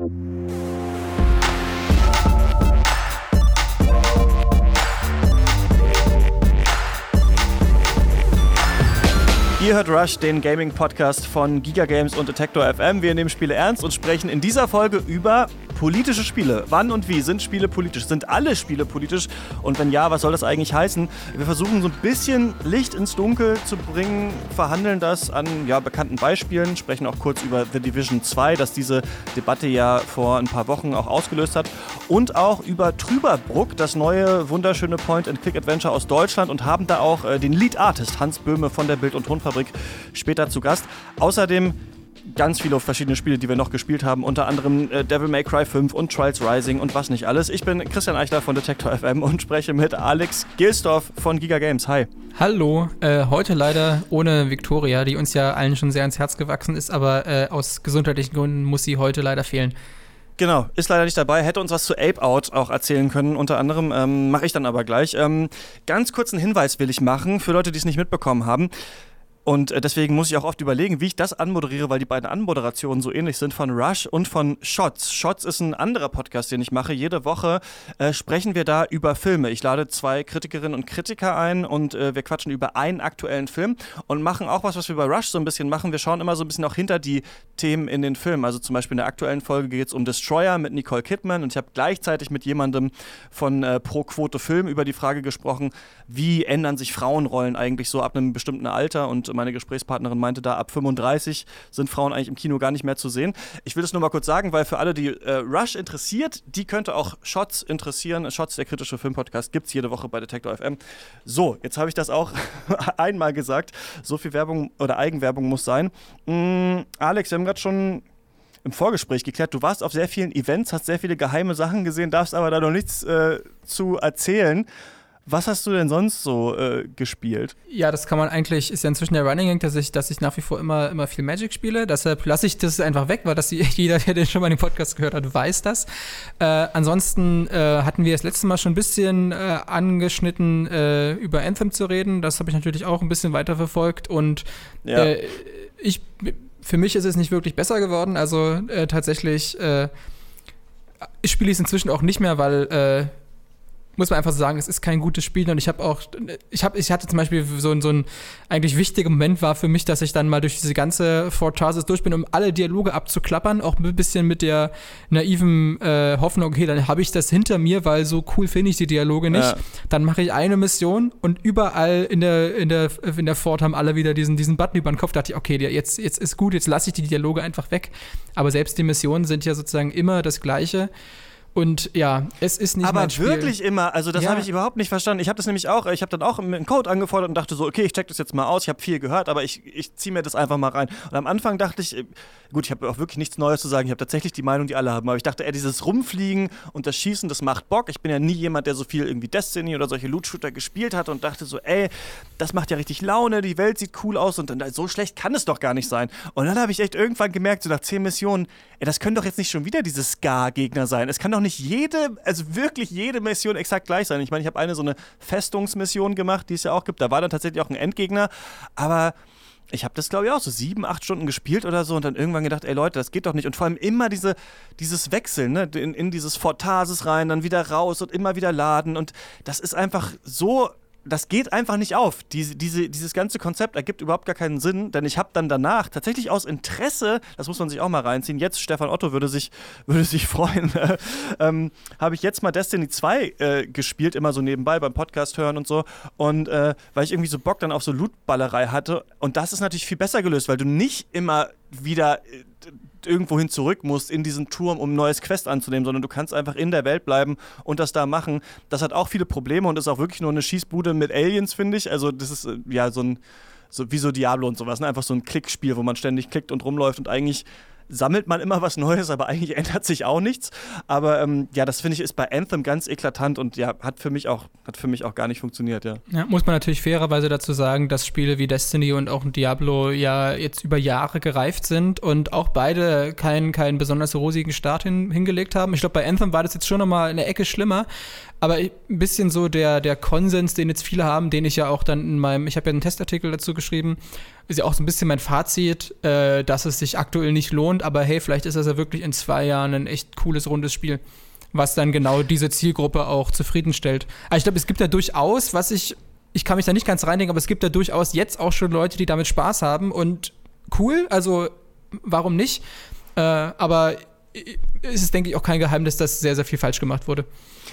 Ihr hört Rush, den Gaming-Podcast von Giga Games und Detector FM. Wir nehmen Spiele ernst und sprechen in dieser Folge über politische Spiele. Wann und wie sind Spiele politisch? Sind alle Spiele politisch? Und wenn ja, was soll das eigentlich heißen? Wir versuchen so ein bisschen Licht ins Dunkel zu bringen, verhandeln das an ja, bekannten Beispielen, sprechen auch kurz über The Division 2, das diese Debatte ja vor ein paar Wochen auch ausgelöst hat. Und auch über Trüberbruck, das neue wunderschöne Point-and-Click-Adventure aus Deutschland und haben da auch äh, den Lead-Artist Hans Böhme von der Bild- und Tonfabrik später zu Gast. Außerdem ganz viele verschiedene Spiele, die wir noch gespielt haben, unter anderem äh, Devil May Cry 5 und Trials Rising und was nicht alles. Ich bin Christian Eichler von Detector FM und spreche mit Alex Gilsdorf von Giga Games. Hi. Hallo, äh, heute leider ohne Victoria, die uns ja allen schon sehr ans Herz gewachsen ist, aber äh, aus gesundheitlichen Gründen muss sie heute leider fehlen. Genau, ist leider nicht dabei. Hätte uns was zu Ape Out auch erzählen können, unter anderem. Ähm, Mache ich dann aber gleich. Ähm, ganz kurzen Hinweis will ich machen für Leute, die es nicht mitbekommen haben. Und äh, deswegen muss ich auch oft überlegen, wie ich das anmoderiere, weil die beiden Anmoderationen so ähnlich sind von Rush und von Shots. Shots ist ein anderer Podcast, den ich mache. Jede Woche äh, sprechen wir da über Filme. Ich lade zwei Kritikerinnen und Kritiker ein und äh, wir quatschen über einen aktuellen Film und machen auch was, was wir bei Rush so ein bisschen machen. Wir schauen immer so ein bisschen auch hinter die Themen in den Filmen. Also zum Beispiel in der aktuellen Folge geht es um Destroyer mit Nicole Kidman und ich habe gleichzeitig mit jemandem von äh, Pro Quote Film über die Frage gesprochen, wie ändern sich Frauenrollen eigentlich so ab einem bestimmten Alter und meine Gesprächspartnerin meinte da, ab 35 sind Frauen eigentlich im Kino gar nicht mehr zu sehen. Ich will das nur mal kurz sagen, weil für alle, die äh, Rush interessiert, die könnte auch Shots interessieren. Shots, der kritische Filmpodcast, gibt es jede Woche bei Detector FM. So, jetzt habe ich das auch einmal gesagt. So viel Werbung oder Eigenwerbung muss sein. Mm, Alex, wir haben gerade schon im Vorgespräch geklärt, du warst auf sehr vielen Events, hast sehr viele geheime Sachen gesehen, darfst aber da noch nichts äh, zu erzählen. Was hast du denn sonst so äh, gespielt? Ja, das kann man eigentlich, ist ja inzwischen der Running Gang, dass ich, dass ich nach wie vor immer, immer viel Magic spiele. Deshalb lasse ich das einfach weg, weil das jeder, der den schon mal den Podcast gehört hat, weiß das. Äh, ansonsten äh, hatten wir das letzte Mal schon ein bisschen äh, angeschnitten, äh, über Anthem zu reden. Das habe ich natürlich auch ein bisschen weiterverfolgt und ja. Äh, ich, für mich ist es nicht wirklich besser geworden. Also tatsächlich spiele ich es inzwischen auch nicht mehr, weil muss man einfach sagen, es ist kein gutes Spiel. Und ich habe auch, ich habe, ich hatte zum Beispiel so, so ein eigentlich wichtiger Moment war für mich, dass ich dann mal durch diese ganze Four Tarses durch bin, um alle Dialoge abzuklappern, auch ein bisschen mit der naiven äh, Hoffnung, okay, dann habe ich das hinter mir, weil so cool finde ich die Dialoge nicht. Ja. Dann mache ich eine Mission und überall in der, in der, in der Fort haben alle wieder diesen, diesen Button über den Kopf. Da dachte ich, okay, jetzt, jetzt ist gut, jetzt lasse ich die Dialoge einfach weg. Aber selbst die Missionen sind ja sozusagen immer das Gleiche. Und ja, es ist nicht Aber wirklich immer, also das ja. habe ich überhaupt nicht verstanden. Ich habe das nämlich auch, ich habe dann auch einen Code angefordert und dachte so, okay, ich check das jetzt mal aus. Ich habe viel gehört, aber ich, ich ziehe mir das einfach mal rein. Und am Anfang dachte ich, gut, ich habe auch wirklich nichts Neues zu sagen. Ich habe tatsächlich die Meinung, die alle haben. Aber ich dachte, ey, dieses Rumfliegen und das Schießen, das macht Bock. Ich bin ja nie jemand, der so viel irgendwie Destiny oder solche Loot-Shooter gespielt hat und dachte so, ey, das macht ja richtig Laune, die Welt sieht cool aus und dann, so schlecht kann es doch gar nicht sein. Und dann habe ich echt irgendwann gemerkt, so nach zehn Missionen, ey, das können doch jetzt nicht schon wieder diese Ska-Gegner sein. Es kann doch nicht jede also wirklich jede Mission exakt gleich sein. Ich meine, ich habe eine so eine Festungsmission gemacht, die es ja auch gibt. Da war dann tatsächlich auch ein Endgegner, aber ich habe das, glaube ich, auch so sieben, acht Stunden gespielt oder so und dann irgendwann gedacht, ey Leute, das geht doch nicht. Und vor allem immer diese, dieses Wechseln, ne? in, in dieses Fortasis rein, dann wieder raus und immer wieder laden. Und das ist einfach so das geht einfach nicht auf. Diese, diese, dieses ganze Konzept ergibt überhaupt gar keinen Sinn, denn ich habe dann danach tatsächlich aus Interesse, das muss man sich auch mal reinziehen, jetzt Stefan Otto würde sich, würde sich freuen, ähm, habe ich jetzt mal Destiny 2 äh, gespielt, immer so nebenbei beim Podcast hören und so. Und äh, weil ich irgendwie so Bock dann auf so Lootballerei hatte. Und das ist natürlich viel besser gelöst, weil du nicht immer wieder äh, irgendwohin zurück musst in diesen Turm, um ein neues Quest anzunehmen, sondern du kannst einfach in der Welt bleiben und das da machen. Das hat auch viele Probleme und ist auch wirklich nur eine Schießbude mit Aliens, finde ich. Also das ist äh, ja so ein, so wie so Diablo und sowas, ne? einfach so ein Klickspiel, wo man ständig klickt und rumläuft und eigentlich sammelt man immer was Neues, aber eigentlich ändert sich auch nichts. Aber ähm, ja, das finde ich ist bei Anthem ganz eklatant und ja, hat für mich auch, hat für mich auch gar nicht funktioniert, ja. ja. Muss man natürlich fairerweise dazu sagen, dass Spiele wie Destiny und auch Diablo ja jetzt über Jahre gereift sind und auch beide keinen, keinen besonders rosigen Start hin, hingelegt haben. Ich glaube, bei Anthem war das jetzt schon nochmal eine Ecke schlimmer. Aber ein bisschen so der, der Konsens, den jetzt viele haben, den ich ja auch dann in meinem, ich habe ja einen Testartikel dazu geschrieben, ist ja auch so ein bisschen mein Fazit, äh, dass es sich aktuell nicht lohnt, aber hey, vielleicht ist das ja wirklich in zwei Jahren ein echt cooles, rundes Spiel, was dann genau diese Zielgruppe auch zufriedenstellt. Aber ich glaube, es gibt ja durchaus, was ich, ich kann mich da nicht ganz reindenken, aber es gibt ja durchaus jetzt auch schon Leute, die damit Spaß haben und cool, also warum nicht? Äh, aber es ist, denke ich, auch kein Geheimnis, dass sehr, sehr viel falsch gemacht wurde.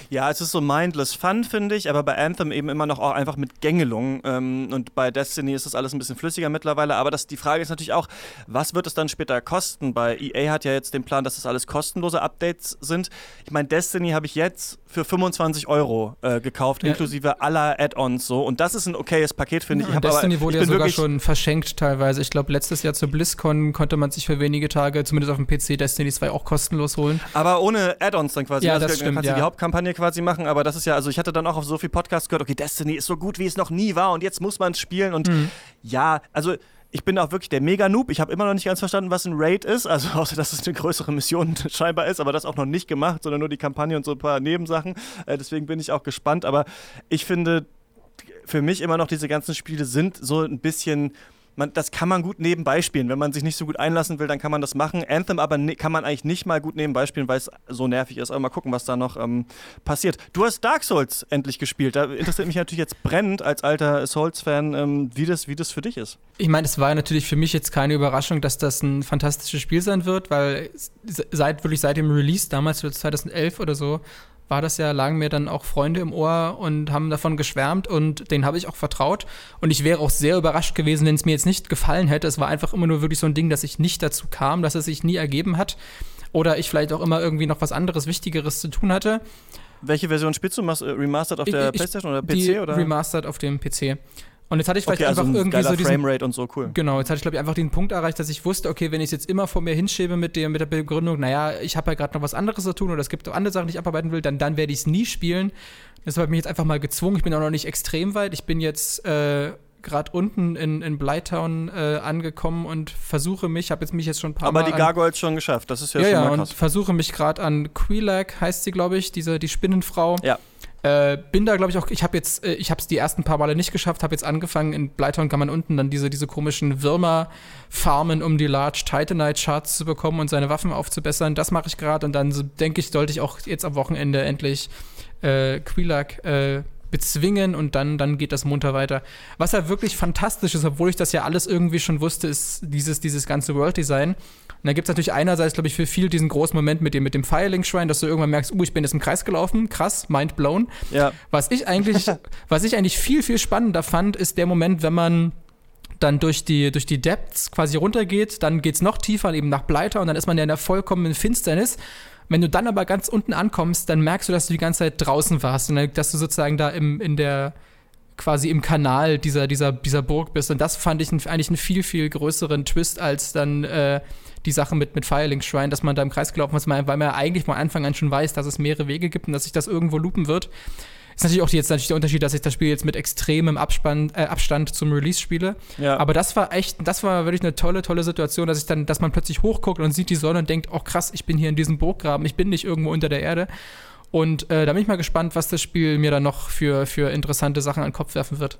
Ja, es ist so mindless fun, finde ich, aber bei Anthem eben immer noch auch einfach mit Gängelung. Ähm, und bei Destiny ist das alles ein bisschen flüssiger mittlerweile. Aber das, die Frage ist natürlich auch, was wird es dann später kosten? Bei EA hat ja jetzt den Plan, dass das alles kostenlose Updates sind. Ich meine, Destiny habe ich jetzt für 25 Euro äh, gekauft, ja. inklusive aller Add-ons so. Und das ist ein okayes Paket, finde ja, ich. Destiny aber, wurde ich ja sogar schon verschenkt teilweise. Ich glaube, letztes Jahr zur BlizzCon konnte man sich für wenige Tage, zumindest auf dem PC, Destiny 2 auch kostenlos holen. Aber ohne Add-ons dann quasi. Ja, also, das stimmt, kannst ja. die Hauptkampagne quasi machen, aber das ist ja, also ich hatte dann auch auf so viel Podcasts gehört, okay, Destiny ist so gut, wie es noch nie war und jetzt muss man es spielen und mhm. ja, also ich bin auch wirklich der Mega-Noob. Ich habe immer noch nicht ganz verstanden, was ein Raid ist. Also, außer dass es eine größere Mission scheinbar ist, aber das auch noch nicht gemacht, sondern nur die Kampagne und so ein paar Nebensachen. Äh, deswegen bin ich auch gespannt. Aber ich finde, für mich immer noch diese ganzen Spiele sind so ein bisschen man, das kann man gut nebenbei spielen. Wenn man sich nicht so gut einlassen will, dann kann man das machen. Anthem aber ne, kann man eigentlich nicht mal gut nebenbei spielen, weil es so nervig ist. Aber mal gucken, was da noch ähm, passiert. Du hast Dark Souls endlich gespielt. Da interessiert mich natürlich jetzt brennend als alter Souls-Fan, ähm, wie, das, wie das für dich ist. Ich meine, es war natürlich für mich jetzt keine Überraschung, dass das ein fantastisches Spiel sein wird, weil seit wirklich seit dem Release damals 2011 oder so war das ja, lagen mir dann auch Freunde im Ohr und haben davon geschwärmt und den habe ich auch vertraut. Und ich wäre auch sehr überrascht gewesen, wenn es mir jetzt nicht gefallen hätte. Es war einfach immer nur wirklich so ein Ding, dass ich nicht dazu kam, dass es sich nie ergeben hat. Oder ich vielleicht auch immer irgendwie noch was anderes, Wichtigeres zu tun hatte. Welche Version spielst du? Äh, remastered auf der ich, PlayStation oder PC? Oder? Remastered auf dem PC. Und jetzt hatte ich vielleicht okay, also einfach ein irgendwie so diesen Framerate und so cool. Genau, jetzt hatte ich glaube ich einfach den Punkt erreicht, dass ich wusste, okay, wenn ich es jetzt immer vor mir hinschiebe mit der mit der Begründung, naja, ich habe ja gerade noch was anderes zu tun oder es gibt andere Sachen, die ich abarbeiten will, dann dann werde ich es nie spielen. Deshalb habe ich mich jetzt einfach mal gezwungen. Ich bin auch noch nicht extrem weit. Ich bin jetzt äh, gerade unten in, in Blytown äh, angekommen und versuche mich, habe jetzt mich jetzt schon ein paar Aber Mal die Gargoyles schon geschafft, das ist ja, ja schon ja, mal krass. und versuche mich gerade an Quelac, heißt sie, glaube ich, diese, die Spinnenfrau. Ja. Äh, bin da, glaube ich, auch, ich habe jetzt, äh, ich habe es die ersten paar Male nicht geschafft, habe jetzt angefangen, in Blytown kann man unten dann diese, diese komischen Würmer farmen, um die Large Titanite Charts zu bekommen und seine Waffen aufzubessern. Das mache ich gerade und dann so, denke ich, sollte ich auch jetzt am Wochenende endlich äh, Quelac äh, bezwingen und dann, dann geht das munter weiter. Was ja wirklich fantastisch ist, obwohl ich das ja alles irgendwie schon wusste, ist dieses, dieses ganze World Design. Und da gibt es natürlich einerseits, glaube ich, für viel diesen großen Moment mit dem, mit dem Firelink-Shrine, dass du irgendwann merkst, uh, ich bin jetzt im Kreis gelaufen, krass, mind blown. Ja. Was ich eigentlich, was ich eigentlich viel, viel spannender fand, ist der Moment, wenn man dann durch die, durch die Depths quasi runtergeht, dann geht es noch tiefer, eben nach Bleiter und dann ist man ja in der vollkommenen Finsternis. Wenn du dann aber ganz unten ankommst, dann merkst du, dass du die ganze Zeit draußen warst und dass du sozusagen da im, in der, quasi im Kanal dieser, dieser, dieser Burg bist. Und das fand ich eigentlich einen viel, viel größeren Twist als dann äh, die Sache mit, mit Firelink Shrine, dass man da im Kreis gelaufen ist, weil man ja eigentlich von Anfang an schon weiß, dass es mehrere Wege gibt und dass sich das irgendwo loopen wird. Ist natürlich auch jetzt natürlich der Unterschied, dass ich das Spiel jetzt mit extremem Abspann, äh, Abstand zum Release spiele. Ja. Aber das war echt, das war wirklich eine tolle, tolle Situation, dass ich dann, dass man plötzlich hochguckt und sieht die Sonne und denkt, oh krass, ich bin hier in diesem Burggraben, ich bin nicht irgendwo unter der Erde. Und äh, da bin ich mal gespannt, was das Spiel mir dann noch für, für interessante Sachen an den Kopf werfen wird.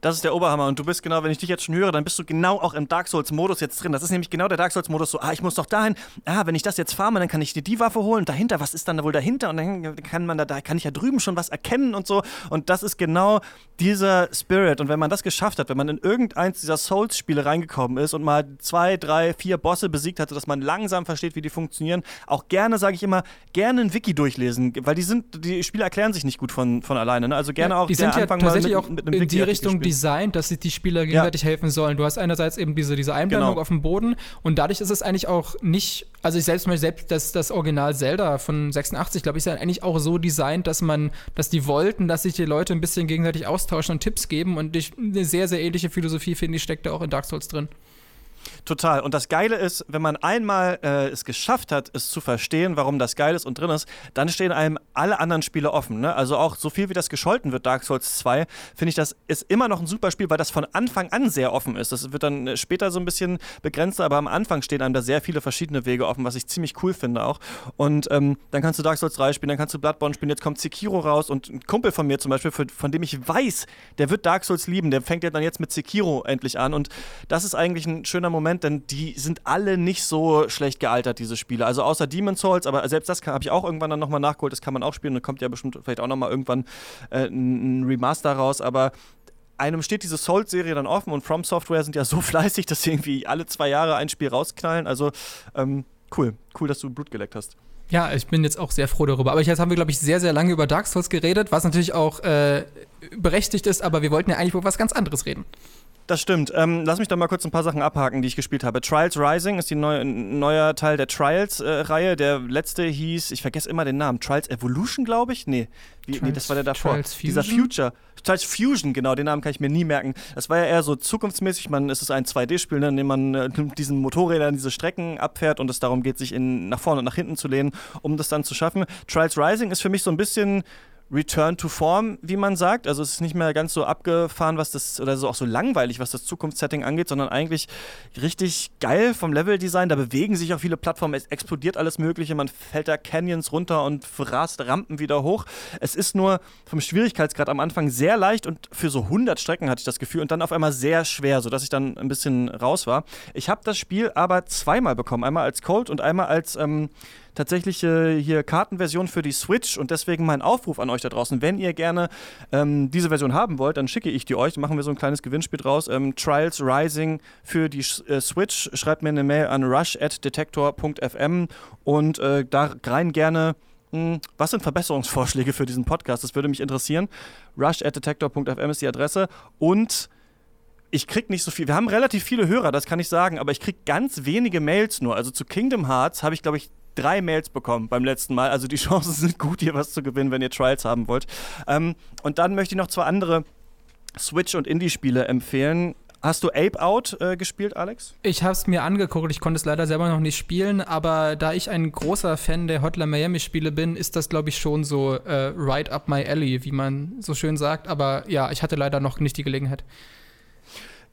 Das ist der Oberhammer. Und du bist genau, wenn ich dich jetzt schon höre, dann bist du genau auch im Dark Souls-Modus jetzt drin. Das ist nämlich genau der Dark Souls-Modus. So, ah, ich muss doch dahin. Ah, wenn ich das jetzt farme, dann kann ich dir die Waffe holen. Dahinter, was ist dann da wohl dahinter? Und dann kann man da, da kann ich ja drüben schon was erkennen und so. Und das ist genau dieser Spirit. Und wenn man das geschafft hat, wenn man in irgendeins dieser Souls-Spiele reingekommen ist und mal zwei, drei, vier Bosse besiegt hatte, dass man langsam versteht, wie die funktionieren, auch gerne, sage ich immer, gerne ein Wiki durchlesen, weil die sind, die Spiele erklären sich nicht gut von, von alleine. Ne? Also gerne ja, auch die sind ja Anfang tatsächlich mit, auch mit einem in Wiki die Richtung designt, dass sich die Spieler gegenseitig ja. helfen sollen. Du hast einerseits eben diese, diese Einblendung Genau. auf dem Boden und dadurch ist es eigentlich auch nicht, also ich selbst mal selbst das, das Original Zelda von 86, glaube ich, ist ja eigentlich auch so designt, dass man, dass die wollten, dass sich die Leute ein bisschen gegenseitig austauschen und Tipps geben und ich, eine sehr, sehr ähnliche Philosophie, finde ich, steckt da auch in Dark Souls drin. Total. Und das Geile ist, wenn man einmal äh, es geschafft hat, es zu verstehen, warum das geil ist und drin ist, dann stehen einem alle anderen Spiele offen. Ne? Also auch so viel wie das gescholten wird, Dark Souls 2, finde ich, das ist immer noch ein super Spiel, weil das von Anfang an sehr offen ist. Das wird dann äh, später so ein bisschen begrenzter, aber am Anfang stehen einem da sehr viele verschiedene Wege offen, was ich ziemlich cool finde auch. Und ähm, dann kannst du Dark Souls 3 spielen, dann kannst du Bloodborne spielen, jetzt kommt Sekiro raus und ein Kumpel von mir zum Beispiel, für, von dem ich weiß, der wird Dark Souls lieben, der fängt ja dann jetzt mit Sekiro endlich an und das ist eigentlich ein schöner Moment, denn die sind alle nicht so schlecht gealtert, diese Spiele. Also außer Demon's Souls, aber selbst das habe ich auch irgendwann dann nochmal nachgeholt, das kann man auch spielen und kommt ja bestimmt vielleicht auch nochmal irgendwann äh, ein Remaster raus, aber einem steht diese Souls-Serie dann offen und From Software sind ja so fleißig, dass sie irgendwie alle zwei Jahre ein Spiel rausknallen. Also ähm, cool, cool, dass du Blut geleckt hast. Ja, ich bin jetzt auch sehr froh darüber. Aber jetzt haben wir, glaube ich, sehr, sehr lange über Dark Souls geredet, was natürlich auch äh, berechtigt ist, aber wir wollten ja eigentlich über was ganz anderes reden. Das stimmt. Ähm, lass mich doch mal kurz ein paar Sachen abhaken, die ich gespielt habe. Trials Rising ist die neu, neuer Teil der Trials-Reihe. Äh, der letzte hieß, ich vergesse immer den Namen, Trials Evolution, glaube ich? Nee. Wie, nee, das war der davor. Trials Fusion? Dieser Future. Trials Fusion, genau, den Namen kann ich mir nie merken. Das war ja eher so zukunftsmäßig. Man, es ist ein 2D-Spiel, ne, in dem man äh, diesen Motorrädern diese Strecken abfährt und es darum geht, sich in, nach vorne und nach hinten zu lehnen, um das dann zu schaffen. Trials Rising ist für mich so ein bisschen Return to Form, wie man sagt. Also es ist nicht mehr ganz so abgefahren, was das, oder so auch so langweilig, was das Zukunftssetting angeht, sondern eigentlich richtig geil vom Leveldesign. Da bewegen sich auch viele Plattformen, es explodiert alles Mögliche, man fällt da Canyons runter und rast Rampen wieder hoch. Es ist nur vom Schwierigkeitsgrad am Anfang sehr leicht und für so 100 Strecken hatte ich das Gefühl und dann auf einmal sehr schwer, sodass ich dann ein bisschen raus war. Ich habe das Spiel aber zweimal bekommen, einmal als Cold und einmal als ähm, tatsächliche hier Kartenversion für die Switch und deswegen mein Aufruf an euch da draußen. Wenn ihr gerne ähm, diese Version haben wollt, dann schicke ich die euch. Machen wir so ein kleines Gewinnspiel draus. Ähm, Trials Rising für die äh, Switch. Schreibt mir eine Mail an rush@detektor.fm und äh, da rein gerne hm, was sind Verbesserungsvorschläge für diesen Podcast? Das würde mich interessieren. rush.detector.fm ist die Adresse. Und ich krieg nicht so viel. Wir haben relativ viele Hörer, das kann ich sagen, aber ich krieg ganz wenige Mails nur. Also zu Kingdom Hearts habe ich, glaube ich, drei Mails bekommen beim letzten Mal. Also die Chancen sind gut, hier was zu gewinnen, wenn ihr Trials haben wollt. Ähm, und dann möchte ich noch zwei andere Switch- und Indie-Spiele empfehlen. Hast du Ape Out äh, gespielt, Alex? Ich habe es mir angeguckt. Ich konnte es leider selber noch nicht spielen, aber da ich ein großer Fan der Hotline Miami-Spiele bin, ist das, glaube ich, schon so äh, right up my alley, wie man so schön sagt. Aber ja, ich hatte leider noch nicht die Gelegenheit.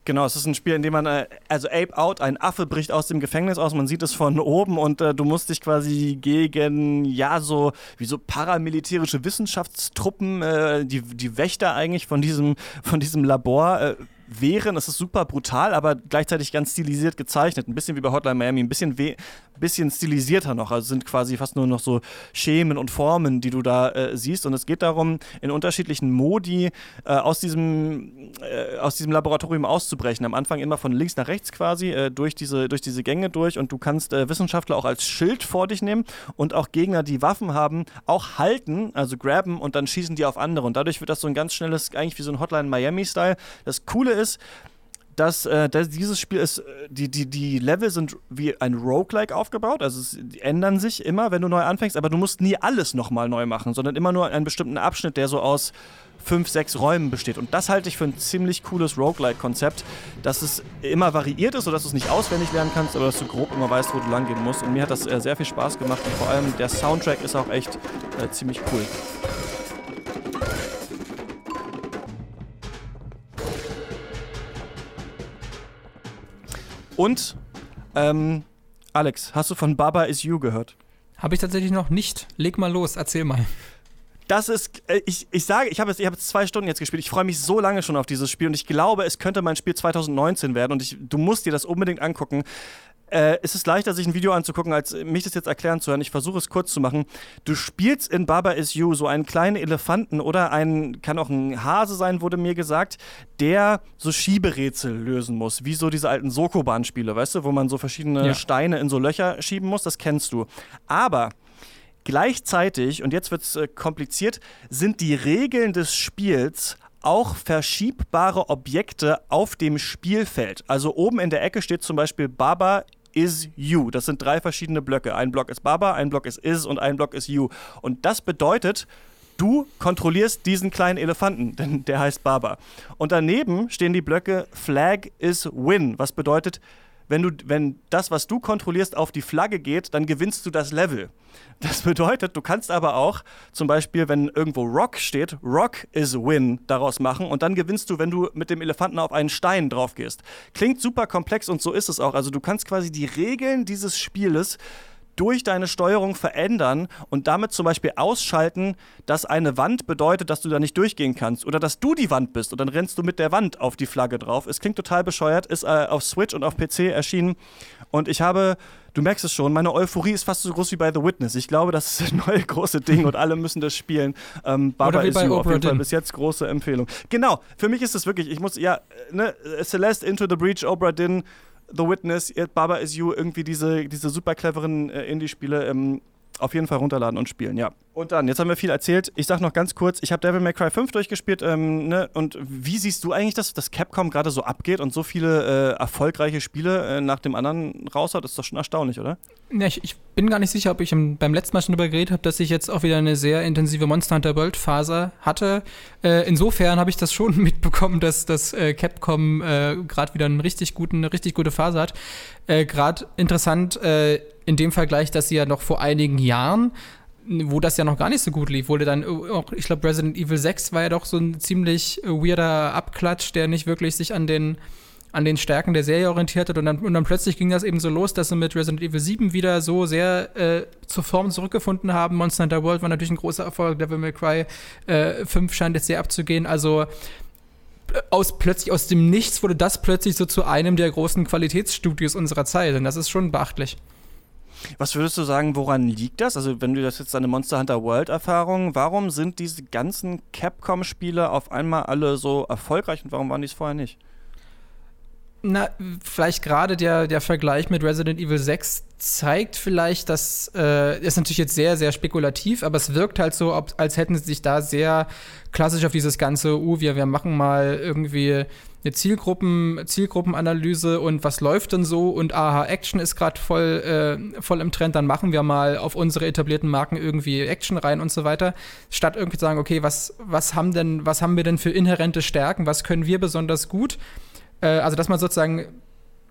Genau, es ist ein Spiel, in dem man, äh, also Ape Out, ein Affe bricht aus dem Gefängnis aus, man sieht es von oben und äh, du musst dich quasi gegen, ja, so, wie so paramilitärische Wissenschaftstruppen, äh, die, die Wächter eigentlich von diesem, von diesem Labor, wehren. Es ist super brutal, aber gleichzeitig ganz stilisiert gezeichnet. Ein bisschen wie bei Hotline Miami, ein bisschen, bisschen stilisierter noch. Also sind quasi fast nur noch so Schemen und Formen, die du da äh, siehst. Und es geht darum, in unterschiedlichen Modi äh, aus, diesem, äh, aus diesem Laboratorium auszubrechen. Am Anfang immer von links nach rechts quasi, äh, durch, diese, durch diese Gänge durch. Und du kannst äh, Wissenschaftler auch als Schild vor dich nehmen und auch Gegner, die Waffen haben, auch halten, also graben und dann schießen die auf andere. Und dadurch wird das so ein ganz schnelles, eigentlich wie so ein Hotline Miami-Style. Das Coole ist, dass, äh, dass dieses Spiel ist, äh, die, die, die Level sind wie ein Roguelike aufgebaut, also es, die ändern sich immer, wenn du neu anfängst, aber du musst nie alles nochmal neu machen, sondern immer nur einen bestimmten Abschnitt, der so aus fünf, sechs Räumen besteht. Und das halte ich für ein ziemlich cooles Roguelike-Konzept, dass es immer variiert ist, sodass du es nicht auswendig lernen kannst, aber dass du grob immer weißt, wo du lang gehen musst. Und mir hat das äh, sehr viel Spaß gemacht und vor allem der Soundtrack ist auch echt äh, ziemlich cool. Und, ähm, Alex, hast du von Baba Is You gehört? Habe ich tatsächlich noch nicht. Leg mal los, erzähl mal. Das ist, äh, ich, ich sage, ich habe jetzt, hab jetzt zwei Stunden jetzt gespielt. Ich freue mich so lange schon auf dieses Spiel und ich glaube, es könnte mein Spiel 2019 werden und ich, du musst dir das unbedingt angucken. Äh, es ist leichter, sich ein Video anzugucken, als mich das jetzt erklären zu hören. Ich versuche es kurz zu machen. Du spielst in Baba Is You so einen kleinen Elefanten oder ein, kann auch ein Hase sein, wurde mir gesagt, der so Schieberätsel lösen muss, wie so diese alten Sokoban-Spiele, weißt du, wo man so verschiedene ja. Steine in so Löcher schieben muss, das kennst du. Aber gleichzeitig, und jetzt wird es äh, kompliziert, sind die Regeln des Spiels auch verschiebbare Objekte auf dem Spielfeld. Also oben in der Ecke steht zum Beispiel Baba is you. Das sind drei verschiedene Blöcke. Ein Block ist Baba, ein Block ist is und ein Block ist you. Und das bedeutet, du kontrollierst diesen kleinen Elefanten, denn der heißt Baba. Und daneben stehen die Blöcke Flag is win, was bedeutet, wenn, du, wenn das, was du kontrollierst, auf die Flagge geht, dann gewinnst du das Level. Das bedeutet, du kannst aber auch zum Beispiel, wenn irgendwo Rock steht, Rock is Win daraus machen und dann gewinnst du, wenn du mit dem Elefanten auf einen Stein drauf gehst. Klingt super komplex und so ist es auch. Also du kannst quasi die Regeln dieses Spieles durch deine Steuerung verändern und damit zum Beispiel ausschalten, dass eine Wand bedeutet, dass du da nicht durchgehen kannst oder dass du die Wand bist und dann rennst du mit der Wand auf die Flagge drauf. Es klingt total bescheuert, ist äh, auf Switch und auf PC erschienen und ich habe, du merkst es schon, meine Euphorie ist fast so groß wie bei The Witness. Ich glaube, das ist das neue große Ding und alle müssen das spielen. Ähm, Baba Oder wie bei You, auf jeden Fall bis jetzt große Empfehlung. Genau, für mich ist es wirklich, ich muss, ja, ne, Celeste, Into the Breach, Obra Dinn, The Witness, Baba is You, irgendwie diese, diese super cleveren äh, Indie-Spiele ähm, auf jeden Fall runterladen und spielen, ja. Und dann, jetzt haben wir viel erzählt. Ich sag noch ganz kurz, ich habe Devil May Cry 5 durchgespielt. Ähm, ne? Und wie siehst du eigentlich, dass das Capcom gerade so abgeht und so viele äh, erfolgreiche Spiele äh, nach dem anderen raushaut? Das ist doch schon erstaunlich, oder? Ja, ich, ich bin gar nicht sicher, ob ich im, beim letzten Mal schon darüber geredet habe, dass ich jetzt auch wieder eine sehr intensive Monster Hunter World Phase hatte. Äh, insofern habe ich das schon mitbekommen, dass das äh, Capcom äh, gerade wieder einen richtig guten, eine richtig gute Phase hat. Äh, gerade interessant in dem Vergleich, dass sie ja noch vor einigen Jahren wo das ja noch gar nicht so gut lief, wurde dann auch, ich glaube, Resident Evil 6 war ja doch so ein ziemlich äh, weirder Abklatsch, der nicht wirklich sich an den an den Stärken der Serie orientiert hat und dann, und dann plötzlich ging das eben so los, dass sie mit Resident Evil 7 wieder so sehr äh, zur Form zurückgefunden haben. Monster Hunter World war natürlich ein großer Erfolg, Devil May Cry äh, 5 scheint jetzt sehr abzugehen, also äh, aus plötzlich aus dem Nichts wurde das plötzlich so zu einem der großen Qualitätsstudios unserer Zeit und das ist schon beachtlich. Was würdest du sagen, woran liegt das? Also, wenn du das jetzt deine Monster Hunter World Erfahrung, warum sind diese ganzen Capcom-Spiele auf einmal alle so erfolgreich und warum waren die es vorher nicht? Na, vielleicht gerade der, der Vergleich mit Resident Evil 6 zeigt vielleicht, dass äh, ist natürlich jetzt sehr, sehr spekulativ, aber es wirkt halt so, als hätten sie sich da sehr klassisch auf dieses ganze, uh, wir, wir machen mal irgendwie eine Zielgruppen, Zielgruppenanalyse und was läuft denn so? Und aha, Action ist gerade voll, äh, voll im Trend, dann machen wir mal auf unsere etablierten Marken irgendwie Action rein und so weiter, statt irgendwie zu sagen, okay, was, was haben denn, was haben wir denn für inhärente Stärken, was können wir besonders gut? Äh, also, dass man sozusagen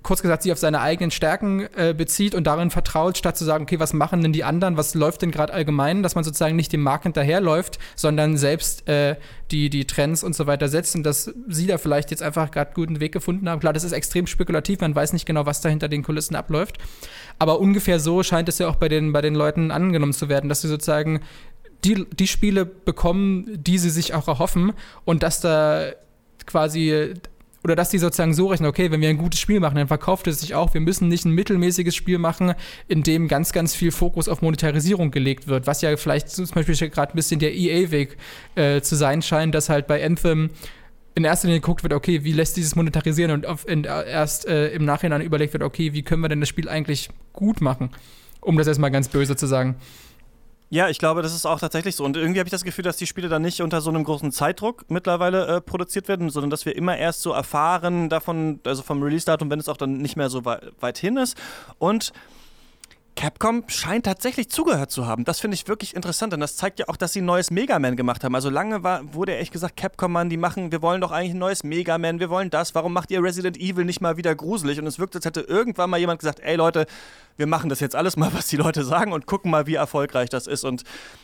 kurz gesagt, sich auf seine eigenen Stärken äh, bezieht und darin vertraut, statt zu sagen, okay, was machen denn die anderen, was läuft denn gerade allgemein, dass man sozusagen nicht dem Markt hinterherläuft, sondern selbst äh, die, die Trends und so weiter setzt und dass sie da vielleicht jetzt einfach gerade guten Weg gefunden haben. Klar, das ist extrem spekulativ, man weiß nicht genau, was da hinter den Kulissen abläuft, aber ungefähr so scheint es ja auch bei den, bei den Leuten angenommen zu werden, dass sie sozusagen die, die Spiele bekommen, die sie sich auch erhoffen und dass da quasi oder dass die sozusagen so rechnen, okay, wenn wir ein gutes Spiel machen, dann verkauft es sich auch. Wir müssen nicht ein mittelmäßiges Spiel machen, in dem ganz, ganz viel Fokus auf Monetarisierung gelegt wird, was ja vielleicht zum Beispiel gerade ein bisschen der EA-Weg äh, zu sein scheint, dass halt bei Anthem in erster Linie geguckt wird, okay, wie lässt dieses monetarisieren und auf, in, erst äh, im Nachhinein überlegt wird, okay, wie können wir denn das Spiel eigentlich gut machen, um das erstmal ganz böse zu sagen. Ja, ich glaube, das ist auch tatsächlich so. Und irgendwie habe ich das Gefühl, dass die Spiele dann nicht unter so einem großen Zeitdruck mittlerweile äh, produziert werden, sondern dass wir immer erst so erfahren davon, also vom Release-Datum, wenn es auch dann nicht mehr so weit, weit hin ist. Und Capcom scheint tatsächlich zugehört zu haben. Das finde ich wirklich interessant, denn das zeigt ja auch, dass sie ein neues Mega Man gemacht haben. Also lange war, wurde echt gesagt, Capcom, Mann, die machen, wir wollen doch eigentlich ein neues Mega Man, wir wollen das. Warum macht ihr Resident Evil nicht mal wieder gruselig? Und es wirkt, als hätte irgendwann mal jemand gesagt, ey Leute, wir machen das jetzt alles mal, was die Leute sagen und gucken mal, wie erfolgreich das ist. Und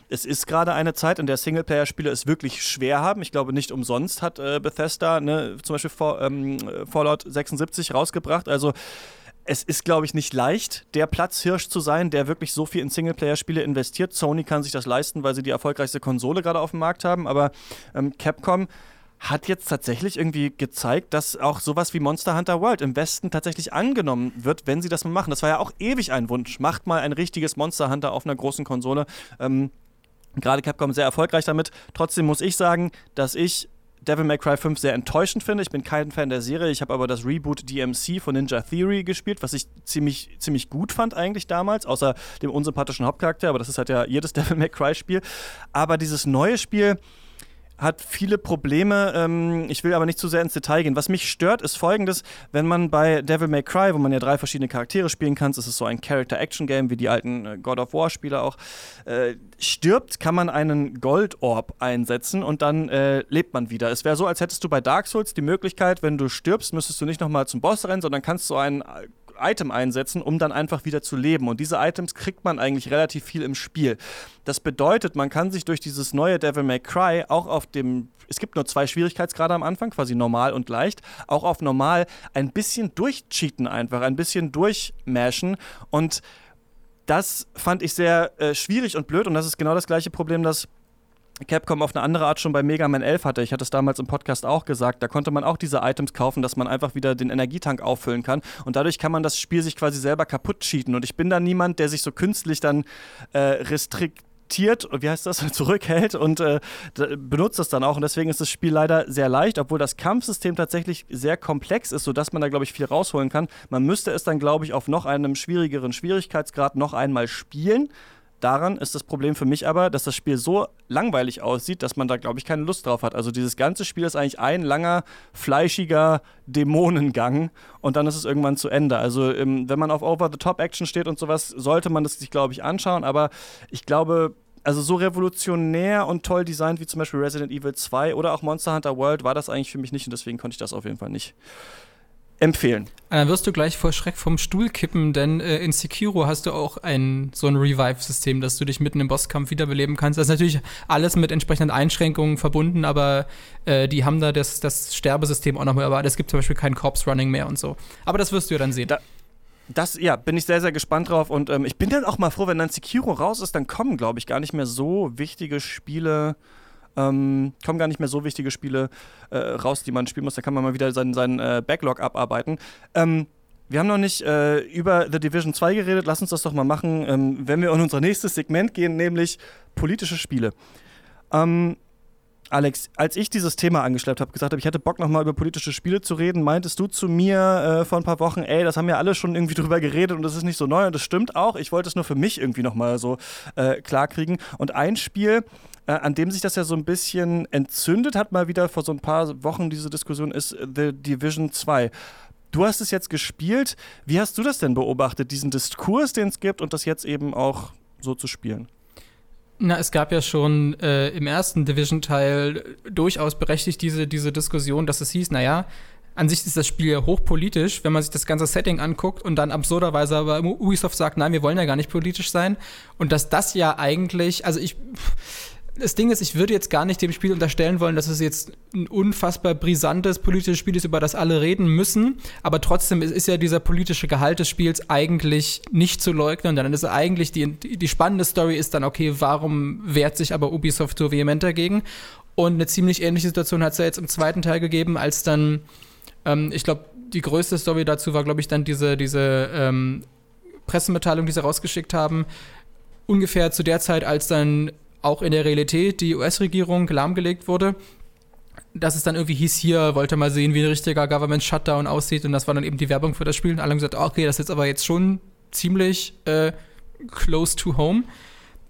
es ist gerade eine Zeit, in der Singleplayer-Spiele es wirklich schwer haben. Ich glaube, nicht umsonst hat äh, Bethesda ne, zum Beispiel For, ähm, Fallout 76 rausgebracht. Also es ist, glaube ich, nicht leicht, der Platzhirsch zu sein, der wirklich so viel in Singleplayer-Spiele investiert. Sony kann sich das leisten, weil sie die erfolgreichste Konsole gerade auf dem Markt haben. Aber ähm, Capcom hat jetzt tatsächlich irgendwie gezeigt, dass auch sowas wie Monster Hunter World im Westen tatsächlich angenommen wird, wenn sie das mal machen. Das war ja auch ewig ein Wunsch. Macht mal ein richtiges Monster Hunter auf einer großen Konsole. Ähm, Gerade Capcom sehr erfolgreich damit. Trotzdem muss ich sagen, dass ich Devil May Cry 5 sehr enttäuschend finde. Ich bin kein Fan der Serie. Ich habe aber das Reboot DMC von Ninja Theory gespielt, was ich ziemlich, ziemlich gut fand eigentlich damals, außer dem unsympathischen Hauptcharakter. Aber das ist halt ja jedes Devil May Cry Spiel. Aber dieses neue Spiel hat viele Probleme. Ähm, ich will aber nicht zu sehr ins Detail gehen. Was mich stört, ist folgendes: Wenn man bei Devil May Cry, wo man ja drei verschiedene Charaktere spielen kann, ist es so ein Character-Action-Game wie die alten äh, God of War-Spiele auch, äh, stirbt, kann man einen Gold-Orb einsetzen und dann äh, lebt man wieder. Es wäre so, als hättest du bei Dark Souls die Möglichkeit, wenn du stirbst, müsstest du nicht nochmal zum Boss rennen, sondern kannst so einen Item einsetzen, um dann einfach wieder zu leben. Und diese Items kriegt man eigentlich relativ viel im Spiel. Das bedeutet, man kann sich durch dieses neue Devil May Cry auch auf dem, es gibt nur zwei Schwierigkeitsgrade am Anfang, quasi normal und leicht, auch auf normal ein bisschen durchcheaten einfach, ein bisschen durchmashen und das fand ich sehr äh, schwierig und blöd und das ist genau das gleiche Problem, das Capcom auf eine andere Art schon bei Mega Man 11 hatte. Ich hatte es damals im Podcast auch gesagt. Da konnte man auch diese Items kaufen, dass man einfach wieder den Energietank auffüllen kann. Und dadurch kann man das Spiel sich quasi selber kaputt cheaten. Und ich bin da niemand, der sich so künstlich dann äh, restriktiert wie heißt das, zurückhält und äh, benutzt das dann auch. Und deswegen ist das Spiel leider sehr leicht, obwohl das Kampfsystem tatsächlich sehr komplex ist, sodass man da, glaube ich, viel rausholen kann. Man müsste es dann, glaube ich, auf noch einem schwierigeren Schwierigkeitsgrad noch einmal spielen Daran ist das Problem für mich aber, dass das Spiel so langweilig aussieht, dass man da, glaube ich, keine Lust drauf hat. Also dieses ganze Spiel ist eigentlich ein langer, fleischiger Dämonengang und dann ist es irgendwann zu Ende. Also ähm, wenn man auf Over-the-Top-Action steht und sowas, sollte man das sich, glaube ich, anschauen. Aber ich glaube, also so revolutionär und toll designt wie zum Beispiel Resident Evil 2 oder auch Monster Hunter World war das eigentlich für mich nicht und deswegen konnte ich das auf jeden Fall nicht empfehlen. Dann wirst du gleich vor Schreck vom Stuhl kippen, denn äh, in Sekiro hast du auch ein so ein Revive-System, dass du dich mitten im Bosskampf wiederbeleben kannst. Das ist natürlich alles mit entsprechenden Einschränkungen verbunden, aber äh, die haben da das, das Sterbesystem auch nochmal erwartet. Es gibt zum Beispiel kein Corpse Running mehr und so. Aber das wirst du ja dann sehen. Da das, ja, bin ich sehr, sehr gespannt drauf. Und ähm, ich bin dann auch mal froh, wenn dann Sekiro raus ist, dann kommen, glaube ich, gar nicht mehr so wichtige Spiele ähm, kommen gar nicht mehr so wichtige Spiele äh, raus, die man spielen muss. Da kann man mal wieder seinen, seinen äh, Backlog abarbeiten. Ähm, wir haben noch nicht äh, über The Division 2 geredet. Lass uns das doch mal machen, ähm, wenn wir in unser nächstes Segment gehen, nämlich politische Spiele. Ähm, Alex, als ich dieses Thema angeschleppt habe, gesagt habe, ich hätte Bock nochmal über politische Spiele zu reden, meintest du zu mir äh, vor ein paar Wochen, ey, das haben ja alle schon irgendwie drüber geredet und das ist nicht so neu und das stimmt auch. Ich wollte es nur für mich irgendwie nochmal so äh, klarkriegen. Und ein Spiel, äh, an dem sich das ja so ein bisschen entzündet hat, mal wieder vor so ein paar Wochen diese Diskussion, ist The Division 2. Du hast es jetzt gespielt. Wie hast du das denn beobachtet, diesen Diskurs, den es gibt und das jetzt eben auch so zu spielen? Na, es gab ja schon äh, im ersten Division-Teil durchaus berechtigt diese, diese Diskussion, dass es hieß, naja, an sich ist das Spiel ja hochpolitisch, wenn man sich das ganze Setting anguckt und dann absurderweise aber Ubisoft sagt, nein, wir wollen ja gar nicht politisch sein. Und dass das ja eigentlich, also ich, das Ding ist, ich würde jetzt gar nicht dem Spiel unterstellen wollen, dass es jetzt ein unfassbar brisantes politisches Spiel ist, über das alle reden müssen. Aber trotzdem ist, ja dieser politische Gehalt des Spiels eigentlich nicht zu leugnen. Dann ist eigentlich die, die spannende Story ist dann, okay, warum wehrt sich aber Ubisoft so vehement dagegen? Und eine ziemlich ähnliche Situation hat es ja jetzt im zweiten Teil gegeben, als dann, ähm, ich glaube, die größte Story dazu war, glaube ich, dann diese, diese ähm, Pressemitteilung, die sie rausgeschickt haben, ungefähr zu der Zeit, als dann auch in der Realität die US-Regierung lahmgelegt wurde. Dass es dann irgendwie hieß, hier wollte mal sehen, wie ein richtiger Government-Shutdown aussieht. Und das war dann eben die Werbung für das Spiel. Und alle haben gesagt, okay, das ist jetzt aber jetzt schon ziemlich äh, close to home.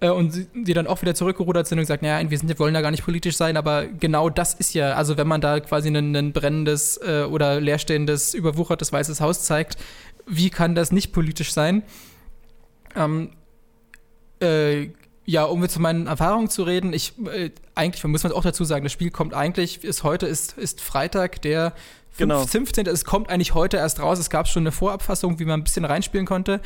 Äh, und die dann auch wieder zurückgerudert sind und gesagt, naja, wir, sind, wir wollen da gar nicht politisch sein, aber genau das ist ja, also wenn man da quasi ein, ein brennendes äh, oder leerstehendes, überwuchertes Weißes Haus zeigt, wie kann das nicht politisch sein? Ähm, äh, ja, um jetzt zu meinen Erfahrungen zu reden, ich äh, eigentlich muss man auch dazu sagen, das Spiel kommt eigentlich, ist heute ist, ist Freitag, der genau. 15. Es kommt eigentlich heute erst raus. Es gab schon eine Vorabfassung, wie man ein bisschen reinspielen konnte.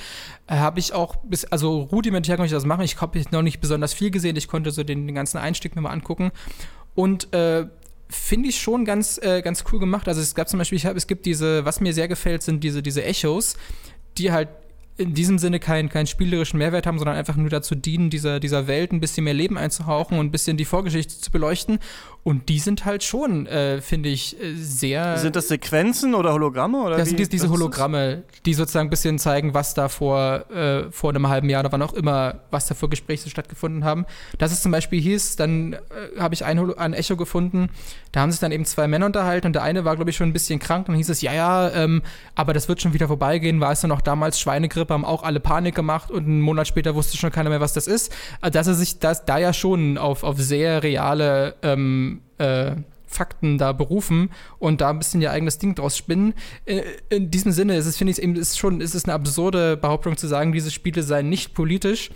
Äh, habe ich auch bis, also rudimentär konnte ich das machen. Ich habe noch nicht besonders viel gesehen. Ich konnte so den, den ganzen Einstieg mir mal angucken. Und äh, finde ich schon ganz, äh, ganz cool gemacht. Also es gab zum Beispiel, ich hab, es gibt diese, was mir sehr gefällt, sind diese, diese Echos, die halt in diesem Sinne keinen kein spielerischen Mehrwert haben, sondern einfach nur dazu dienen, dieser, dieser Welt ein bisschen mehr Leben einzuhauchen und ein bisschen die Vorgeschichte zu beleuchten. Und die sind halt schon, äh, finde ich, äh, sehr. Sind das Sequenzen oder Hologramme? Oder das sind die, diese Hologramme, die sozusagen ein bisschen zeigen, was da vor, äh, vor einem halben Jahr oder wann auch immer, was da für Gespräche stattgefunden haben. Dass es zum Beispiel hieß, dann äh, habe ich ein, ein Echo gefunden, da haben sich dann eben zwei Männer unterhalten und der eine war, glaube ich, schon ein bisschen krank. Dann hieß es, ja, ja, ähm, aber das wird schon wieder vorbeigehen. War es dann noch damals Schweinegrippe, haben auch alle Panik gemacht und einen Monat später wusste schon keiner mehr, was das ist. Also, dass er sich das, da ja schon auf, auf sehr reale ähm, äh, Fakten da berufen und da ein bisschen ihr eigenes Ding draus spinnen. In, äh, in diesem Sinne ist es, finde ich, eben ist schon, ist es eine absurde Behauptung zu sagen, diese Spiele seien nicht politisch.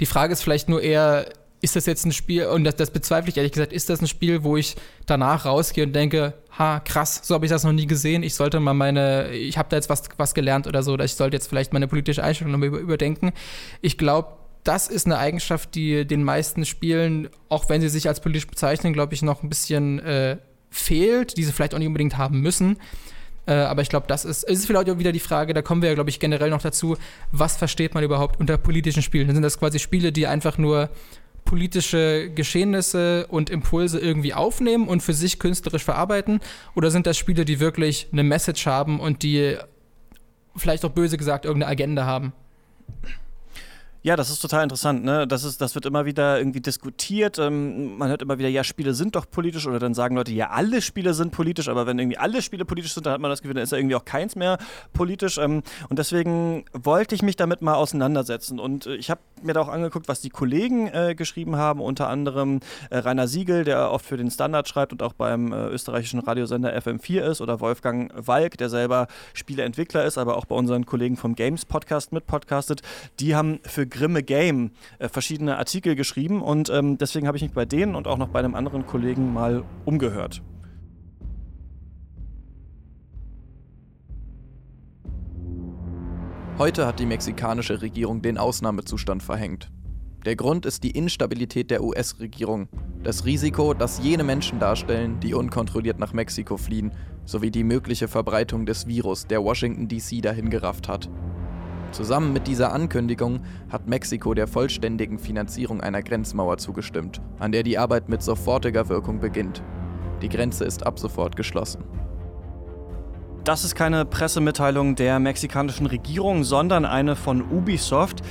Die Frage ist vielleicht nur eher, ist das jetzt ein Spiel, und das, das, bezweifle ich ehrlich gesagt, ist das ein Spiel, wo ich danach rausgehe und denke, ha, krass, so habe ich das noch nie gesehen, ich sollte mal meine, ich habe da jetzt was, was gelernt oder so, oder ich sollte jetzt vielleicht meine politische Einstellung nochmal über, überdenken. Ich glaube, das ist eine Eigenschaft, die den meisten Spielen, auch wenn sie sich als politisch bezeichnen, glaube ich, noch ein bisschen äh, fehlt, die sie vielleicht auch nicht unbedingt haben müssen. Äh, aber ich glaube, das ist, ist vielleicht auch wieder die Frage, da kommen wir ja, glaube ich, generell noch dazu, was versteht man überhaupt unter politischen Spielen? Sind das quasi Spiele, die einfach nur politische Geschehnisse und Impulse irgendwie aufnehmen und für sich künstlerisch verarbeiten? Oder sind das Spiele, die wirklich eine Message haben und die vielleicht auch böse gesagt irgendeine Agenda haben? Ja, das ist total interessant. Ne? Das, ist, das wird immer wieder irgendwie diskutiert. Ähm, man hört immer wieder, ja, Spiele sind doch politisch. Oder dann sagen Leute, ja, alle Spiele sind politisch. Aber wenn irgendwie alle Spiele politisch sind, dann hat man das Gefühl, dann ist ja irgendwie auch keins mehr politisch. Ähm, und deswegen wollte ich mich damit mal auseinandersetzen. Und äh, ich habe mir da auch angeguckt, was die Kollegen äh, geschrieben haben. Unter anderem äh, Rainer Siegel, der oft für den Standard schreibt und auch beim äh, österreichischen Radiosender FM4 ist. Oder Wolfgang Walk, der selber Spieleentwickler ist, aber auch bei unseren Kollegen vom Games Podcast mit podcastet. Die haben für Grimme Game äh, verschiedene Artikel geschrieben und ähm, deswegen habe ich mich bei denen und auch noch bei einem anderen Kollegen mal umgehört. Heute hat die mexikanische Regierung den Ausnahmezustand verhängt. Der Grund ist die Instabilität der US-Regierung, das Risiko, das jene Menschen darstellen, die unkontrolliert nach Mexiko fliehen, sowie die mögliche Verbreitung des Virus, der Washington DC dahin gerafft hat. Zusammen mit dieser Ankündigung hat Mexiko der vollständigen Finanzierung einer Grenzmauer zugestimmt, an der die Arbeit mit sofortiger Wirkung beginnt. Die Grenze ist ab sofort geschlossen. Das ist keine Pressemitteilung der mexikanischen Regierung, sondern eine von Ubisoft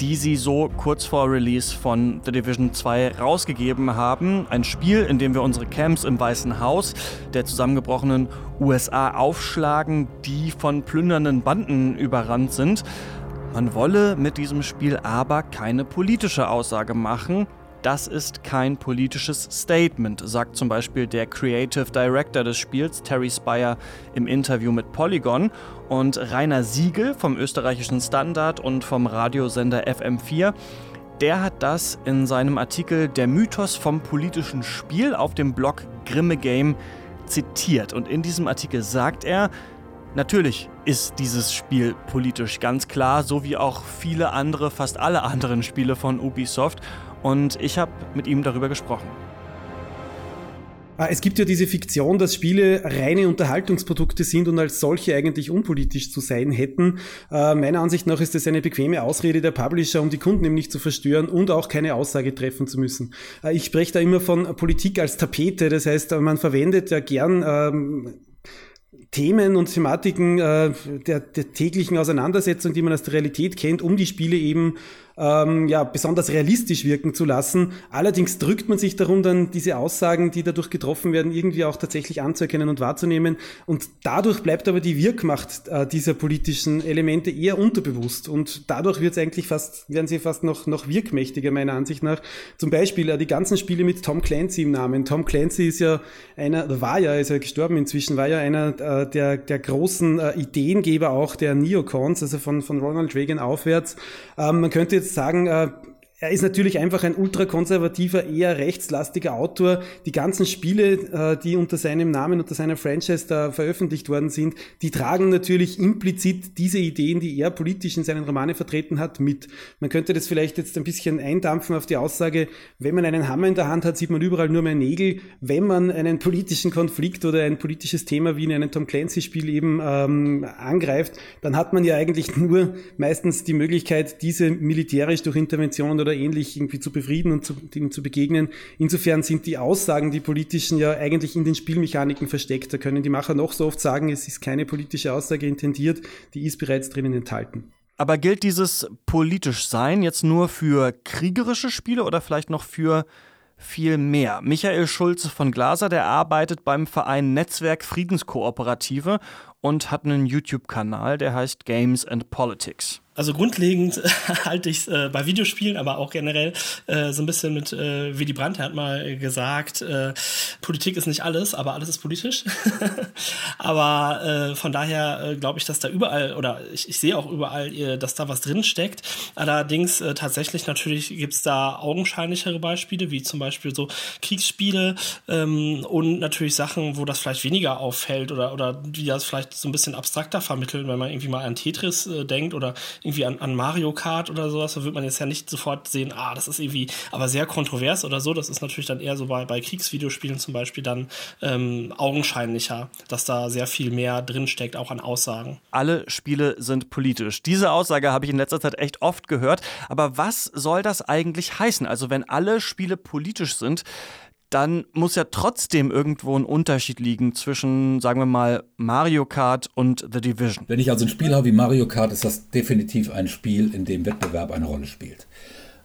die sie so kurz vor Release von The Division 2 rausgegeben haben. Ein Spiel, in dem wir unsere Camps im Weißen Haus der zusammengebrochenen USA aufschlagen, die von plündernden Banden überrannt sind. Man wolle mit diesem Spiel aber keine politische Aussage machen, das ist kein politisches Statement, sagt zum Beispiel der Creative Director des Spiels, Terry Spire, im Interview mit Polygon. Und Rainer Siegel vom österreichischen Standard und vom Radiosender FM4 der hat das in seinem Artikel Der Mythos vom politischen Spiel auf dem Blog Grimme Game zitiert. Und in diesem Artikel sagt er, natürlich ist dieses Spiel politisch ganz klar, so wie auch viele andere, fast alle anderen Spiele von Ubisoft. Und ich habe mit ihm darüber gesprochen. Ah, es gibt ja diese Fiktion, dass Spiele reine Unterhaltungsprodukte sind und als solche eigentlich unpolitisch zu sein hätten. Äh, meiner Ansicht nach ist das eine bequeme Ausrede der Publisher, um die Kunden eben nicht zu verstören und auch keine Aussage treffen zu müssen. Äh, ich spreche da immer von Politik als Tapete, das heißt, man verwendet ja gern ähm, Themen und Thematiken äh, der, der täglichen Auseinandersetzung, die man aus der Realität kennt, um die Spiele eben ähm, ja, besonders realistisch wirken zu lassen. Allerdings drückt man sich darum, dann diese Aussagen, die dadurch getroffen werden, irgendwie auch tatsächlich anzuerkennen und wahrzunehmen. Und dadurch bleibt aber die Wirkmacht äh, dieser politischen Elemente eher unterbewusst. Und dadurch wird es eigentlich fast, werden sie fast noch, noch wirkmächtiger, meiner Ansicht nach. Zum Beispiel äh, die ganzen Spiele mit Tom Clancy im Namen. Tom Clancy ist ja einer, war ja, ist ja gestorben inzwischen, war ja einer äh, der, der großen äh, Ideengeber auch der Neocons, also von, von Ronald Reagan aufwärts. Ähm, man könnte jetzt jetzt sagen, äh, er ist natürlich einfach ein ultrakonservativer, eher rechtslastiger Autor. Die ganzen Spiele, äh, die unter seinem Namen, unter seiner Franchise da veröffentlicht worden sind, die tragen natürlich implizit diese Ideen, die er politisch in seinen Romanen vertreten hat, mit. Man könnte das vielleicht jetzt ein bisschen eindampfen auf die Aussage, wenn man einen Hammer in der Hand hat, sieht man überall nur mehr Nägel. Wenn man einen politischen Konflikt oder ein politisches Thema wie in einem Tom Clancy-Spiel eben ähm, angreift, dann hat man ja eigentlich nur meistens die Möglichkeit, diese militärisch durch Intervention oder ähnlich irgendwie zu befrieden und zu, ihm zu begegnen. Insofern sind die Aussagen, die politischen, ja eigentlich in den Spielmechaniken versteckt. Da können die Macher noch so oft sagen, es ist keine politische Aussage intendiert, die ist bereits drinnen enthalten. Aber gilt dieses politisch Sein jetzt nur für kriegerische Spiele oder vielleicht noch für viel mehr? Michael Schulze von Glaser, der arbeitet beim Verein Netzwerk Friedenskooperative und hat einen YouTube-Kanal, der heißt Games and Politics. Also grundlegend halte ich es äh, bei Videospielen, aber auch generell äh, so ein bisschen mit äh, Willy Brandt, hat mal gesagt, äh, Politik ist nicht alles, aber alles ist politisch. aber äh, von daher äh, glaube ich, dass da überall, oder ich, ich sehe auch überall, äh, dass da was drin steckt. Allerdings äh, tatsächlich natürlich gibt's da augenscheinlichere Beispiele, wie zum Beispiel so Kriegsspiele ähm, und natürlich Sachen, wo das vielleicht weniger auffällt oder, oder die das vielleicht so ein bisschen abstrakter vermitteln, wenn man irgendwie mal an Tetris äh, denkt oder irgendwie an, an Mario Kart oder sowas, da wird man jetzt ja nicht sofort sehen, ah, das ist irgendwie aber sehr kontrovers oder so. Das ist natürlich dann eher so bei, bei Kriegsvideospielen zum Beispiel dann ähm, augenscheinlicher, dass da sehr viel mehr drinsteckt, auch an Aussagen. Alle Spiele sind politisch. Diese Aussage habe ich in letzter Zeit echt oft gehört. Aber was soll das eigentlich heißen? Also wenn alle Spiele politisch sind, dann muss ja trotzdem irgendwo ein Unterschied liegen zwischen, sagen wir mal, Mario Kart und The Division. Wenn ich also ein Spiel habe wie Mario Kart, ist das definitiv ein Spiel, in dem Wettbewerb eine Rolle spielt.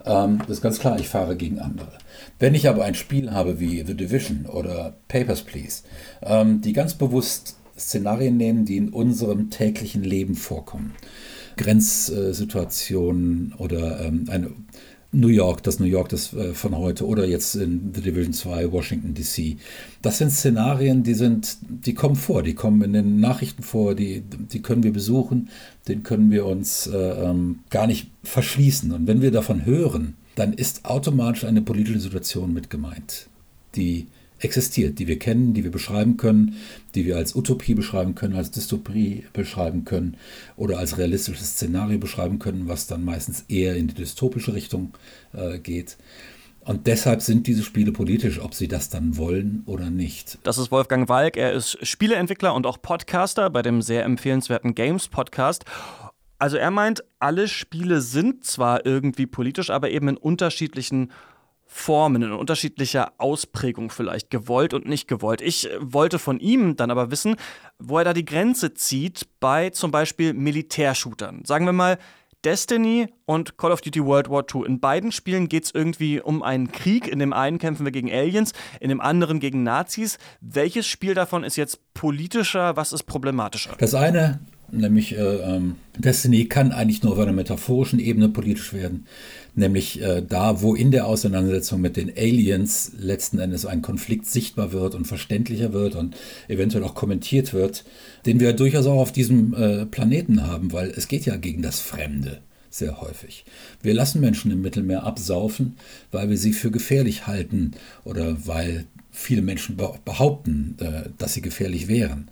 Ähm, das ist ganz klar, ich fahre gegen andere. Wenn ich aber ein Spiel habe wie The Division oder Papers, Please, ähm, die ganz bewusst Szenarien nehmen, die in unserem täglichen Leben vorkommen, Grenzsituationen oder ähm, eine New York, das New York das äh, von heute oder jetzt in The Division 2 Washington DC. Das sind Szenarien, die sind, die kommen vor, die kommen in den Nachrichten vor, die, die können wir besuchen, den können wir uns äh, ähm, gar nicht verschließen. Und wenn wir davon hören, dann ist automatisch eine politische Situation mit gemeint, die existiert, die wir kennen, die wir beschreiben können, die wir als Utopie beschreiben können, als Dystopie beschreiben können oder als realistisches Szenario beschreiben können, was dann meistens eher in die dystopische Richtung äh, geht. Und deshalb sind diese Spiele politisch, ob sie das dann wollen oder nicht. Das ist Wolfgang Walk. Er ist Spieleentwickler und auch Podcaster bei dem sehr empfehlenswerten Games Podcast. Also er meint, alle Spiele sind zwar irgendwie politisch, aber eben in unterschiedlichen Formen, in unterschiedlicher Ausprägung vielleicht, gewollt und nicht gewollt. Ich äh, wollte von ihm dann aber wissen, wo er da die Grenze zieht bei zum Beispiel Militärshootern. Sagen wir mal, Destiny und Call of Duty World War II. In beiden Spielen geht es irgendwie um einen Krieg. In dem einen kämpfen wir gegen Aliens, in dem anderen gegen Nazis. Welches Spiel davon ist jetzt politischer? Was ist problematischer? Das eine, nämlich äh, ähm, Destiny, kann eigentlich nur auf einer metaphorischen Ebene politisch werden nämlich äh, da, wo in der Auseinandersetzung mit den Aliens letzten Endes ein Konflikt sichtbar wird und verständlicher wird und eventuell auch kommentiert wird, den wir durchaus auch auf diesem äh, Planeten haben, weil es geht ja gegen das Fremde sehr häufig. Wir lassen Menschen im Mittelmeer absaufen, weil wir sie für gefährlich halten oder weil viele Menschen behaupten, äh, dass sie gefährlich wären.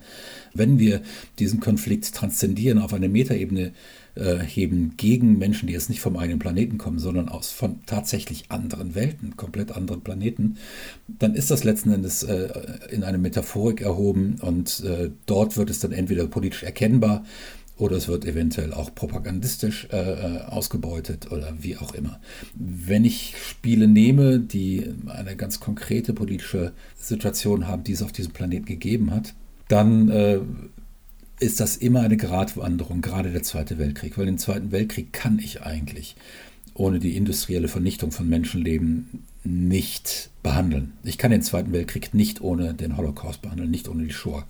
Wenn wir diesen Konflikt transzendieren auf eine Metaebene äh, heben gegen Menschen, die jetzt nicht vom eigenen Planeten kommen, sondern aus von tatsächlich anderen Welten, komplett anderen Planeten, dann ist das letzten Endes äh, in eine Metaphorik erhoben und äh, dort wird es dann entweder politisch erkennbar oder es wird eventuell auch propagandistisch äh, äh, ausgebeutet oder wie auch immer. Wenn ich Spiele nehme, die eine ganz konkrete politische Situation haben, die es auf diesem Planeten gegeben hat, dann äh, ist das immer eine Gratwanderung, gerade der Zweite Weltkrieg, weil den Zweiten Weltkrieg kann ich eigentlich ohne die industrielle Vernichtung von Menschenleben nicht behandeln. Ich kann den Zweiten Weltkrieg nicht ohne den Holocaust behandeln, nicht ohne die Shoah.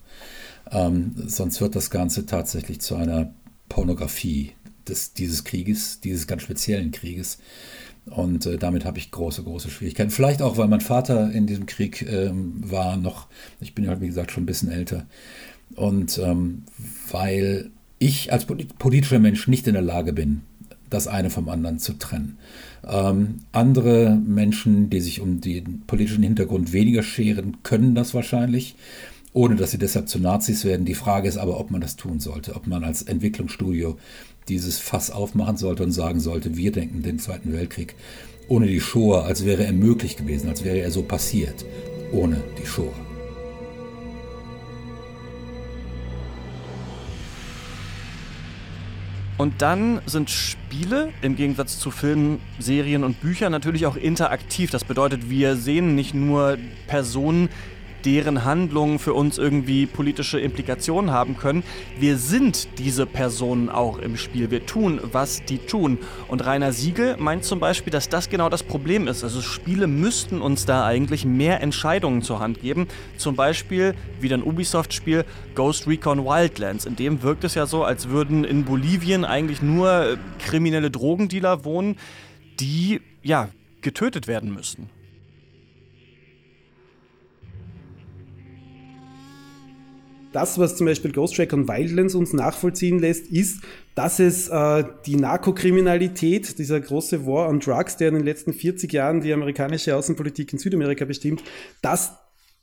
Ähm, sonst wird das Ganze tatsächlich zu einer Pornografie des, dieses Krieges, dieses ganz speziellen Krieges. Und äh, damit habe ich große, große Schwierigkeiten. Vielleicht auch, weil mein Vater in diesem Krieg ähm, war noch, ich bin ja, wie gesagt, schon ein bisschen älter. Und ähm, weil ich als politischer Mensch nicht in der Lage bin, das eine vom anderen zu trennen. Ähm, andere Menschen, die sich um den politischen Hintergrund weniger scheren, können das wahrscheinlich, ohne dass sie deshalb zu Nazis werden. Die Frage ist aber, ob man das tun sollte, ob man als Entwicklungsstudio dieses Fass aufmachen sollte und sagen sollte, wir denken den Zweiten Weltkrieg ohne die Shoah, als wäre er möglich gewesen, als wäre er so passiert, ohne die Shoah. Und dann sind Spiele im Gegensatz zu Filmen, Serien und Büchern natürlich auch interaktiv. Das bedeutet, wir sehen nicht nur Personen, deren Handlungen für uns irgendwie politische Implikationen haben können. Wir sind diese Personen auch im Spiel. Wir tun, was die tun. Und Rainer Siegel meint zum Beispiel, dass das genau das Problem ist. Also Spiele müssten uns da eigentlich mehr Entscheidungen zur Hand geben. Zum Beispiel wieder ein Ubisoft-Spiel Ghost Recon Wildlands. In dem wirkt es ja so, als würden in Bolivien eigentlich nur äh, kriminelle Drogendealer wohnen, die ja getötet werden müssen. Das, was zum Beispiel Ghost Recon Wildlands uns nachvollziehen lässt, ist, dass es äh, die Narkokriminalität, dieser große War on Drugs, der in den letzten 40 Jahren die amerikanische Außenpolitik in Südamerika bestimmt, dass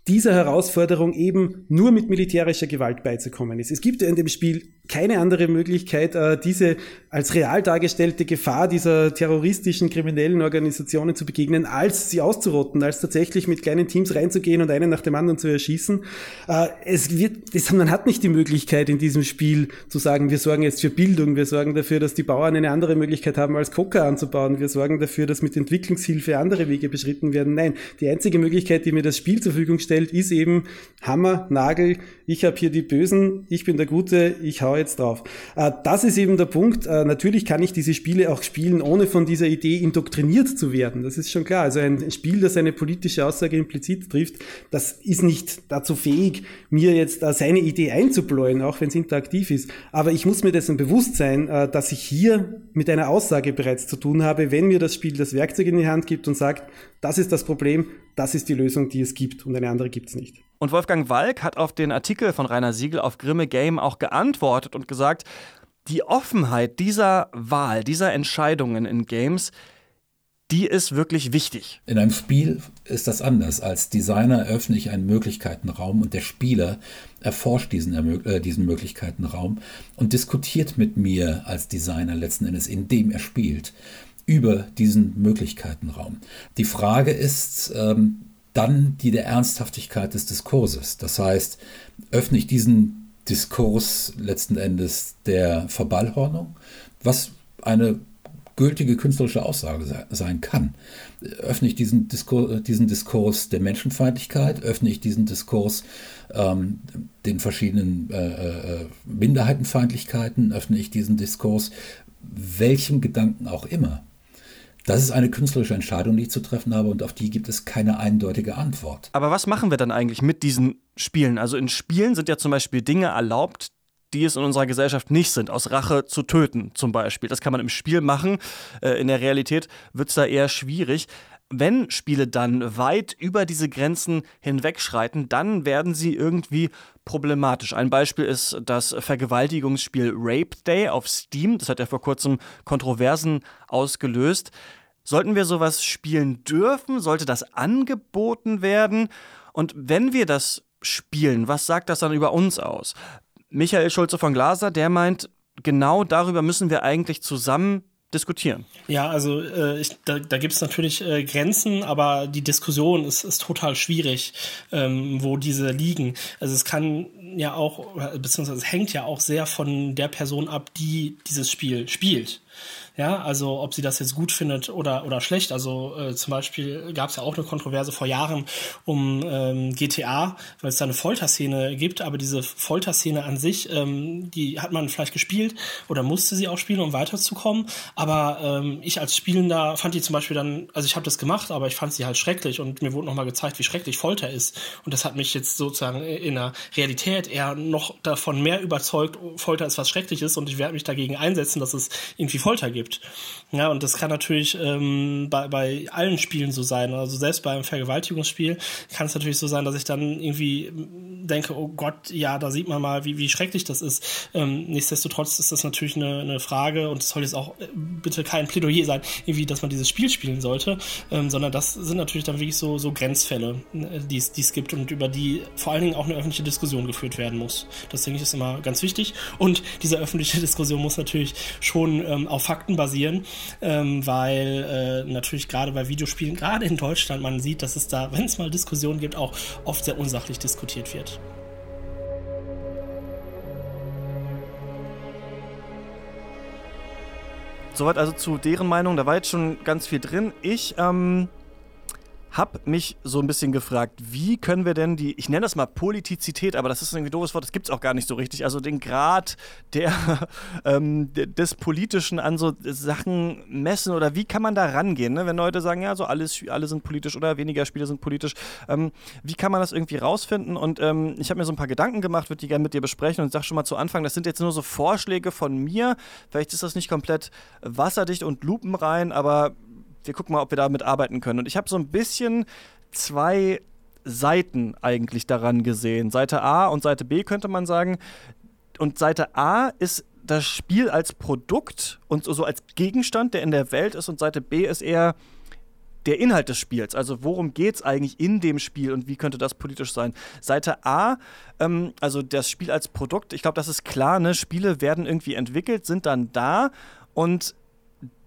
dieser Herausforderung eben nur mit militärischer Gewalt beizukommen ist. Es gibt in dem Spiel keine andere Möglichkeit, äh, diese als real dargestellte Gefahr dieser terroristischen, kriminellen Organisationen zu begegnen, als sie auszurotten, als tatsächlich mit kleinen Teams reinzugehen und einen nach dem anderen zu erschießen. Äh, es wird, man hat nicht die Möglichkeit in diesem Spiel zu sagen, wir sorgen jetzt für Bildung, wir sorgen dafür, dass die Bauern eine andere Möglichkeit haben, als Coca anzubauen, wir sorgen dafür, dass mit Entwicklungshilfe andere Wege beschritten werden. Nein, die einzige Möglichkeit, die mir das Spiel zur Verfügung stellt, ist eben Hammer, Nagel, ich habe hier die Bösen, ich bin der Gute, ich hau jetzt drauf. Äh, das ist eben der Punkt. Äh, natürlich kann ich diese Spiele auch spielen, ohne von dieser Idee indoktriniert zu werden. Das ist schon klar. Also ein Spiel, das eine politische Aussage implizit trifft, das ist nicht dazu fähig, mir jetzt äh, seine Idee einzubläuen, auch wenn es interaktiv ist. Aber ich muss mir dessen bewusst sein, dass ich hier mit einer Aussage bereits zu tun habe, wenn mir das Spiel das Werkzeug in die Hand gibt und sagt, das ist das Problem, das ist die Lösung, die es gibt und eine andere gibt es nicht. Und Wolfgang Walk hat auf den Artikel von Rainer Siegel auf Grimme Game auch geantwortet und gesagt, die Offenheit dieser Wahl, dieser Entscheidungen in Games, die ist wirklich wichtig. In einem Spiel ist das anders. Als Designer öffne ich einen Möglichkeitenraum und der Spieler erforscht diesen, äh, diesen Möglichkeitenraum und diskutiert mit mir als Designer letzten Endes, indem er spielt, über diesen Möglichkeitenraum. Die Frage ist, ähm, dann die der Ernsthaftigkeit des Diskurses. Das heißt, öffne ich diesen Diskurs letzten Endes der Verballhornung, was eine gültige künstlerische Aussage sein kann. Öffne ich diesen Diskurs, diesen Diskurs der Menschenfeindlichkeit, öffne ich diesen Diskurs ähm, den verschiedenen äh, äh, Minderheitenfeindlichkeiten, öffne ich diesen Diskurs welchem Gedanken auch immer. Das ist eine künstlerische Entscheidung, die ich zu treffen habe und auf die gibt es keine eindeutige Antwort. Aber was machen wir dann eigentlich mit diesen Spielen? Also in Spielen sind ja zum Beispiel Dinge erlaubt, die es in unserer Gesellschaft nicht sind, aus Rache zu töten zum Beispiel. Das kann man im Spiel machen. Äh, in der Realität wird es da eher schwierig. Wenn Spiele dann weit über diese Grenzen hinwegschreiten, dann werden sie irgendwie problematisch. Ein Beispiel ist das Vergewaltigungsspiel Rape Day auf Steam. Das hat ja vor kurzem Kontroversen ausgelöst. Sollten wir sowas spielen dürfen? Sollte das angeboten werden? Und wenn wir das spielen, was sagt das dann über uns aus? Michael Schulze von Glaser, der meint, genau darüber müssen wir eigentlich zusammen diskutieren. Ja, also äh, ich, da, da gibt es natürlich äh, Grenzen, aber die Diskussion ist, ist total schwierig, ähm, wo diese liegen. Also es kann ja auch, beziehungsweise es hängt ja auch sehr von der Person ab, die dieses Spiel spielt. Ja, also ob sie das jetzt gut findet oder, oder schlecht. Also äh, zum Beispiel gab es ja auch eine Kontroverse vor Jahren um ähm, GTA, weil es da eine Folterszene gibt, aber diese Folterszene an sich, ähm, die hat man vielleicht gespielt oder musste sie auch spielen, um weiterzukommen. Aber ähm, ich als Spielender fand die zum Beispiel dann, also ich habe das gemacht, aber ich fand sie halt schrecklich und mir wurde nochmal gezeigt, wie schrecklich Folter ist. Und das hat mich jetzt sozusagen in der Realität eher noch davon mehr überzeugt, Folter ist was Schreckliches und ich werde mich dagegen einsetzen, dass es irgendwie Folter gibt. Ja, und das kann natürlich ähm, bei, bei allen Spielen so sein. Also selbst bei einem Vergewaltigungsspiel kann es natürlich so sein, dass ich dann irgendwie denke, oh Gott, ja, da sieht man mal, wie, wie schrecklich das ist. Ähm, nichtsdestotrotz ist das natürlich eine, eine Frage und es soll jetzt auch äh, bitte kein Plädoyer sein, irgendwie, dass man dieses Spiel spielen sollte, ähm, sondern das sind natürlich dann wirklich so, so Grenzfälle, äh, die es gibt und über die vor allen Dingen auch eine öffentliche Diskussion geführt werden muss. Das denke ich ist immer ganz wichtig und diese öffentliche Diskussion muss natürlich schon ähm, auf Fakten basieren, ähm, weil äh, natürlich gerade bei Videospielen, gerade in Deutschland, man sieht, dass es da, wenn es mal Diskussionen gibt, auch oft sehr unsachlich diskutiert wird. Soweit also zu deren Meinung. Da war jetzt schon ganz viel drin. Ich ähm, habe mich so ein bisschen gefragt, wie können wir denn die, ich nenne das mal Politizität, aber das ist irgendwie ein doofes Wort, das gibt es auch gar nicht so richtig, also den Grad der, ähm, des Politischen an so Sachen messen oder wie kann man da rangehen, ne? wenn Leute sagen, ja, so alles, alle sind politisch oder weniger Spiele sind politisch, ähm, wie kann man das irgendwie rausfinden? Und ähm, ich habe mir so ein paar Gedanken gemacht, würde die gerne mit dir besprechen und sag schon mal zu Anfang, das sind jetzt nur so Vorschläge von mir, vielleicht ist das nicht komplett wasserdicht und lupenrein, aber wir gucken mal, ob wir damit arbeiten können. Und ich habe so ein bisschen zwei Seiten eigentlich daran gesehen. Seite A und Seite B könnte man sagen. Und Seite A ist das Spiel als Produkt und so als Gegenstand, der in der Welt ist. Und Seite B ist eher der Inhalt des Spiels. Also worum geht es eigentlich in dem Spiel und wie könnte das politisch sein? Seite A, ähm, also das Spiel als Produkt, ich glaube, das ist klar, ne? Spiele werden irgendwie entwickelt, sind dann da und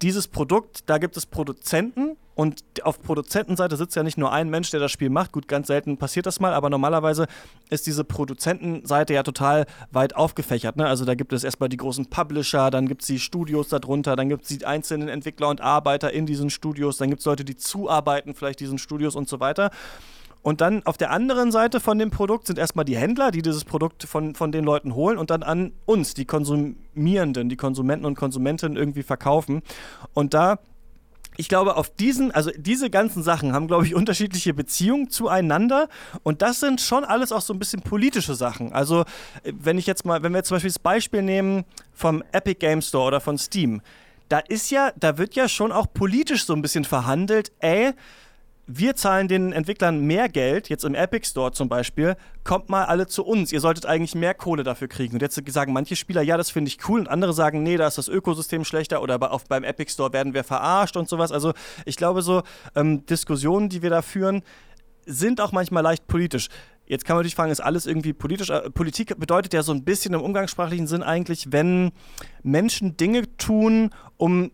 dieses Produkt, da gibt es Produzenten und auf Produzentenseite sitzt ja nicht nur ein Mensch, der das Spiel macht. Gut, ganz selten passiert das mal, aber normalerweise ist diese Produzentenseite ja total weit aufgefächert. Ne? Also da gibt es erstmal die großen Publisher, dann gibt es die Studios darunter, dann gibt es die einzelnen Entwickler und Arbeiter in diesen Studios, dann gibt es Leute, die zuarbeiten vielleicht diesen Studios und so weiter. Und dann auf der anderen Seite von dem Produkt sind erstmal die Händler, die dieses Produkt von, von den Leuten holen und dann an uns, die Konsumierenden, die Konsumenten und Konsumentinnen irgendwie verkaufen. Und da ich glaube, auf diesen, also diese ganzen Sachen haben, glaube ich, unterschiedliche Beziehungen zueinander. Und das sind schon alles auch so ein bisschen politische Sachen. Also, wenn ich jetzt mal, wenn wir jetzt zum Beispiel das Beispiel nehmen vom Epic Game Store oder von Steam, da ist ja, da wird ja schon auch politisch so ein bisschen verhandelt, ey, wir zahlen den Entwicklern mehr Geld, jetzt im Epic Store zum Beispiel, kommt mal alle zu uns, ihr solltet eigentlich mehr Kohle dafür kriegen. Und jetzt sagen manche Spieler, ja, das finde ich cool, und andere sagen, nee, da ist das Ökosystem schlechter oder auf, beim Epic Store werden wir verarscht und sowas. Also ich glaube, so ähm, Diskussionen, die wir da führen, sind auch manchmal leicht politisch. Jetzt kann man natürlich fragen, ist alles irgendwie politisch? Äh, Politik bedeutet ja so ein bisschen im umgangssprachlichen Sinn eigentlich, wenn Menschen Dinge tun, um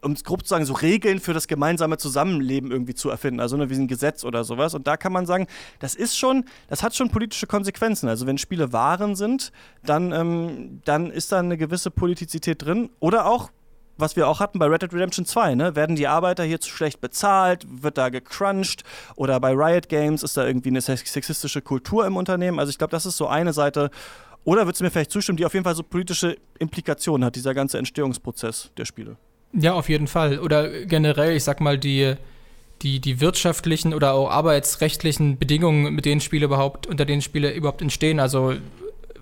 um es grob zu sagen, so Regeln für das gemeinsame Zusammenleben irgendwie zu erfinden, also ne, wie ein Gesetz oder sowas. Und da kann man sagen, das ist schon, das hat schon politische Konsequenzen. Also wenn Spiele Waren sind, dann, ähm, dann ist da eine gewisse Politizität drin. Oder auch, was wir auch hatten bei Red Dead Redemption 2, ne? Werden die Arbeiter hier zu schlecht bezahlt? Wird da gecrunched? Oder bei Riot Games ist da irgendwie eine sexistische Kultur im Unternehmen? Also ich glaube, das ist so eine Seite. Oder würdest du mir vielleicht zustimmen, die auf jeden Fall so politische Implikationen hat, dieser ganze Entstehungsprozess der Spiele? Ja, auf jeden Fall. Oder generell, ich sag mal, die, die, die wirtschaftlichen oder auch arbeitsrechtlichen Bedingungen, mit denen Spiele überhaupt, unter denen Spiele überhaupt entstehen. Also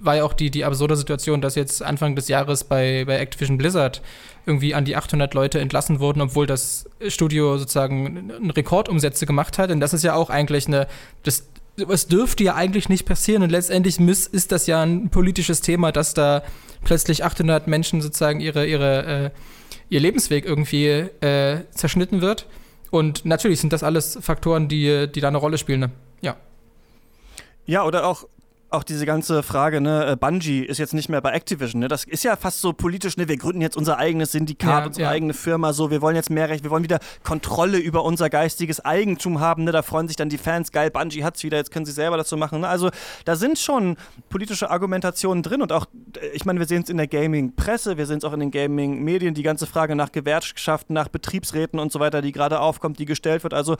war ja auch die, die absurde Situation, dass jetzt Anfang des Jahres bei, bei Activision Blizzard irgendwie an die 800 Leute entlassen wurden, obwohl das Studio sozusagen einen Rekordumsätze gemacht hat. Und das ist ja auch eigentlich eine, das, es dürfte ja eigentlich nicht passieren. Und letztendlich ist das ja ein politisches Thema, dass da plötzlich 800 Menschen sozusagen ihre, ihre äh, ihr Lebensweg irgendwie äh, zerschnitten wird. Und natürlich sind das alles Faktoren, die, die da eine Rolle spielen. Ne? Ja. Ja, oder auch auch diese ganze Frage, ne, äh, Bungie ist jetzt nicht mehr bei Activision, ne? Das ist ja fast so politisch, ne? Wir gründen jetzt unser eigenes Syndikat, ja, unsere ja. eigene Firma, so, wir wollen jetzt mehr Recht, wir wollen wieder Kontrolle über unser geistiges Eigentum haben, ne? Da freuen sich dann die Fans, geil, Bungie hat's wieder, jetzt können sie selber dazu machen. Ne? Also da sind schon politische Argumentationen drin und auch, äh, ich meine, wir sehen es in der Gaming-Presse, wir sehen es auch in den Gaming-Medien, die ganze Frage nach Gewerkschaften, nach Betriebsräten und so weiter, die gerade aufkommt, die gestellt wird. Also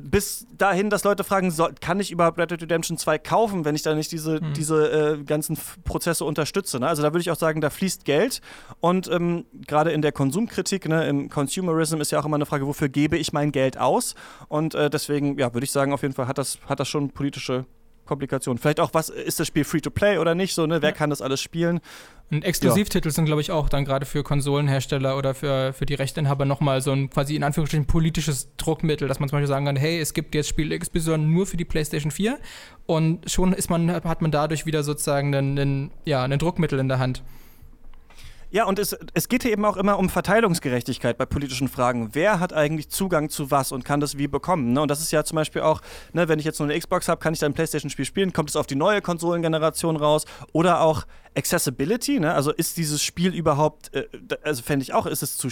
bis dahin, dass Leute fragen, soll, kann ich überhaupt Red Dead Redemption 2 kaufen, wenn ich da nicht diese, hm. diese äh, ganzen Prozesse unterstütze. Ne? Also da würde ich auch sagen, da fließt Geld. Und ähm, gerade in der Konsumkritik, ne, im Consumerism ist ja auch immer eine Frage, wofür gebe ich mein Geld aus? Und äh, deswegen, ja, würde ich sagen, auf jeden Fall hat das, hat das schon politische Komplikationen. Vielleicht auch, was ist das Spiel free to play oder nicht? So, ne? Wer ja. kann das alles spielen? Und Exklusivtitel ja. sind, glaube ich, auch dann gerade für Konsolenhersteller oder für, für die Rechteinhaber nochmal so ein quasi in Anführungsstrichen politisches Druckmittel, dass man zum Beispiel sagen kann, hey, es gibt jetzt Spiel X besonders nur für die PlayStation 4 und schon ist man, hat man dadurch wieder sozusagen einen, einen, ja, ein Druckmittel in der Hand. Ja, und es, es geht hier eben auch immer um Verteilungsgerechtigkeit bei politischen Fragen. Wer hat eigentlich Zugang zu was und kann das wie bekommen? Ne? Und das ist ja zum Beispiel auch, ne, wenn ich jetzt nur eine Xbox habe, kann ich dann ein PlayStation-Spiel spielen, kommt es auf die neue Konsolengeneration raus oder auch Accessibility, ne? also ist dieses Spiel überhaupt, äh, also fände ich auch, ist es zu,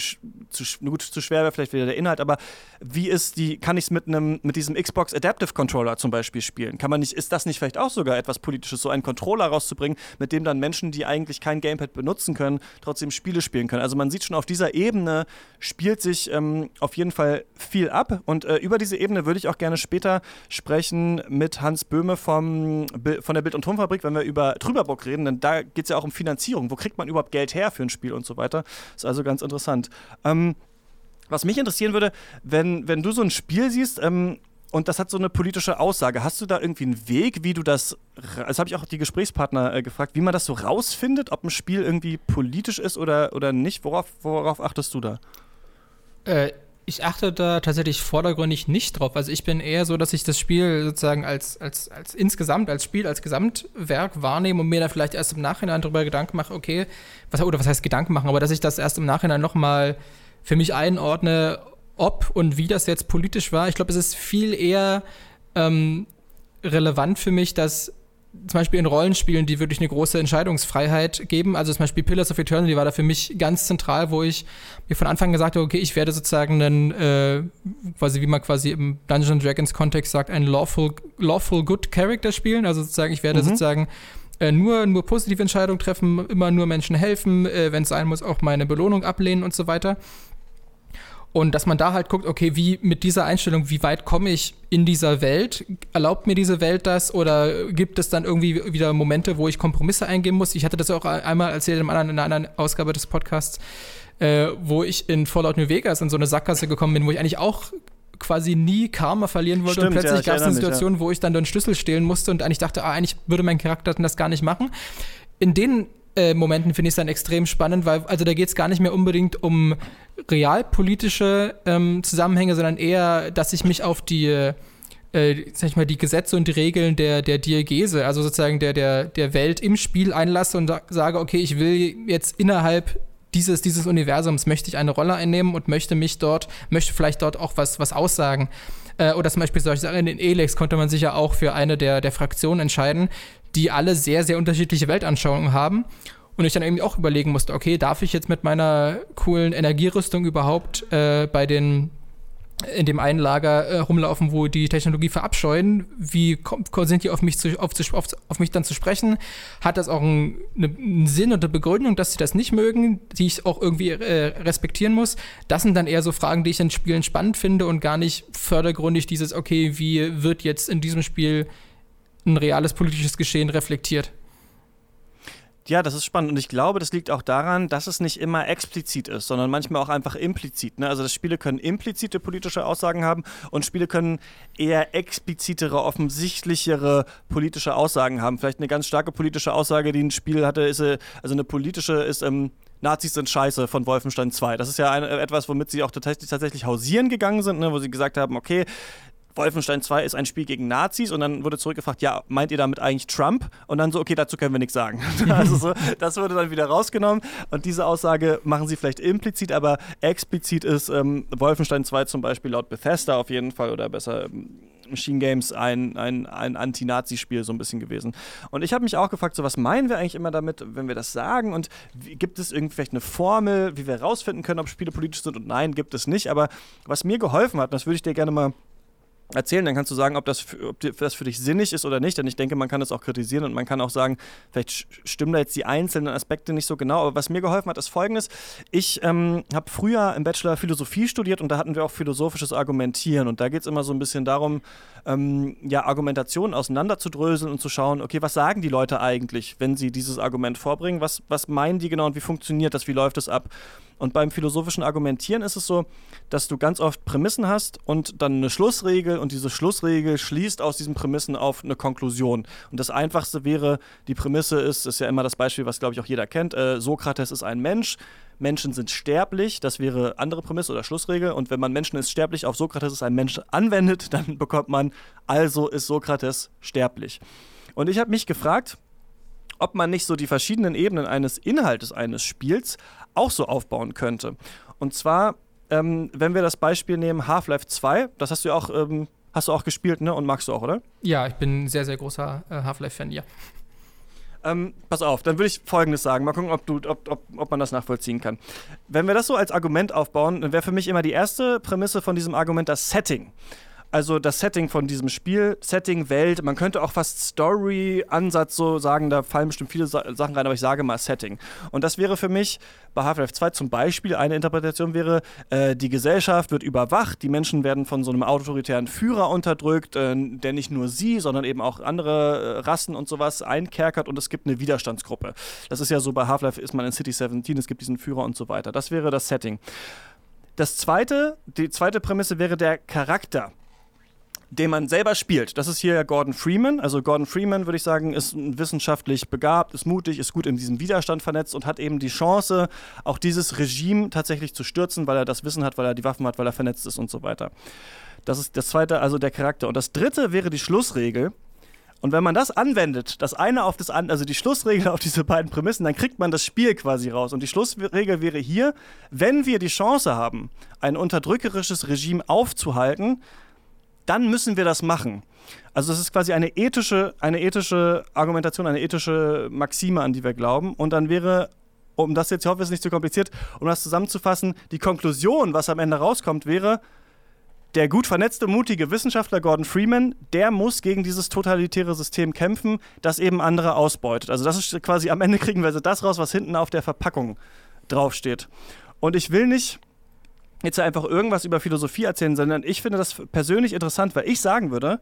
zu, gut, zu schwer, wäre vielleicht wieder der Inhalt, aber wie ist die, kann ich es mit mit diesem Xbox Adaptive Controller zum Beispiel spielen? Kann man nicht, ist das nicht vielleicht auch sogar etwas Politisches, so einen Controller rauszubringen, mit dem dann Menschen, die eigentlich kein Gamepad benutzen können, trotzdem Spiele spielen können? Also man sieht schon, auf dieser Ebene spielt sich ähm, auf jeden Fall viel ab und äh, über diese Ebene würde ich auch gerne später sprechen mit Hans Böhme vom, von der Bild- und Tonfabrik, wenn wir über Trüberburg reden, denn da geht es ja auch um Finanzierung. Wo kriegt man überhaupt Geld her für ein Spiel und so weiter? Ist also ganz interessant. Ähm, was mich interessieren würde, wenn, wenn du so ein Spiel siehst, ähm, und das hat so eine politische Aussage. Hast du da irgendwie einen Weg, wie du das, das habe ich auch die Gesprächspartner äh, gefragt, wie man das so rausfindet, ob ein Spiel irgendwie politisch ist oder, oder nicht? Worauf, worauf achtest du da? Äh, ich achte da tatsächlich vordergründig nicht drauf. Also ich bin eher so, dass ich das Spiel sozusagen als, als, als insgesamt, als Spiel, als Gesamtwerk wahrnehme und mir dann vielleicht erst im Nachhinein darüber Gedanken mache, okay, was, oder was heißt Gedanken machen, aber dass ich das erst im Nachhinein nochmal für mich einordne, ob und wie das jetzt politisch war. Ich glaube, es ist viel eher ähm, relevant für mich, dass zum Beispiel in Rollenspielen, die wirklich eine große Entscheidungsfreiheit geben. Also zum Beispiel Pillars of Eternity war da für mich ganz zentral, wo ich mir von Anfang gesagt habe, okay, ich werde sozusagen einen, äh, quasi wie man quasi im Dungeons Dragons Kontext sagt, einen lawful, lawful good Character spielen. Also sozusagen, ich werde mhm. sozusagen äh, nur, nur positive Entscheidungen treffen, immer nur Menschen helfen, äh, wenn es sein muss, auch meine Belohnung ablehnen und so weiter. Und dass man da halt guckt, okay, wie mit dieser Einstellung, wie weit komme ich in dieser Welt? Erlaubt mir diese Welt das oder gibt es dann irgendwie wieder Momente, wo ich Kompromisse eingehen muss? Ich hatte das auch einmal erzählt in einer anderen Ausgabe des Podcasts, äh, wo ich in Fallout New Vegas in so eine Sackgasse gekommen bin, wo ich eigentlich auch quasi nie Karma verlieren wollte Stimmt, und plötzlich ja, gab es eine mich, Situation, ja. wo ich dann den Schlüssel stehlen musste und eigentlich dachte, ah, eigentlich würde mein Charakter das gar nicht machen. In den äh, Momenten finde ich es dann extrem spannend, weil also da geht es gar nicht mehr unbedingt um realpolitische ähm, Zusammenhänge, sondern eher, dass ich mich auf die äh, sag ich mal, die Gesetze und die Regeln der, der Diegese, also sozusagen der, der, der Welt im Spiel einlasse und sage, okay, ich will jetzt innerhalb dieses, dieses Universums möchte ich eine Rolle einnehmen und möchte mich dort, möchte vielleicht dort auch was, was aussagen. Äh, oder zum Beispiel solche Sachen in Elex konnte man sich ja auch für eine der, der Fraktionen entscheiden, die alle sehr, sehr unterschiedliche Weltanschauungen haben. Und ich dann irgendwie auch überlegen musste, okay, darf ich jetzt mit meiner coolen Energierüstung überhaupt äh, bei den in dem einen Lager äh, rumlaufen, wo die Technologie verabscheuen. Wie sind die auf mich, zu, auf, auf, auf, mich dann zu sprechen? Hat das auch einen, einen, Sinn und eine Begründung, dass sie das nicht mögen, die ich auch irgendwie äh, respektieren muss? Das sind dann eher so Fragen, die ich in Spielen spannend finde und gar nicht fördergründig dieses, okay, wie wird jetzt in diesem Spiel ein reales politisches Geschehen reflektiert. Ja, das ist spannend und ich glaube, das liegt auch daran, dass es nicht immer explizit ist, sondern manchmal auch einfach implizit. Ne? Also, dass Spiele können implizite politische Aussagen haben und Spiele können eher explizitere, offensichtlichere politische Aussagen haben. Vielleicht eine ganz starke politische Aussage, die ein Spiel hatte, ist, äh, also eine politische ist, ähm, Nazis sind scheiße von Wolfenstein 2. Das ist ja ein, etwas, womit sie auch tatsächlich, tatsächlich hausieren gegangen sind, ne? wo sie gesagt haben, okay, Wolfenstein 2 ist ein Spiel gegen Nazis und dann wurde zurückgefragt, ja, meint ihr damit eigentlich Trump? Und dann so, okay, dazu können wir nichts sagen. also so, das wurde dann wieder rausgenommen und diese Aussage machen sie vielleicht implizit, aber explizit ist ähm, Wolfenstein 2 zum Beispiel laut Bethesda auf jeden Fall oder besser ähm, Machine Games ein, ein, ein Anti-Nazi-Spiel so ein bisschen gewesen. Und ich habe mich auch gefragt, so was meinen wir eigentlich immer damit, wenn wir das sagen? Und wie, gibt es irgendwie vielleicht eine Formel, wie wir herausfinden können, ob Spiele politisch sind? Und nein, gibt es nicht. Aber was mir geholfen hat, das würde ich dir gerne mal erzählen, dann kannst du sagen, ob das, für, ob das für dich sinnig ist oder nicht. Denn ich denke, man kann das auch kritisieren und man kann auch sagen, vielleicht stimmen da jetzt die einzelnen Aspekte nicht so genau. Aber was mir geholfen hat, ist folgendes. Ich ähm, habe früher im Bachelor Philosophie studiert und da hatten wir auch philosophisches Argumentieren. Und da geht es immer so ein bisschen darum, ähm, ja, Argumentationen auseinanderzudröseln und zu schauen, okay, was sagen die Leute eigentlich, wenn sie dieses Argument vorbringen? Was, was meinen die genau und wie funktioniert das? Wie läuft es ab? Und beim philosophischen Argumentieren ist es so, dass du ganz oft Prämissen hast und dann eine Schlussregel und diese Schlussregel schließt aus diesen Prämissen auf eine Konklusion. Und das Einfachste wäre, die Prämisse ist, ist ja immer das Beispiel, was glaube ich auch jeder kennt, äh, Sokrates ist ein Mensch. Menschen sind sterblich, das wäre andere Prämisse oder Schlussregel. Und wenn man Menschen ist sterblich auf Sokrates ist ein Mensch anwendet, dann bekommt man, also ist Sokrates sterblich. Und ich habe mich gefragt, ob man nicht so die verschiedenen Ebenen eines Inhaltes eines Spiels auch so aufbauen könnte. Und zwar, ähm, wenn wir das Beispiel nehmen, Half-Life 2, das hast du ja auch, ähm, hast du auch gespielt, ne? Und magst du auch, oder? Ja, ich bin ein sehr, sehr großer äh, Half-Life-Fan, ja. Ähm, pass auf, dann würde ich Folgendes sagen. Mal gucken, ob, du, ob, ob, ob man das nachvollziehen kann. Wenn wir das so als Argument aufbauen, dann wäre für mich immer die erste Prämisse von diesem Argument das Setting also das Setting von diesem Spiel, Setting, Welt, man könnte auch fast Story-Ansatz so sagen, da fallen bestimmt viele Sa Sachen rein, aber ich sage mal Setting. Und das wäre für mich bei Half-Life 2 zum Beispiel eine Interpretation wäre, äh, die Gesellschaft wird überwacht, die Menschen werden von so einem autoritären Führer unterdrückt, äh, der nicht nur sie, sondern eben auch andere äh, Rassen und sowas einkerkert und es gibt eine Widerstandsgruppe. Das ist ja so, bei Half-Life ist man in City 17, es gibt diesen Führer und so weiter. Das wäre das Setting. Das zweite, die zweite Prämisse wäre der Charakter den man selber spielt. Das ist hier Gordon Freeman. Also Gordon Freeman, würde ich sagen, ist wissenschaftlich begabt, ist mutig, ist gut in diesem Widerstand vernetzt und hat eben die Chance, auch dieses Regime tatsächlich zu stürzen, weil er das Wissen hat, weil er die Waffen hat, weil er vernetzt ist und so weiter. Das ist das zweite, also der Charakter. Und das dritte wäre die Schlussregel. Und wenn man das anwendet, das eine auf das andere, also die Schlussregel auf diese beiden Prämissen, dann kriegt man das Spiel quasi raus. Und die Schlussregel wäre hier, wenn wir die Chance haben, ein unterdrückerisches Regime aufzuhalten, dann müssen wir das machen. Also das ist quasi eine ethische, eine ethische Argumentation, eine ethische Maxime, an die wir glauben. Und dann wäre, um das jetzt, ich hoffe, es ist nicht zu kompliziert, um das zusammenzufassen, die Konklusion, was am Ende rauskommt, wäre, der gut vernetzte, mutige Wissenschaftler Gordon Freeman, der muss gegen dieses totalitäre System kämpfen, das eben andere ausbeutet. Also das ist quasi, am Ende kriegen wir also das raus, was hinten auf der Verpackung draufsteht. Und ich will nicht jetzt einfach irgendwas über Philosophie erzählen, sondern ich finde das persönlich interessant, weil ich sagen würde,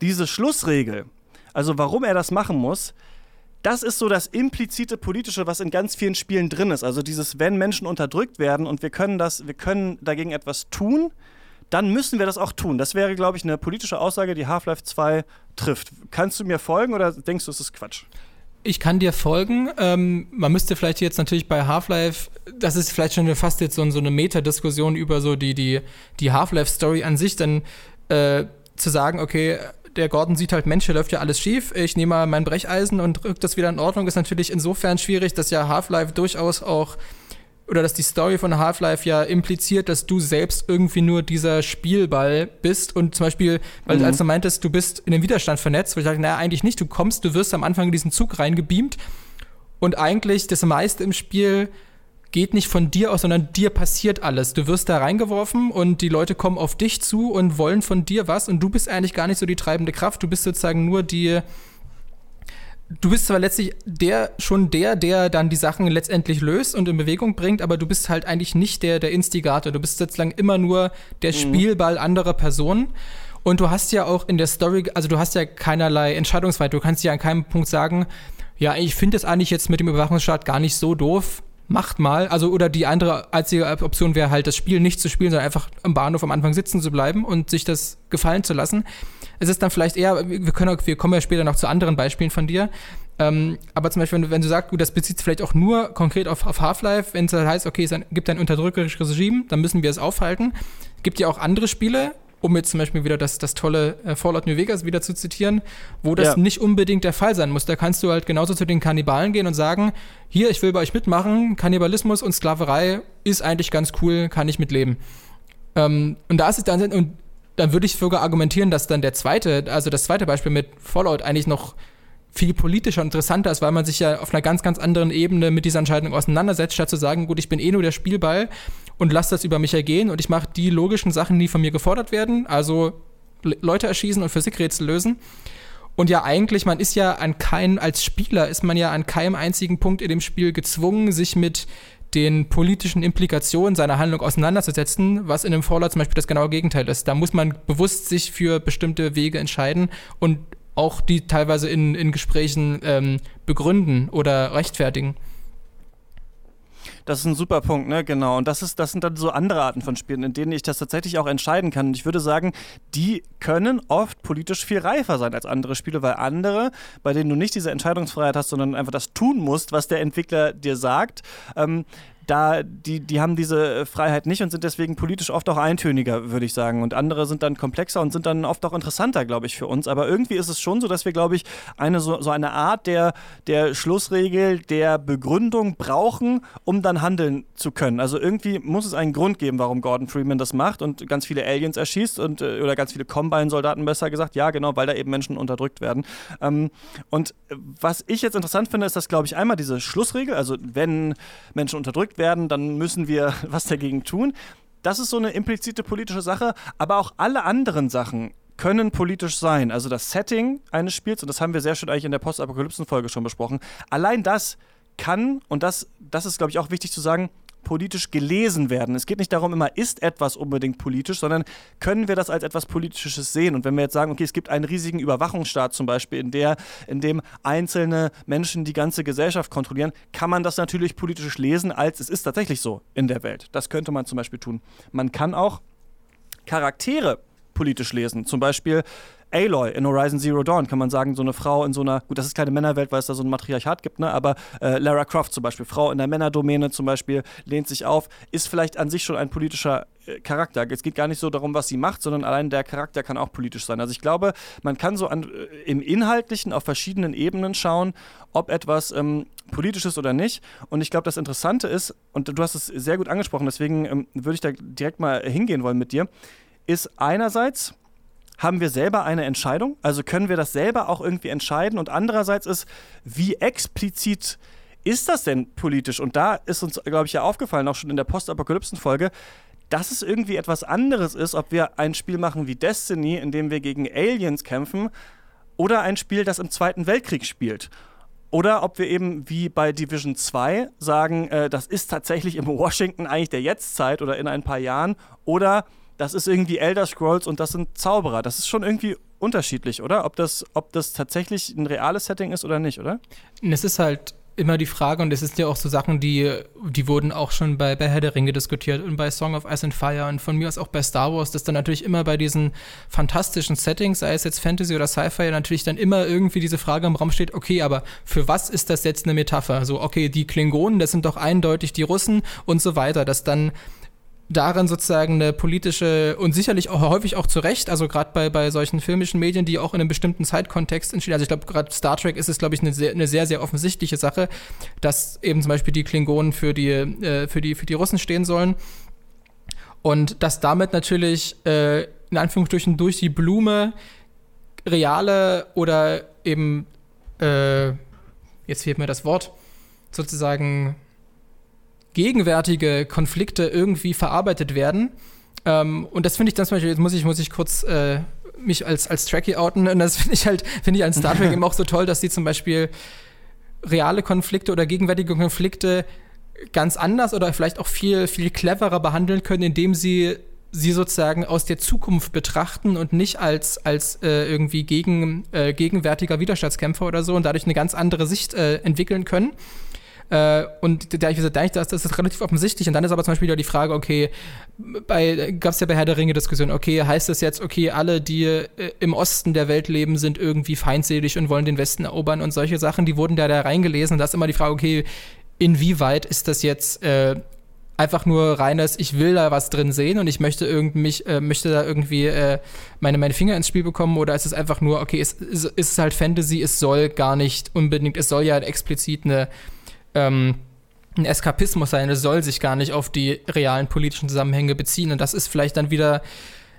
diese Schlussregel, also warum er das machen muss, das ist so das implizite politische, was in ganz vielen Spielen drin ist. Also dieses, wenn Menschen unterdrückt werden und wir können das, wir können dagegen etwas tun, dann müssen wir das auch tun. Das wäre, glaube ich, eine politische Aussage, die Half-Life 2 trifft. Kannst du mir folgen oder denkst du, es ist Quatsch? Ich kann dir folgen. Ähm, man müsste vielleicht jetzt natürlich bei Half-Life, das ist vielleicht schon fast jetzt so, so eine Metadiskussion über so die, die, die Half-Life-Story an sich, dann äh, zu sagen, okay, der Gordon sieht halt, Mensch, hier läuft ja alles schief, ich nehme mal mein Brecheisen und rück das wieder in Ordnung, ist natürlich insofern schwierig, dass ja Half-Life durchaus auch oder dass die Story von Half-Life ja impliziert, dass du selbst irgendwie nur dieser Spielball bist und zum Beispiel, weil mhm. als du meintest, du bist in den Widerstand vernetzt, wo ich sage, naja, eigentlich nicht, du kommst, du wirst am Anfang in diesen Zug reingebeamt und eigentlich das meiste im Spiel geht nicht von dir aus, sondern dir passiert alles. Du wirst da reingeworfen und die Leute kommen auf dich zu und wollen von dir was und du bist eigentlich gar nicht so die treibende Kraft, du bist sozusagen nur die du bist zwar letztlich der schon der, der dann die Sachen letztendlich löst und in Bewegung bringt, aber du bist halt eigentlich nicht der, der Instigator. Du bist sozusagen immer nur der mhm. Spielball anderer Personen. Und du hast ja auch in der Story, also du hast ja keinerlei Entscheidungsfreiheit. Du kannst ja an keinem Punkt sagen, ja, ich finde es eigentlich jetzt mit dem Überwachungsstaat gar nicht so doof. Macht mal. Also, oder die andere einzige Option wäre halt, das Spiel nicht zu spielen, sondern einfach am Bahnhof am Anfang sitzen zu bleiben und sich das gefallen zu lassen es ist dann vielleicht eher, wir, können, wir kommen ja später noch zu anderen Beispielen von dir, ähm, aber zum Beispiel, wenn du, wenn du sagst, gut, das bezieht sich vielleicht auch nur konkret auf, auf Half-Life, wenn es halt heißt, okay, es gibt ein unterdrückerisches Regime, dann müssen wir es aufhalten. Gibt ja auch andere Spiele, um jetzt zum Beispiel wieder das, das tolle äh, Fallout New Vegas wieder zu zitieren, wo das ja. nicht unbedingt der Fall sein muss. Da kannst du halt genauso zu den Kannibalen gehen und sagen, hier, ich will bei euch mitmachen, Kannibalismus und Sklaverei ist eigentlich ganz cool, kann ich mitleben. Ähm, und da ist es dann, und dann würde ich sogar argumentieren, dass dann der zweite, also das zweite Beispiel mit Fallout eigentlich noch viel politischer und interessanter ist, weil man sich ja auf einer ganz, ganz anderen Ebene mit dieser Entscheidung auseinandersetzt, statt zu sagen, gut, ich bin eh nur der Spielball und lass das über mich ergehen und ich mache die logischen Sachen, die von mir gefordert werden, also Leute erschießen und Physikrätsel lösen. Und ja, eigentlich, man ist ja an keinem, als Spieler ist man ja an keinem einzigen Punkt in dem Spiel gezwungen, sich mit den politischen Implikationen seiner Handlung auseinanderzusetzen, was in dem Fallout zum Beispiel das genaue Gegenteil ist. Da muss man bewusst sich für bestimmte Wege entscheiden und auch die teilweise in, in Gesprächen ähm, begründen oder rechtfertigen. Das ist ein super Punkt, ne? Genau. Und das ist, das sind dann so andere Arten von Spielen, in denen ich das tatsächlich auch entscheiden kann. Und ich würde sagen, die können oft politisch viel reifer sein als andere Spiele, weil andere, bei denen du nicht diese Entscheidungsfreiheit hast, sondern einfach das tun musst, was der Entwickler dir sagt, ähm, da, die, die haben diese Freiheit nicht und sind deswegen politisch oft auch eintöniger, würde ich sagen. Und andere sind dann komplexer und sind dann oft auch interessanter, glaube ich, für uns. Aber irgendwie ist es schon so, dass wir, glaube ich, eine so, so eine Art der, der Schlussregel, der Begründung brauchen, um dann handeln zu können. Also irgendwie muss es einen Grund geben, warum Gordon Freeman das macht und ganz viele Aliens erschießt und äh, oder ganz viele Combine-Soldaten besser gesagt. Ja, genau, weil da eben Menschen unterdrückt werden. Ähm, und was ich jetzt interessant finde, ist, dass, glaube ich, einmal diese Schlussregel, also wenn Menschen unterdrückt werden, dann müssen wir was dagegen tun. Das ist so eine implizite politische Sache, aber auch alle anderen Sachen können politisch sein. Also das Setting eines Spiels, und das haben wir sehr schön eigentlich in der Postapokalypsen-Folge schon besprochen, allein das kann, und das, das ist, glaube ich, auch wichtig zu sagen, politisch gelesen werden. Es geht nicht darum, immer ist etwas unbedingt politisch, sondern können wir das als etwas Politisches sehen. Und wenn wir jetzt sagen, okay, es gibt einen riesigen Überwachungsstaat zum Beispiel, in, der, in dem einzelne Menschen die ganze Gesellschaft kontrollieren, kann man das natürlich politisch lesen, als es ist tatsächlich so in der Welt. Das könnte man zum Beispiel tun. Man kann auch Charaktere politisch lesen. Zum Beispiel Aloy in Horizon Zero Dawn kann man sagen, so eine Frau in so einer, gut, das ist keine Männerwelt, weil es da so ein Matriarchat gibt, ne? aber äh, Lara Croft zum Beispiel, Frau in der Männerdomäne zum Beispiel, lehnt sich auf, ist vielleicht an sich schon ein politischer äh, Charakter. Es geht gar nicht so darum, was sie macht, sondern allein der Charakter kann auch politisch sein. Also ich glaube, man kann so an, äh, im Inhaltlichen auf verschiedenen Ebenen schauen, ob etwas ähm, politisch ist oder nicht. Und ich glaube, das Interessante ist, und du hast es sehr gut angesprochen, deswegen ähm, würde ich da direkt mal hingehen wollen mit dir, ist einerseits, haben wir selber eine Entscheidung? Also können wir das selber auch irgendwie entscheiden? Und andererseits ist, wie explizit ist das denn politisch? Und da ist uns, glaube ich, ja aufgefallen, auch schon in der Postapokalypsen-Folge, dass es irgendwie etwas anderes ist, ob wir ein Spiel machen wie Destiny, in dem wir gegen Aliens kämpfen, oder ein Spiel, das im Zweiten Weltkrieg spielt. Oder ob wir eben wie bei Division 2 sagen, äh, das ist tatsächlich im Washington eigentlich der Jetztzeit oder in ein paar Jahren. Oder das ist irgendwie Elder Scrolls und das sind Zauberer. Das ist schon irgendwie unterschiedlich, oder? Ob das, ob das tatsächlich ein reales Setting ist oder nicht, oder? Es ist halt immer die Frage, und es sind ja auch so Sachen, die, die wurden auch schon bei, bei Herr der Ringe diskutiert und bei Song of Ice and Fire und von mir aus auch bei Star Wars, dass dann natürlich immer bei diesen fantastischen Settings, sei es jetzt Fantasy oder Sci-Fi, natürlich dann immer irgendwie diese Frage im Raum steht, okay, aber für was ist das jetzt eine Metapher? So, okay, die Klingonen, das sind doch eindeutig die Russen und so weiter, dass dann darin sozusagen eine politische und sicherlich auch häufig auch zu Recht, also gerade bei, bei solchen filmischen Medien, die auch in einem bestimmten Zeitkontext entstehen. Also ich glaube, gerade Star Trek ist es, glaube ich, eine sehr, eine sehr, sehr offensichtliche Sache, dass eben zum Beispiel die Klingonen für die, äh, für die, für die Russen stehen sollen. Und dass damit natürlich äh, in Anführungsstrichen durch die Blume reale oder eben, äh, jetzt fehlt mir das Wort, sozusagen gegenwärtige Konflikte irgendwie verarbeitet werden. Ähm, und das finde ich dann zum Beispiel, jetzt muss ich, muss ich kurz äh, mich als, als Trekkie outen. Und das finde ich halt, finde ich an Star Trek eben auch so toll, dass die zum Beispiel reale Konflikte oder gegenwärtige Konflikte ganz anders oder vielleicht auch viel, viel cleverer behandeln können, indem sie sie sozusagen aus der Zukunft betrachten und nicht als, als äh, irgendwie gegen, äh, gegenwärtiger Widerstandskämpfer oder so und dadurch eine ganz andere Sicht äh, entwickeln können. Äh, und da ich gesagt, das, das ist relativ offensichtlich. Und dann ist aber zum Beispiel wieder die Frage, okay, bei, gab es ja bei Herr der Ringe Diskussion, okay, heißt das jetzt, okay, alle, die äh, im Osten der Welt leben, sind irgendwie feindselig und wollen den Westen erobern und solche Sachen, die wurden da, da reingelesen. Und da ist immer die Frage, okay, inwieweit ist das jetzt äh, einfach nur reines, ich will da was drin sehen und ich möchte irgendwie mich, äh, möchte da irgendwie äh, meine, meine Finger ins Spiel bekommen oder ist es einfach nur, okay, es, es ist halt Fantasy, es soll gar nicht unbedingt, es soll ja explizit eine ähm, ein Eskapismus sein. Es soll sich gar nicht auf die realen politischen Zusammenhänge beziehen. Und das ist vielleicht dann wieder,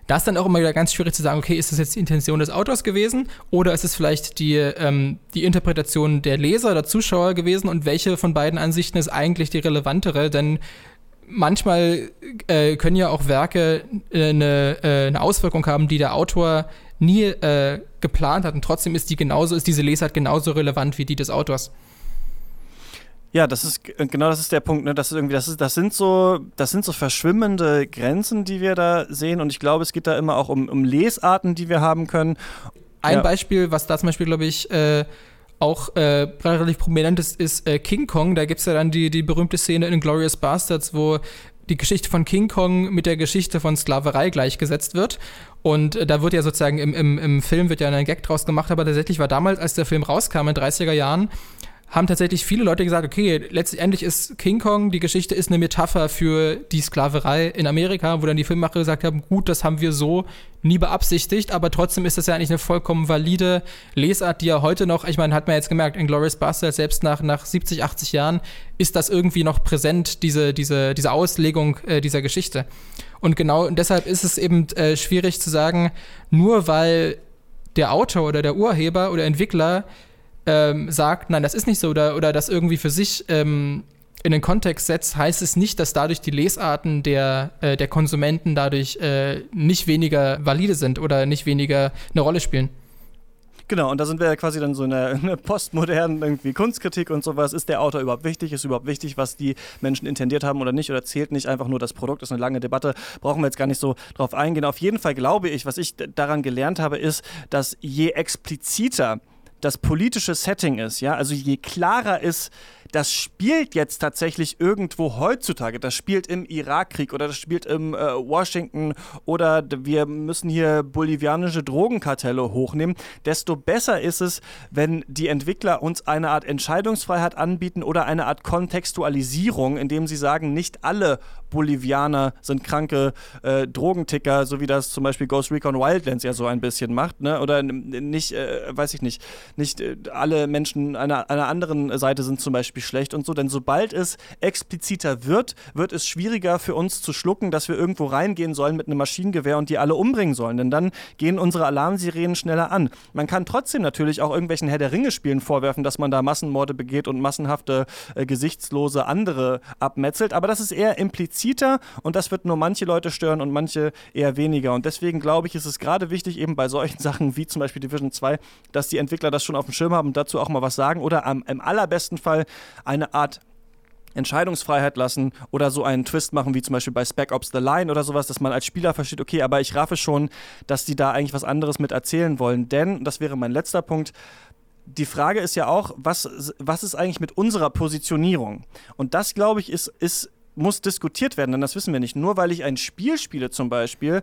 da ist dann auch immer wieder ganz schwierig zu sagen, okay, ist das jetzt die Intention des Autors gewesen oder ist es vielleicht die, ähm, die Interpretation der Leser oder Zuschauer gewesen und welche von beiden Ansichten ist eigentlich die relevantere? Denn manchmal äh, können ja auch Werke äh, eine, äh, eine Auswirkung haben, die der Autor nie äh, geplant hat und trotzdem ist die genauso, ist diese Lesart genauso relevant wie die des Autors. Ja, das ist genau das ist der Punkt, ne? Das ist irgendwie, das ist, das sind so, das sind so verschwimmende Grenzen, die wir da sehen. Und ich glaube, es geht da immer auch um, um Lesarten, die wir haben können. Ein ja. Beispiel, was da zum Beispiel, glaube ich, äh, auch äh, relativ prominent ist, ist äh, King Kong. Da gibt es ja dann die, die berühmte Szene in Glorious Bastards, wo die Geschichte von King Kong mit der Geschichte von Sklaverei gleichgesetzt wird. Und äh, da wird ja sozusagen im, im, im Film wird ja ein Gag draus gemacht, aber tatsächlich war damals, als der Film rauskam in den 30er Jahren, haben tatsächlich viele Leute gesagt, okay, letztendlich ist King Kong, die Geschichte ist eine Metapher für die Sklaverei in Amerika, wo dann die Filmemacher gesagt haben, gut, das haben wir so nie beabsichtigt, aber trotzdem ist das ja eigentlich eine vollkommen valide Lesart, die ja heute noch, ich meine, hat man jetzt gemerkt, in Glorious Bastards, selbst nach, nach 70, 80 Jahren, ist das irgendwie noch präsent, diese, diese, diese Auslegung äh, dieser Geschichte. Und genau deshalb ist es eben äh, schwierig zu sagen, nur weil der Autor oder der Urheber oder Entwickler ähm, sagt, nein, das ist nicht so, oder, oder das irgendwie für sich ähm, in den Kontext setzt, heißt es nicht, dass dadurch die Lesarten der, äh, der Konsumenten dadurch äh, nicht weniger valide sind oder nicht weniger eine Rolle spielen. Genau, und da sind wir ja quasi dann so in einer postmodernen irgendwie Kunstkritik und sowas. Ist der Autor überhaupt wichtig? Ist überhaupt wichtig, was die Menschen intendiert haben oder nicht? Oder zählt nicht einfach nur das Produkt? Das ist eine lange Debatte. Brauchen wir jetzt gar nicht so drauf eingehen. Auf jeden Fall glaube ich, was ich daran gelernt habe, ist, dass je expliziter das politische Setting ist, ja, also je klarer ist, das spielt jetzt tatsächlich irgendwo heutzutage. Das spielt im Irakkrieg oder das spielt im äh, Washington oder wir müssen hier bolivianische Drogenkartelle hochnehmen. Desto besser ist es, wenn die Entwickler uns eine Art Entscheidungsfreiheit anbieten oder eine Art Kontextualisierung, indem sie sagen, nicht alle Bolivianer sind kranke äh, Drogenticker, so wie das zum Beispiel Ghost Recon Wildlands ja so ein bisschen macht, ne? Oder nicht, äh, weiß ich nicht, nicht äh, alle Menschen einer, einer anderen Seite sind zum Beispiel schlecht und so, denn sobald es expliziter wird, wird es schwieriger für uns zu schlucken, dass wir irgendwo reingehen sollen mit einem Maschinengewehr und die alle umbringen sollen, denn dann gehen unsere Alarmsirenen schneller an. Man kann trotzdem natürlich auch irgendwelchen Herr der Ringe-Spielen vorwerfen, dass man da Massenmorde begeht und massenhafte, äh, gesichtslose andere abmetzelt, aber das ist eher impliziter und das wird nur manche Leute stören und manche eher weniger. Und deswegen glaube ich, ist es gerade wichtig, eben bei solchen Sachen wie zum Beispiel Division 2, dass die Entwickler das schon auf dem Schirm haben und dazu auch mal was sagen oder am, im allerbesten Fall eine Art Entscheidungsfreiheit lassen oder so einen Twist machen, wie zum Beispiel bei Spec Ops The Line oder sowas, dass man als Spieler versteht, okay, aber ich raffe schon, dass die da eigentlich was anderes mit erzählen wollen. Denn, das wäre mein letzter Punkt, die Frage ist ja auch, was, was ist eigentlich mit unserer Positionierung? Und das, glaube ich, ist, ist, muss diskutiert werden, denn das wissen wir nicht. Nur weil ich ein Spiel spiele zum Beispiel,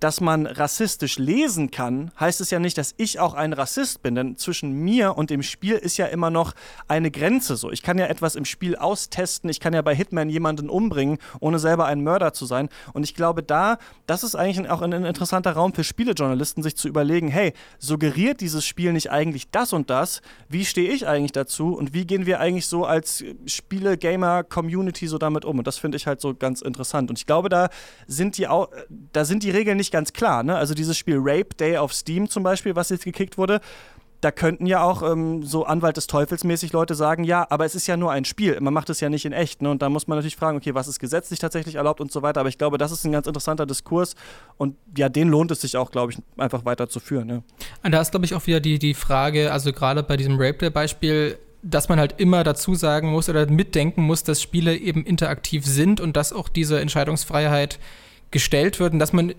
dass man rassistisch lesen kann, heißt es ja nicht, dass ich auch ein Rassist bin. Denn zwischen mir und dem Spiel ist ja immer noch eine Grenze so. Ich kann ja etwas im Spiel austesten, ich kann ja bei Hitman jemanden umbringen, ohne selber ein Mörder zu sein. Und ich glaube, da, das ist eigentlich auch ein, interessanter Raum für Spielejournalisten, sich zu überlegen, hey, suggeriert dieses Spiel nicht eigentlich das und das? Wie stehe ich eigentlich dazu? Und wie gehen wir eigentlich so als Spiele-Gamer-Community so damit um? Und das finde ich halt so ganz interessant. Und ich glaube, da sind die, da sind die Regeln nicht nicht ganz klar. Ne? Also dieses Spiel Rape Day auf Steam zum Beispiel, was jetzt gekickt wurde, da könnten ja auch ähm, so Anwalt des Teufels mäßig Leute sagen, ja, aber es ist ja nur ein Spiel, man macht es ja nicht in echt. Ne? Und da muss man natürlich fragen, okay, was ist gesetzlich tatsächlich erlaubt und so weiter. Aber ich glaube, das ist ein ganz interessanter Diskurs und ja, den lohnt es sich auch, glaube ich, einfach weiter zu führen. Ne? Und da ist, glaube ich, auch wieder die, die Frage, also gerade bei diesem Rape Day-Beispiel, dass man halt immer dazu sagen muss oder mitdenken muss, dass Spiele eben interaktiv sind und dass auch diese Entscheidungsfreiheit gestellt wird und dass man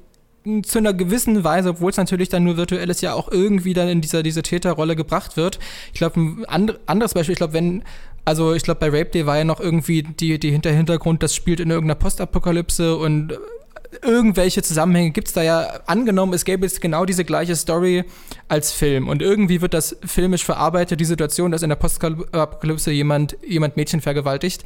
zu einer gewissen Weise, obwohl es natürlich dann nur virtuell ist, ja auch irgendwie dann in dieser diese Täterrolle gebracht wird. Ich glaube, ein and, anderes Beispiel, ich glaube, wenn, also ich glaube, bei Rape Day war ja noch irgendwie die, die Hinter Hintergrund, das spielt in irgendeiner Postapokalypse und irgendwelche Zusammenhänge gibt es da ja. Angenommen, es gäbe jetzt genau diese gleiche Story als Film und irgendwie wird das filmisch verarbeitet, die Situation, dass in der Postapokalypse jemand, jemand Mädchen vergewaltigt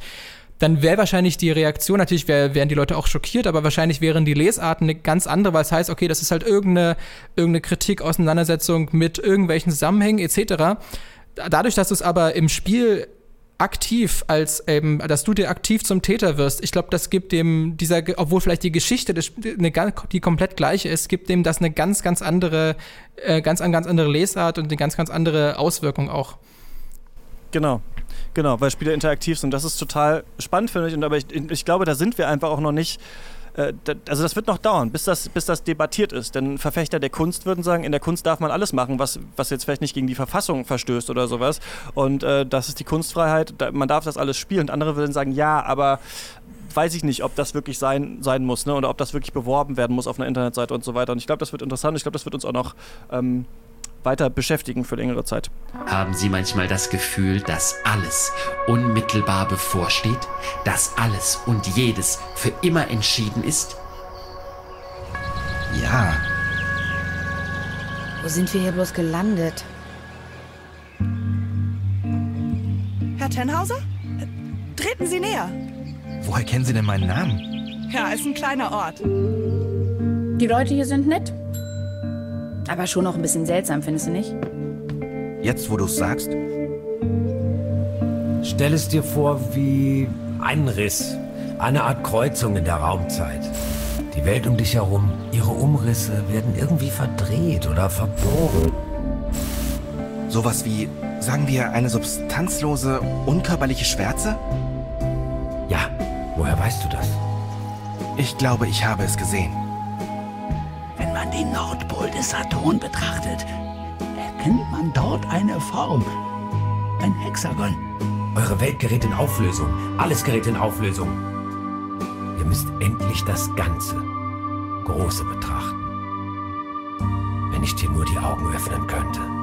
dann wäre wahrscheinlich die Reaktion, natürlich wär, wären die Leute auch schockiert, aber wahrscheinlich wären die Lesarten eine ganz andere, weil es heißt, okay, das ist halt irgendeine, irgendeine Kritik, Auseinandersetzung mit irgendwelchen Zusammenhängen etc. Dadurch, dass du es aber im Spiel aktiv als eben, dass du dir aktiv zum Täter wirst. Ich glaube, das gibt dem dieser, obwohl vielleicht die Geschichte des, eine, die komplett gleiche ist, gibt dem das eine ganz, ganz andere, äh, ganz, ganz andere Lesart und eine ganz, ganz andere Auswirkung auch. Genau. Genau, weil Spiele interaktiv sind. Das ist total spannend, finde ich. Und aber ich, ich glaube, da sind wir einfach auch noch nicht äh, also das wird noch dauern, bis das, bis das debattiert ist. Denn Verfechter der Kunst würden sagen, in der Kunst darf man alles machen, was, was jetzt vielleicht nicht gegen die Verfassung verstößt oder sowas. Und äh, das ist die Kunstfreiheit, man darf das alles spielen. Und andere würden sagen, ja, aber weiß ich nicht, ob das wirklich sein, sein muss ne? oder ob das wirklich beworben werden muss auf einer Internetseite und so weiter. Und ich glaube, das wird interessant. Ich glaube, das wird uns auch noch ähm, weiter beschäftigen für längere Zeit. Haben Sie manchmal das Gefühl, dass alles unmittelbar bevorsteht? Dass alles und jedes für immer entschieden ist? Ja. Wo sind wir hier bloß gelandet? Tenhauser? Treten Sie näher. Woher kennen Sie denn meinen Namen? Ja, ist ein kleiner Ort. Die Leute hier sind nett. Aber schon noch ein bisschen seltsam, findest du nicht? Jetzt, wo du es sagst? Stell es dir vor wie ein Riss. Eine Art Kreuzung in der Raumzeit. Die Welt um dich herum, ihre Umrisse werden irgendwie verdreht oder verbogen. Sowas wie, sagen wir, eine substanzlose, unkörperliche Schwärze? Ja, woher weißt du das? Ich glaube, ich habe es gesehen. Den Nordpol des Saturn betrachtet, erkennt man dort eine Form. Ein Hexagon. Eure Welt gerät in Auflösung. Alles gerät in Auflösung. Ihr müsst endlich das Ganze, Große betrachten. Wenn ich dir nur die Augen öffnen könnte.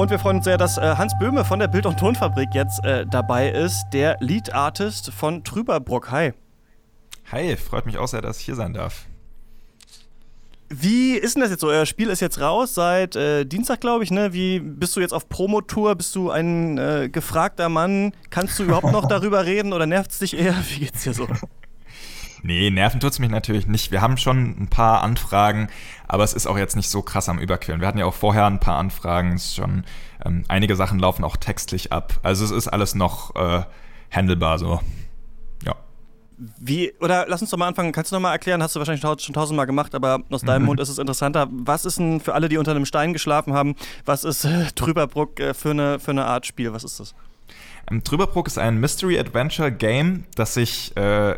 Und wir freuen uns sehr, dass äh, Hans Böhme von der Bild- und Tonfabrik jetzt äh, dabei ist, der Lead Artist von Trüberbrock. Hi. Hi, freut mich auch sehr, dass ich hier sein darf. Wie ist denn das jetzt so? Euer Spiel ist jetzt raus seit äh, Dienstag, glaube ich. Ne? Wie bist du jetzt auf Promotour? Bist du ein äh, gefragter Mann? Kannst du überhaupt noch darüber reden oder nervt es dich eher? Wie geht's dir so? Nee, nerven tut's mich natürlich nicht. Wir haben schon ein paar Anfragen, aber es ist auch jetzt nicht so krass am Überquillen. Wir hatten ja auch vorher ein paar Anfragen, es ist schon ähm, einige Sachen laufen auch textlich ab. Also es ist alles noch äh, handelbar so. Ja. Wie, oder lass uns doch mal anfangen, kannst du noch mal erklären, hast du wahrscheinlich schon tausendmal gemacht, aber aus deinem mhm. Mund ist es interessanter. Was ist denn für alle, die unter einem Stein geschlafen haben, was ist äh, Trüberbruck äh, für, eine, für eine Art Spiel? Was ist das? Ähm, Trüberbruck ist ein Mystery-Adventure-Game, das sich äh,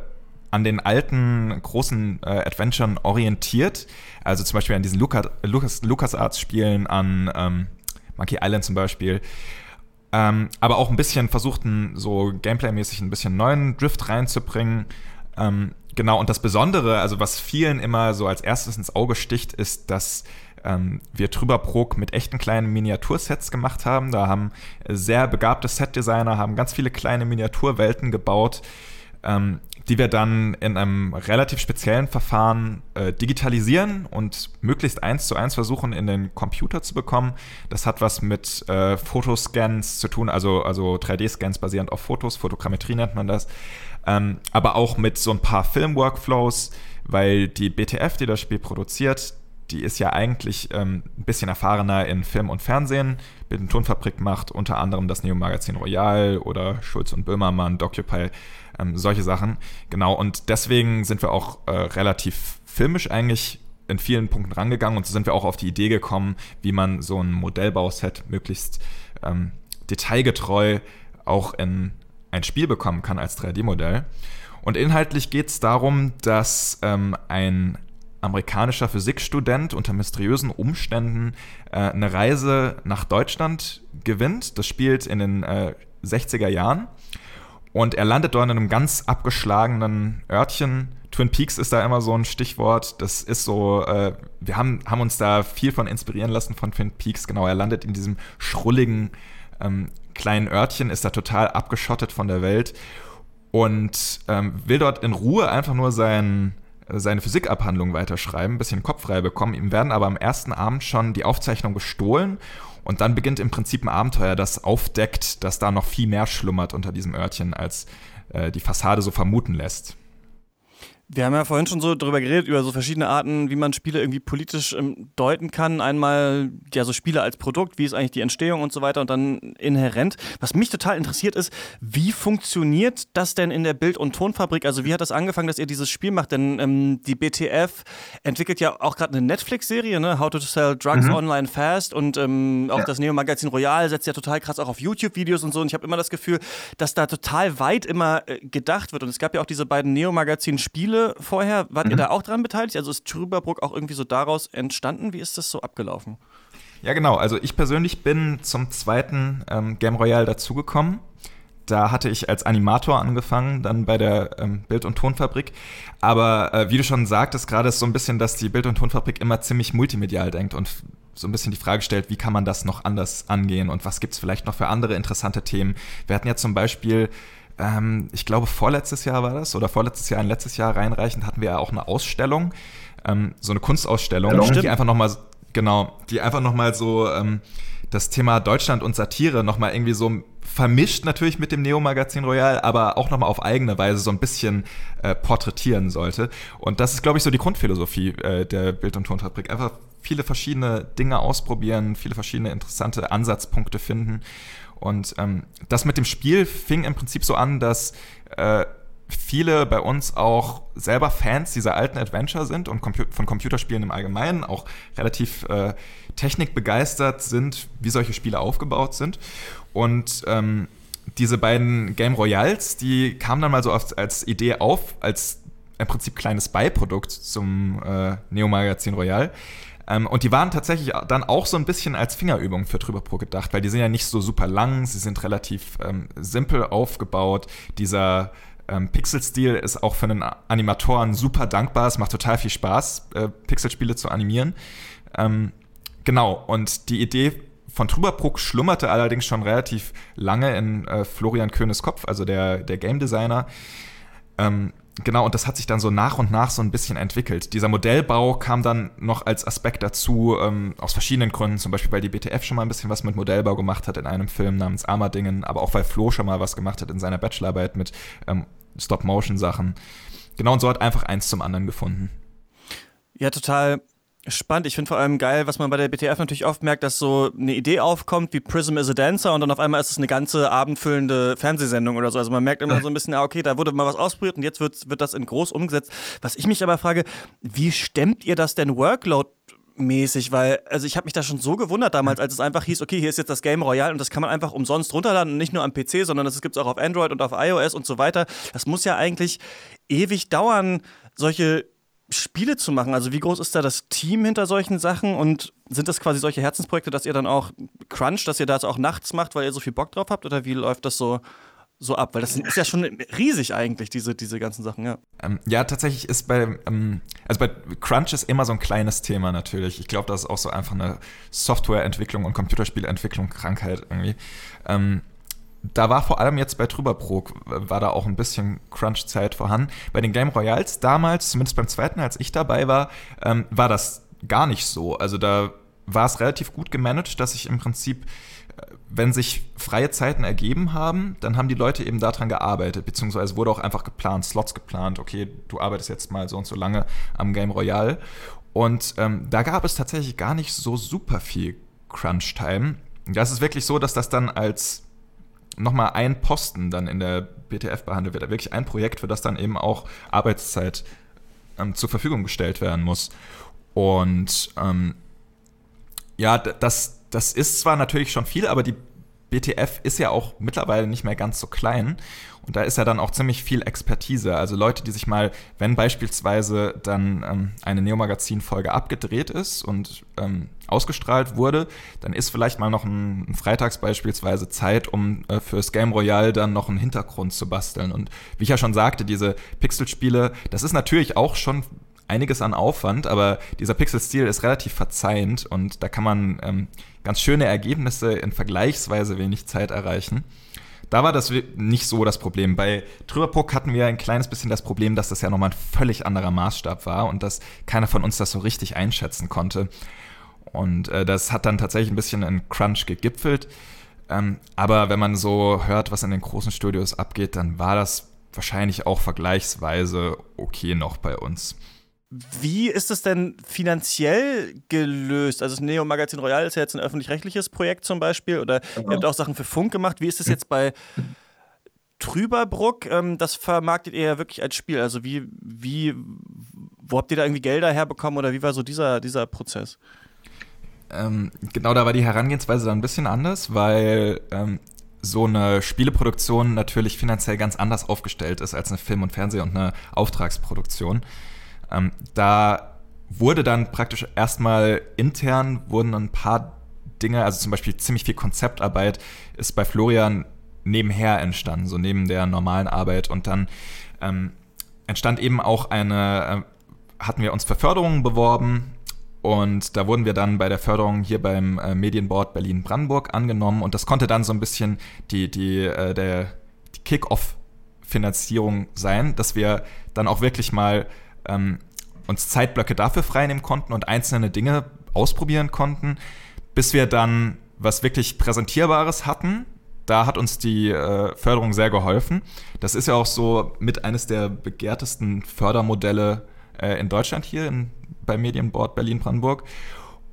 an den alten großen äh, Adventuren orientiert. Also zum Beispiel an diesen Luca, Lucas, LucasArts-Spielen, an ähm, Monkey Island zum Beispiel. Ähm, aber auch ein bisschen versuchten, so Gameplay-mäßig ein bisschen neuen Drift reinzubringen. Ähm, genau, und das Besondere, also was vielen immer so als erstes ins Auge sticht, ist, dass ähm, wir Trüberprog mit echten kleinen Miniatursets gemacht haben. Da haben sehr begabte Setdesigner, haben ganz viele kleine Miniaturwelten gebaut, ähm, die wir dann in einem relativ speziellen Verfahren äh, digitalisieren und möglichst eins zu eins versuchen, in den Computer zu bekommen. Das hat was mit äh, Fotoscans zu tun, also, also 3D-Scans basierend auf Fotos, Fotogrammetrie nennt man das, ähm, aber auch mit so ein paar Film-Workflows, weil die BTF, die das Spiel produziert, die ist ja eigentlich ähm, ein bisschen erfahrener in Film und Fernsehen. Bild- und Tonfabrik macht unter anderem das Neo-Magazin Royal oder Schulz und Böhmermann, Docupy ähm, solche Sachen. Genau, und deswegen sind wir auch äh, relativ filmisch eigentlich in vielen Punkten rangegangen und so sind wir auch auf die Idee gekommen, wie man so ein Modellbauset möglichst ähm, detailgetreu auch in ein Spiel bekommen kann als 3D-Modell. Und inhaltlich geht es darum, dass ähm, ein amerikanischer Physikstudent unter mysteriösen Umständen äh, eine Reise nach Deutschland gewinnt. Das spielt in den äh, 60er Jahren. Und er landet dort in einem ganz abgeschlagenen Örtchen. Twin Peaks ist da immer so ein Stichwort. Das ist so, äh, wir haben, haben uns da viel von inspirieren lassen von Twin Peaks. Genau, er landet in diesem schrulligen ähm, kleinen Örtchen, ist da total abgeschottet von der Welt und ähm, will dort in Ruhe einfach nur sein, seine Physikabhandlung weiterschreiben, ein bisschen Kopf frei bekommen. Ihm werden aber am ersten Abend schon die Aufzeichnung gestohlen und dann beginnt im Prinzip ein Abenteuer, das aufdeckt, dass da noch viel mehr schlummert unter diesem Örtchen, als äh, die Fassade so vermuten lässt. Wir haben ja vorhin schon so darüber geredet, über so verschiedene Arten, wie man Spiele irgendwie politisch ähm, deuten kann. Einmal ja so Spiele als Produkt, wie ist eigentlich die Entstehung und so weiter und dann inhärent. Was mich total interessiert ist, wie funktioniert das denn in der Bild- und Tonfabrik? Also wie hat das angefangen, dass ihr dieses Spiel macht? Denn ähm, die BTF entwickelt ja auch gerade eine Netflix-Serie, ne? How to Sell Drugs mhm. Online Fast und ähm, auch ja. das Neo-Magazin Royal setzt ja total krass auch auf YouTube-Videos und so. Und ich habe immer das Gefühl, dass da total weit immer äh, gedacht wird. Und es gab ja auch diese beiden Neo-Magazin-Spiele, vorher. Wart mhm. ihr da auch dran beteiligt? Also ist Trüberbruck auch irgendwie so daraus entstanden? Wie ist das so abgelaufen? Ja, genau. Also ich persönlich bin zum zweiten ähm, Game Royale dazugekommen. Da hatte ich als Animator angefangen, dann bei der ähm, Bild- und Tonfabrik. Aber äh, wie du schon sagtest, gerade ist so ein bisschen, dass die Bild- und Tonfabrik immer ziemlich multimedial denkt und so ein bisschen die Frage stellt, wie kann man das noch anders angehen und was gibt es vielleicht noch für andere interessante Themen. Wir hatten ja zum Beispiel ähm, ich glaube vorletztes Jahr war das oder vorletztes Jahr, ein letztes Jahr reinreichend hatten wir ja auch eine Ausstellung ähm, so eine Kunstausstellung, Ja, die einfach nochmal, genau, die einfach nochmal so ähm, das Thema Deutschland und Satire nochmal irgendwie so vermischt natürlich mit dem Neo-Magazin Royal, aber auch nochmal auf eigene Weise so ein bisschen äh, porträtieren sollte. Und das ist, glaube ich, so die Grundphilosophie äh, der Bild- und Tonfabrik. Einfach viele verschiedene Dinge ausprobieren, viele verschiedene interessante Ansatzpunkte finden. Und ähm, das mit dem Spiel fing im Prinzip so an, dass äh, viele bei uns auch selber Fans dieser alten Adventure sind und Compu von Computerspielen im Allgemeinen auch relativ äh, technikbegeistert sind, wie solche Spiele aufgebaut sind. Und ähm, diese beiden Game Royals, die kamen dann mal so auf, als Idee auf, als im Prinzip kleines Beiprodukt zum äh, Neo-Magazin Royal. Ähm, und die waren tatsächlich dann auch so ein bisschen als Fingerübung für Trüber Pro gedacht, weil die sind ja nicht so super lang, sie sind relativ ähm, simpel aufgebaut. Dieser ähm, Pixel-Stil ist auch für einen Animatoren super dankbar. Es macht total viel Spaß, äh, Pixelspiele zu animieren. Ähm, genau, und die Idee von Trüberbruck schlummerte allerdings schon relativ lange in äh, Florian Köhnes Kopf, also der, der Game Designer. Ähm, genau, und das hat sich dann so nach und nach so ein bisschen entwickelt. Dieser Modellbau kam dann noch als Aspekt dazu, ähm, aus verschiedenen Gründen, zum Beispiel, weil die BTF schon mal ein bisschen was mit Modellbau gemacht hat in einem Film namens Armadingen, aber auch weil Flo schon mal was gemacht hat in seiner Bachelorarbeit mit ähm, Stop-Motion-Sachen. Genau, und so hat einfach eins zum anderen gefunden. Ja, total spannend. Ich finde vor allem geil, was man bei der BTF natürlich oft merkt, dass so eine Idee aufkommt wie Prism is a Dancer und dann auf einmal ist es eine ganze abendfüllende Fernsehsendung oder so. Also man merkt immer so ein bisschen, ah, okay, da wurde mal was ausprobiert und jetzt wird, wird das in groß umgesetzt. Was ich mich aber frage, wie stemmt ihr das denn Workload? mäßig, weil also ich habe mich da schon so gewundert damals, als es einfach hieß, okay, hier ist jetzt das Game Royale und das kann man einfach umsonst runterladen und nicht nur am PC, sondern das gibt es auch auf Android und auf iOS und so weiter. Das muss ja eigentlich ewig dauern, solche Spiele zu machen? Also wie groß ist da das Team hinter solchen Sachen und sind das quasi solche Herzensprojekte, dass ihr dann auch crunch, dass ihr das auch nachts macht, weil ihr so viel Bock drauf habt oder wie läuft das so, so ab? Weil das ist ja schon riesig eigentlich, diese, diese ganzen Sachen, ja. Ähm, ja, tatsächlich ist bei, ähm, also bei Crunch ist immer so ein kleines Thema natürlich. Ich glaube, das ist auch so einfach eine Softwareentwicklung und Computerspielentwicklung Krankheit irgendwie. Ähm, da war vor allem jetzt bei Trüberbro, war da auch ein bisschen Crunch-Zeit vorhanden. Bei den Game Royals damals, zumindest beim zweiten, als ich dabei war, ähm, war das gar nicht so. Also da war es relativ gut gemanagt, dass ich im Prinzip, äh, wenn sich freie Zeiten ergeben haben, dann haben die Leute eben daran gearbeitet, beziehungsweise wurde auch einfach geplant, Slots geplant, okay, du arbeitest jetzt mal so und so lange am Game Royale. Und ähm, da gab es tatsächlich gar nicht so super viel Crunch-Time. Das ist wirklich so, dass das dann als nochmal ein Posten dann in der BTF behandelt wird. Wirklich ein Projekt, für das dann eben auch Arbeitszeit ähm, zur Verfügung gestellt werden muss. Und ähm, ja, das, das ist zwar natürlich schon viel, aber die BTF ist ja auch mittlerweile nicht mehr ganz so klein. Und da ist ja dann auch ziemlich viel Expertise. Also Leute, die sich mal, wenn beispielsweise dann ähm, eine Neo-Magazin-Folge abgedreht ist und ähm, ausgestrahlt wurde, dann ist vielleicht mal noch ein, ein Freitags beispielsweise Zeit, um äh, fürs Game Royale dann noch einen Hintergrund zu basteln. Und wie ich ja schon sagte, diese Pixelspiele, das ist natürlich auch schon einiges an Aufwand, aber dieser Pixel-Stil ist relativ verzeihend und da kann man ähm, ganz schöne Ergebnisse in vergleichsweise wenig Zeit erreichen. Da war das nicht so das Problem. Bei Trüberpuck hatten wir ein kleines bisschen das Problem, dass das ja nochmal ein völlig anderer Maßstab war und dass keiner von uns das so richtig einschätzen konnte. Und äh, das hat dann tatsächlich ein bisschen in Crunch gegipfelt. Ähm, aber wenn man so hört, was in den großen Studios abgeht, dann war das wahrscheinlich auch vergleichsweise okay noch bei uns. Wie ist es denn finanziell gelöst? Also das Neo Magazin Royal ist ja jetzt ein öffentlich-rechtliches Projekt zum Beispiel oder ihr habt auch Sachen für Funk gemacht. Wie ist es jetzt bei Trüberbruck? Ähm, das vermarktet ihr ja wirklich als Spiel. Also wie, wie, wo habt ihr da irgendwie Gelder herbekommen oder wie war so dieser, dieser Prozess? Ähm, genau, da war die Herangehensweise dann ein bisschen anders, weil ähm, so eine Spieleproduktion natürlich finanziell ganz anders aufgestellt ist als eine Film- und Fernseh- und eine Auftragsproduktion. Ähm, da wurde dann praktisch erstmal intern wurden ein paar Dinge, also zum Beispiel ziemlich viel Konzeptarbeit, ist bei Florian nebenher entstanden, so neben der normalen Arbeit. Und dann ähm, entstand eben auch eine, äh, hatten wir uns für Förderungen beworben. Und da wurden wir dann bei der Förderung hier beim äh, Medienboard Berlin-Brandenburg angenommen. Und das konnte dann so ein bisschen die, die, äh, die Kick-Off-Finanzierung sein, dass wir dann auch wirklich mal ähm, uns Zeitblöcke dafür freinehmen konnten und einzelne Dinge ausprobieren konnten, bis wir dann was wirklich Präsentierbares hatten. Da hat uns die äh, Förderung sehr geholfen. Das ist ja auch so mit eines der begehrtesten Fördermodelle äh, in Deutschland hier in, beim Medienboard Berlin-Brandenburg.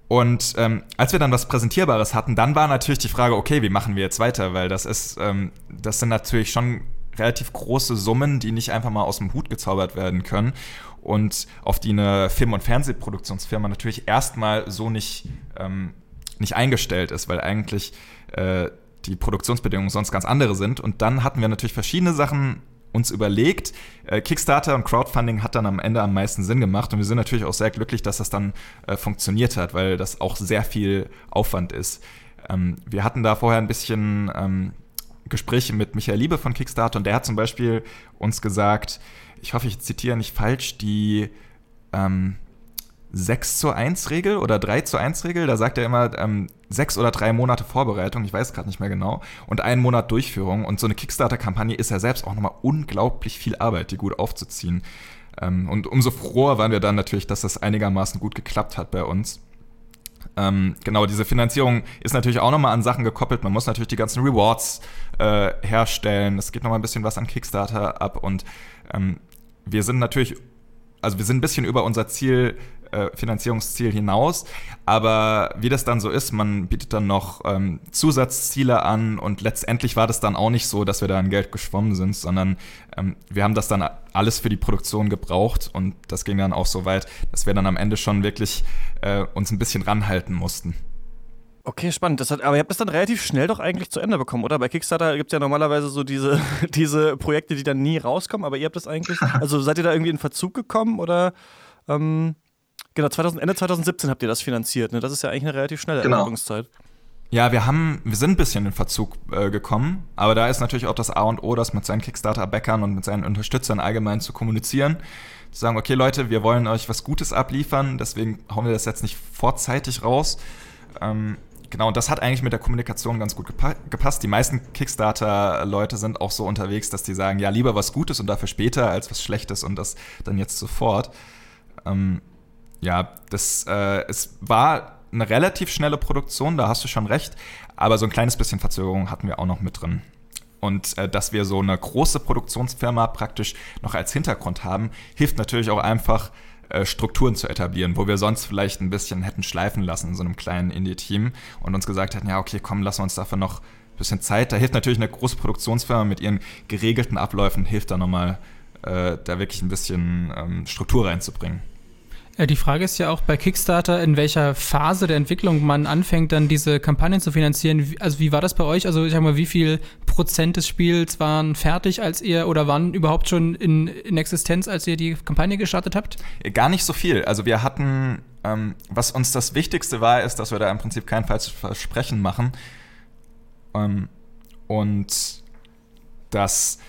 Und ähm, als wir dann was Präsentierbares hatten, dann war natürlich die Frage, okay, wie machen wir jetzt weiter? Weil das ist, ähm, das sind natürlich schon relativ große Summen, die nicht einfach mal aus dem Hut gezaubert werden können und auf die eine Film- und Fernsehproduktionsfirma natürlich erstmal so nicht, ähm, nicht eingestellt ist, weil eigentlich äh, die Produktionsbedingungen sonst ganz andere sind. Und dann hatten wir natürlich verschiedene Sachen uns überlegt. Äh, Kickstarter und Crowdfunding hat dann am Ende am meisten Sinn gemacht und wir sind natürlich auch sehr glücklich, dass das dann äh, funktioniert hat, weil das auch sehr viel Aufwand ist. Ähm, wir hatten da vorher ein bisschen ähm, Gespräche mit Michael Liebe von Kickstarter und der hat zum Beispiel uns gesagt, ich hoffe, ich zitiere nicht falsch, die ähm, 6 zu 1 Regel oder 3 zu 1 Regel, da sagt er immer ähm, sechs oder drei Monate Vorbereitung, ich weiß gerade nicht mehr genau, und einen Monat Durchführung. Und so eine Kickstarter-Kampagne ist ja selbst auch nochmal unglaublich viel Arbeit, die gut aufzuziehen. Ähm, und umso froher waren wir dann natürlich, dass das einigermaßen gut geklappt hat bei uns. Ähm, genau, diese Finanzierung ist natürlich auch nochmal an Sachen gekoppelt. Man muss natürlich die ganzen Rewards äh, herstellen. Es geht nochmal ein bisschen was an Kickstarter ab und ähm, wir sind natürlich, also wir sind ein bisschen über unser Ziel äh, Finanzierungsziel hinaus. Aber wie das dann so ist, man bietet dann noch ähm, Zusatzziele an und letztendlich war das dann auch nicht so, dass wir da an Geld geschwommen sind, sondern ähm, wir haben das dann alles für die Produktion gebraucht und das ging dann auch so weit, dass wir dann am Ende schon wirklich äh, uns ein bisschen ranhalten mussten. Okay, spannend. Das hat, aber ihr habt das dann relativ schnell doch eigentlich zu Ende bekommen, oder? Bei Kickstarter gibt es ja normalerweise so diese, diese Projekte, die dann nie rauskommen, aber ihr habt das eigentlich, also seid ihr da irgendwie in Verzug gekommen oder ähm, Genau, 2000, Ende 2017 habt ihr das finanziert. Ne? Das ist ja eigentlich eine relativ schnelle genau. Entwicklungszeit. Ja, wir haben, wir sind ein bisschen in Verzug äh, gekommen, aber da ist natürlich auch das A und O, das mit seinen Kickstarter-Backern und mit seinen Unterstützern allgemein zu kommunizieren. Zu sagen, okay Leute, wir wollen euch was Gutes abliefern, deswegen hauen wir das jetzt nicht vorzeitig raus. Ähm, genau, und das hat eigentlich mit der Kommunikation ganz gut gepa gepasst. Die meisten Kickstarter-Leute sind auch so unterwegs, dass die sagen, ja, lieber was Gutes und dafür später als was Schlechtes und das dann jetzt sofort. Ähm, ja, das, äh, es war eine relativ schnelle Produktion, da hast du schon recht, aber so ein kleines bisschen Verzögerung hatten wir auch noch mit drin. Und äh, dass wir so eine große Produktionsfirma praktisch noch als Hintergrund haben, hilft natürlich auch einfach, äh, Strukturen zu etablieren, wo wir sonst vielleicht ein bisschen hätten schleifen lassen in so einem kleinen Indie-Team und uns gesagt hätten, ja, okay, komm, lassen wir uns dafür noch ein bisschen Zeit. Da hilft natürlich eine große Produktionsfirma mit ihren geregelten Abläufen, hilft da nochmal, äh, da wirklich ein bisschen ähm, Struktur reinzubringen. Die Frage ist ja auch bei Kickstarter, in welcher Phase der Entwicklung man anfängt, dann diese Kampagnen zu finanzieren. Also wie war das bei euch? Also ich sag mal, wie viel Prozent des Spiels waren fertig, als ihr oder waren überhaupt schon in, in Existenz, als ihr die Kampagne gestartet habt? Gar nicht so viel. Also wir hatten, ähm, was uns das Wichtigste war, ist, dass wir da im Prinzip kein falsches Versprechen machen. Ähm, und dass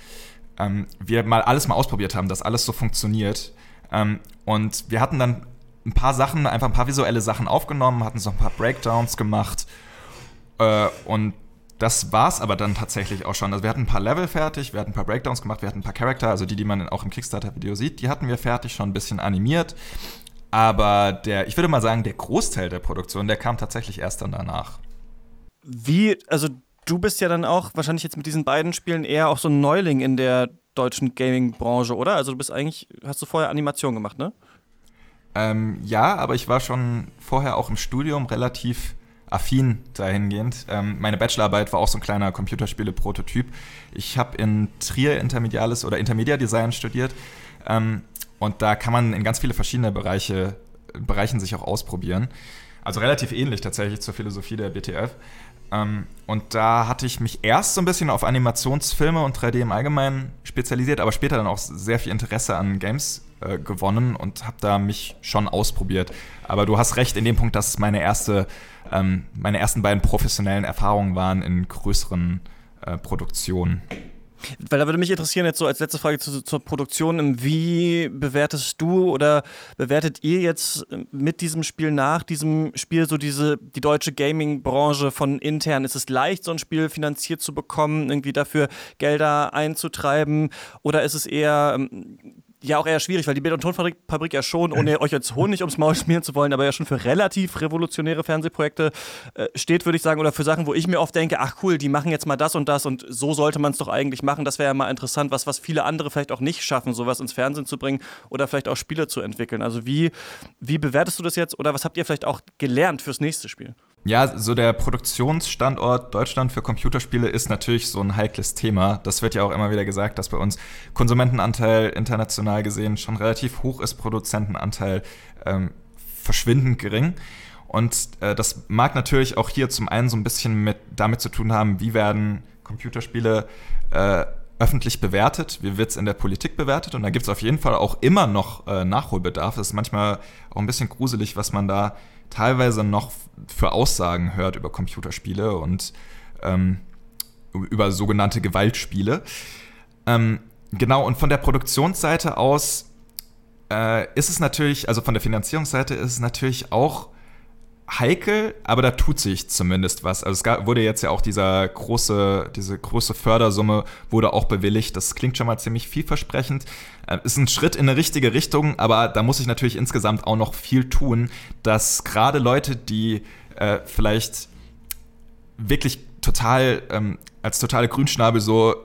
ähm, wir mal alles mal ausprobiert haben, dass alles so funktioniert ähm, und wir hatten dann ein paar Sachen, einfach ein paar visuelle Sachen aufgenommen, hatten so ein paar Breakdowns gemacht. Äh, und das war es aber dann tatsächlich auch schon. Also wir hatten ein paar Level fertig, wir hatten ein paar Breakdowns gemacht, wir hatten ein paar Charakter, also die, die man auch im Kickstarter-Video sieht, die hatten wir fertig, schon ein bisschen animiert. Aber der, ich würde mal sagen, der Großteil der Produktion, der kam tatsächlich erst dann danach. Wie, also du bist ja dann auch wahrscheinlich jetzt mit diesen beiden Spielen eher auch so ein Neuling in der deutschen Gaming-Branche, oder? Also du bist eigentlich, hast du vorher Animation gemacht, ne? Ähm, ja, aber ich war schon vorher auch im Studium relativ affin dahingehend. Ähm, meine Bachelorarbeit war auch so ein kleiner Computerspiele-Prototyp. Ich habe in Trier Intermediales oder Intermedia-Design studiert ähm, und da kann man in ganz viele verschiedene Bereiche, Bereichen sich auch ausprobieren. Also relativ ähnlich tatsächlich zur Philosophie der BTF. Ähm, und da hatte ich mich erst so ein bisschen auf Animationsfilme und 3D im Allgemeinen spezialisiert, aber später dann auch sehr viel Interesse an Games äh, gewonnen und habe da mich schon ausprobiert. Aber du hast recht in dem Punkt, dass es meine erste, ähm, meine ersten beiden professionellen Erfahrungen waren in größeren äh, Produktionen. Weil da würde mich interessieren, jetzt so als letzte Frage zu, zur Produktion, wie bewertest du oder bewertet ihr jetzt mit diesem Spiel nach diesem Spiel so diese, die deutsche Gaming-Branche von intern? Ist es leicht, so ein Spiel finanziert zu bekommen, irgendwie dafür Gelder einzutreiben? Oder ist es eher, ähm, ja auch eher schwierig, weil die Bild- und Tonfabrik Fabrik ja schon, ohne euch jetzt Honig ums Maul schmieren zu wollen, aber ja schon für relativ revolutionäre Fernsehprojekte äh, steht, würde ich sagen, oder für Sachen, wo ich mir oft denke, ach cool, die machen jetzt mal das und das und so sollte man es doch eigentlich machen. Das wäre ja mal interessant, was, was viele andere vielleicht auch nicht schaffen, sowas ins Fernsehen zu bringen oder vielleicht auch Spiele zu entwickeln. Also wie, wie bewertest du das jetzt oder was habt ihr vielleicht auch gelernt fürs nächste Spiel? Ja, so der Produktionsstandort Deutschland für Computerspiele ist natürlich so ein heikles Thema. Das wird ja auch immer wieder gesagt, dass bei uns Konsumentenanteil international gesehen schon relativ hoch ist, Produzentenanteil ähm, verschwindend gering. Und äh, das mag natürlich auch hier zum einen so ein bisschen mit damit zu tun haben, wie werden Computerspiele äh, öffentlich bewertet, wie wird es in der Politik bewertet. Und da gibt es auf jeden Fall auch immer noch äh, Nachholbedarf. Es ist manchmal auch ein bisschen gruselig, was man da teilweise noch für Aussagen hört über Computerspiele und ähm, über sogenannte Gewaltspiele. Ähm, genau, und von der Produktionsseite aus äh, ist es natürlich, also von der Finanzierungsseite ist es natürlich auch heikel, aber da tut sich zumindest was. Also es gab, wurde jetzt ja auch dieser große, diese große Fördersumme wurde auch bewilligt. Das klingt schon mal ziemlich vielversprechend. Äh, ist ein Schritt in eine richtige Richtung, aber da muss ich natürlich insgesamt auch noch viel tun, dass gerade Leute, die äh, vielleicht wirklich total ähm, als totale Grünschnabel so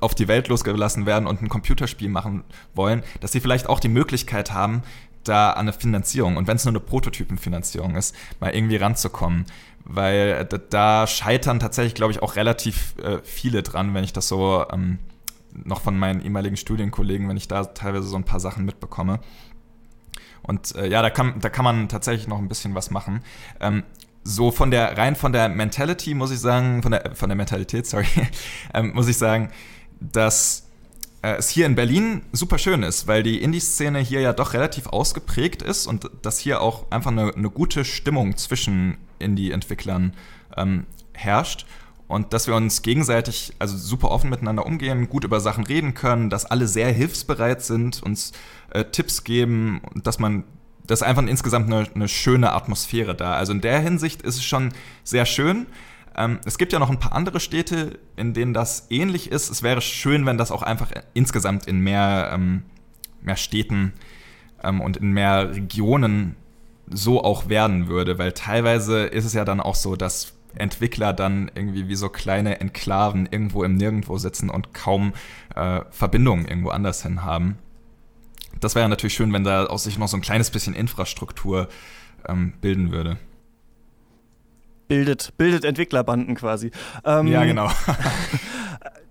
auf die Welt losgelassen werden und ein Computerspiel machen wollen, dass sie vielleicht auch die Möglichkeit haben, da an eine Finanzierung und wenn es nur eine Prototypenfinanzierung ist, mal irgendwie ranzukommen. Weil da, da scheitern tatsächlich, glaube ich, auch relativ äh, viele dran, wenn ich das so ähm, noch von meinen ehemaligen Studienkollegen, wenn ich da teilweise so ein paar Sachen mitbekomme. Und äh, ja, da kann, da kann man tatsächlich noch ein bisschen was machen. Ähm, so von der, rein von der Mentality muss ich sagen, von der, von der Mentalität, sorry, ähm, muss ich sagen, dass äh, es hier in Berlin super schön ist, weil die Indie-Szene hier ja doch relativ ausgeprägt ist und dass hier auch einfach eine, eine gute Stimmung zwischen Indie-Entwicklern ähm, herrscht und dass wir uns gegenseitig also super offen miteinander umgehen, gut über Sachen reden können, dass alle sehr hilfsbereit sind, uns äh, Tipps geben und dass man das ist einfach insgesamt eine, eine schöne Atmosphäre da. Also in der Hinsicht ist es schon sehr schön. Ähm, es gibt ja noch ein paar andere Städte, in denen das ähnlich ist. Es wäre schön, wenn das auch einfach insgesamt in mehr, ähm, mehr Städten ähm, und in mehr Regionen so auch werden würde, weil teilweise ist es ja dann auch so, dass Entwickler dann irgendwie wie so kleine Enklaven irgendwo im Nirgendwo sitzen und kaum äh, Verbindungen irgendwo anders hin haben. Das wäre natürlich schön, wenn da aus sich noch so ein kleines bisschen Infrastruktur ähm, bilden würde bildet, bildet Entwicklerbanden quasi. Ähm, ja, genau.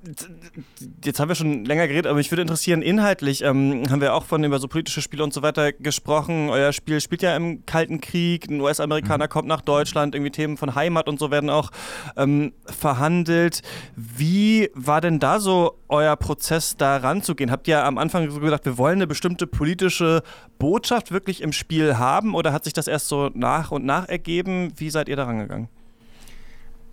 jetzt haben wir schon länger geredet, aber mich würde interessieren, inhaltlich ähm, haben wir auch von über so politische Spiele und so weiter gesprochen. Euer Spiel spielt ja im Kalten Krieg, ein US-Amerikaner mhm. kommt nach Deutschland, irgendwie Themen von Heimat und so werden auch ähm, verhandelt. Wie war denn da so euer Prozess, da ranzugehen? Habt ihr am Anfang so gesagt, wir wollen eine bestimmte politische Botschaft wirklich im Spiel haben oder hat sich das erst so nach und nach ergeben? Wie seid ihr da rangegangen?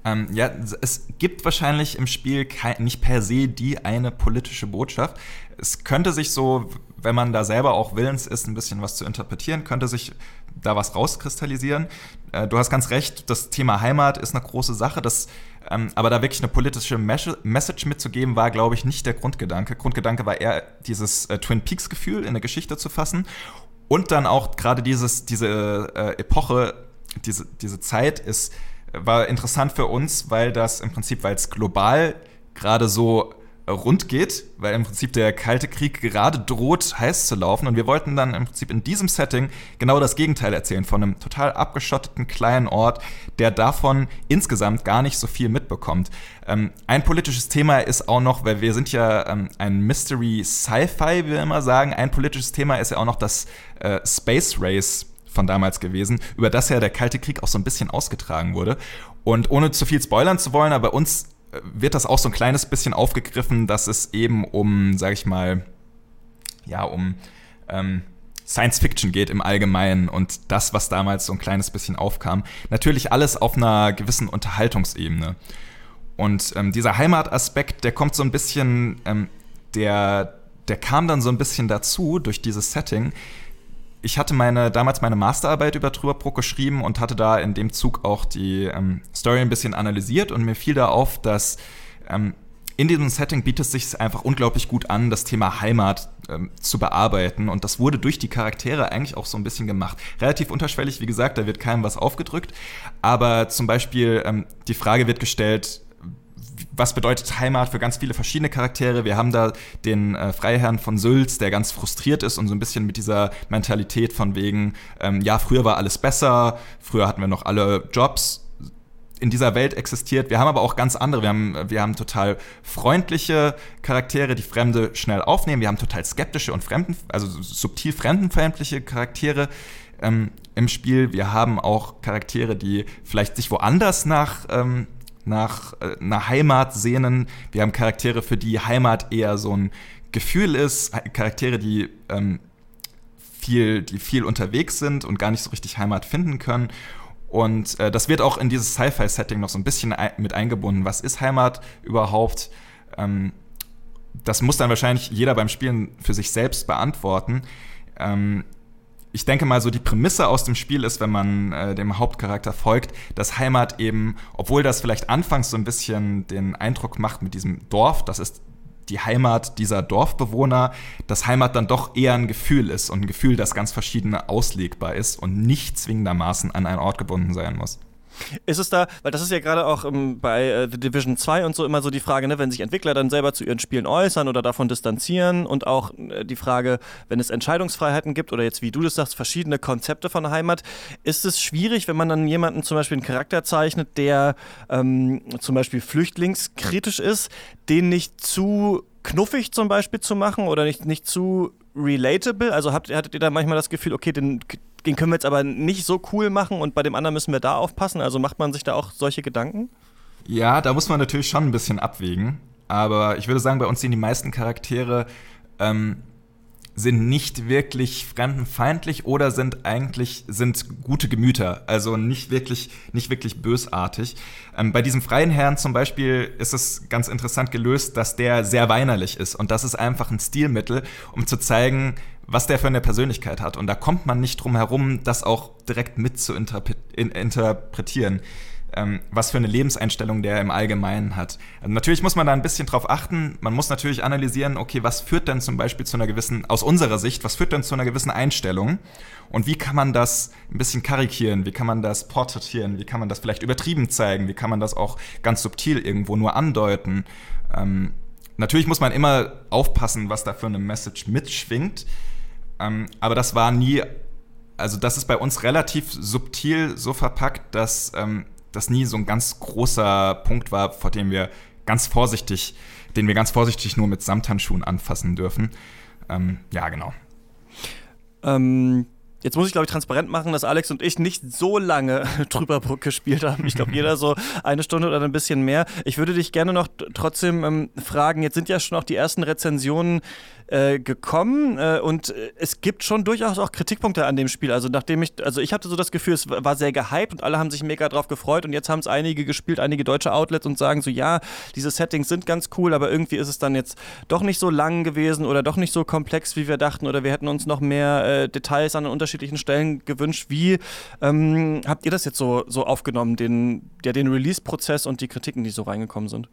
Ähm, ja, es gibt wahrscheinlich im Spiel nicht per se die eine politische Botschaft. Es könnte sich so, wenn man da selber auch willens ist, ein bisschen was zu interpretieren, könnte sich da was rauskristallisieren. Äh, du hast ganz recht, das Thema Heimat ist eine große Sache. Das, ähm, aber da wirklich eine politische Message mitzugeben, war, glaube ich, nicht der Grundgedanke. Grundgedanke war eher dieses äh, Twin Peaks-Gefühl in eine Geschichte zu fassen. Und dann auch gerade diese äh, Epoche, diese, diese Zeit ist war interessant für uns, weil das im Prinzip, weil es global gerade so rund geht, weil im Prinzip der Kalte Krieg gerade droht, heiß zu laufen. Und wir wollten dann im Prinzip in diesem Setting genau das Gegenteil erzählen, von einem total abgeschotteten kleinen Ort, der davon insgesamt gar nicht so viel mitbekommt. Ähm, ein politisches Thema ist auch noch, weil wir sind ja ähm, ein Mystery Sci-Fi, wie wir immer sagen, ein politisches Thema ist ja auch noch das äh, Space Race von damals gewesen, über das ja der Kalte Krieg auch so ein bisschen ausgetragen wurde. Und ohne zu viel spoilern zu wollen, aber uns äh, wird das auch so ein kleines bisschen aufgegriffen, dass es eben um, sag ich mal, ja, um ähm, Science Fiction geht im Allgemeinen und das, was damals so ein kleines bisschen aufkam. Natürlich alles auf einer gewissen Unterhaltungsebene. Und ähm, dieser Heimataspekt, der kommt so ein bisschen, ähm, der, der kam dann so ein bisschen dazu durch dieses Setting, ich hatte meine, damals meine Masterarbeit über Trüberbruck geschrieben und hatte da in dem Zug auch die ähm, Story ein bisschen analysiert und mir fiel da auf, dass ähm, in diesem Setting bietet es sich einfach unglaublich gut an, das Thema Heimat ähm, zu bearbeiten. Und das wurde durch die Charaktere eigentlich auch so ein bisschen gemacht. Relativ unterschwellig, wie gesagt, da wird keinem was aufgedrückt. Aber zum Beispiel ähm, die Frage wird gestellt, was bedeutet Heimat für ganz viele verschiedene Charaktere. Wir haben da den äh, Freiherrn von Sülz, der ganz frustriert ist und so ein bisschen mit dieser Mentalität von wegen, ähm, ja, früher war alles besser, früher hatten wir noch alle Jobs, in dieser Welt existiert. Wir haben aber auch ganz andere. Wir haben, wir haben total freundliche Charaktere, die Fremde schnell aufnehmen. Wir haben total skeptische und fremden, also subtil fremdenfeindliche Charaktere ähm, im Spiel. Wir haben auch Charaktere, die vielleicht sich woanders nach ähm, nach äh, einer Heimat sehnen. Wir haben Charaktere, für die Heimat eher so ein Gefühl ist, Charaktere, die ähm, viel, die viel unterwegs sind und gar nicht so richtig Heimat finden können. Und äh, das wird auch in dieses Sci-Fi-Setting noch so ein bisschen mit eingebunden. Was ist Heimat überhaupt? Ähm, das muss dann wahrscheinlich jeder beim Spielen für sich selbst beantworten. Ähm, ich denke mal, so die Prämisse aus dem Spiel ist, wenn man äh, dem Hauptcharakter folgt, dass Heimat eben, obwohl das vielleicht anfangs so ein bisschen den Eindruck macht mit diesem Dorf, das ist die Heimat dieser Dorfbewohner, dass Heimat dann doch eher ein Gefühl ist und ein Gefühl, das ganz verschiedene auslegbar ist und nicht zwingendermaßen an einen Ort gebunden sein muss. Ist es da, weil das ist ja gerade auch ähm, bei äh, The Division 2 und so immer so die Frage, ne, wenn sich Entwickler dann selber zu ihren Spielen äußern oder davon distanzieren und auch äh, die Frage, wenn es Entscheidungsfreiheiten gibt oder jetzt, wie du das sagst, verschiedene Konzepte von Heimat, ist es schwierig, wenn man dann jemanden zum Beispiel einen Charakter zeichnet, der ähm, zum Beispiel flüchtlingskritisch ist, den nicht zu knuffig zum Beispiel zu machen oder nicht, nicht zu relatable? Also habt, hattet ihr da manchmal das Gefühl, okay, den den können wir jetzt aber nicht so cool machen und bei dem anderen müssen wir da aufpassen. Also macht man sich da auch solche Gedanken? Ja, da muss man natürlich schon ein bisschen abwägen. Aber ich würde sagen, bei uns sind die meisten Charaktere ähm, sind nicht wirklich fremdenfeindlich oder sind eigentlich sind gute Gemüter, also nicht wirklich nicht wirklich bösartig. Ähm, bei diesem freien Herrn zum Beispiel ist es ganz interessant gelöst, dass der sehr weinerlich ist und das ist einfach ein Stilmittel, um zu zeigen, was der für eine Persönlichkeit hat. Und da kommt man nicht drum herum, das auch direkt mit zu interpretieren, ähm, was für eine Lebenseinstellung der im Allgemeinen hat. Also natürlich muss man da ein bisschen drauf achten. Man muss natürlich analysieren, okay, was führt denn zum Beispiel zu einer gewissen, aus unserer Sicht, was führt denn zu einer gewissen Einstellung? Und wie kann man das ein bisschen karikieren? Wie kann man das porträtieren? Wie kann man das vielleicht übertrieben zeigen? Wie kann man das auch ganz subtil irgendwo nur andeuten? Ähm, natürlich muss man immer aufpassen, was da für eine Message mitschwingt. Ähm, aber das war nie, also das ist bei uns relativ subtil so verpackt, dass ähm, das nie so ein ganz großer Punkt war, vor dem wir ganz vorsichtig, den wir ganz vorsichtig nur mit Samthandschuhen anfassen dürfen. Ähm, ja, genau. Ähm, Jetzt muss ich, glaube ich, transparent machen, dass Alex und ich nicht so lange Trüberbrook gespielt haben. Ich glaube, jeder so eine Stunde oder ein bisschen mehr. Ich würde dich gerne noch trotzdem ähm, fragen, jetzt sind ja schon auch die ersten Rezensionen äh, gekommen äh, und äh, es gibt schon durchaus auch Kritikpunkte an dem Spiel. Also nachdem ich, also ich hatte so das Gefühl, es war sehr gehypt und alle haben sich mega drauf gefreut und jetzt haben es einige gespielt, einige deutsche Outlets und sagen so, ja, diese Settings sind ganz cool, aber irgendwie ist es dann jetzt doch nicht so lang gewesen oder doch nicht so komplex, wie wir dachten oder wir hätten uns noch mehr äh, Details an unterschiedlichen Stellen gewünscht. Wie ähm, habt ihr das jetzt so, so aufgenommen, den, ja, den Release-Prozess und die Kritiken, die so reingekommen sind?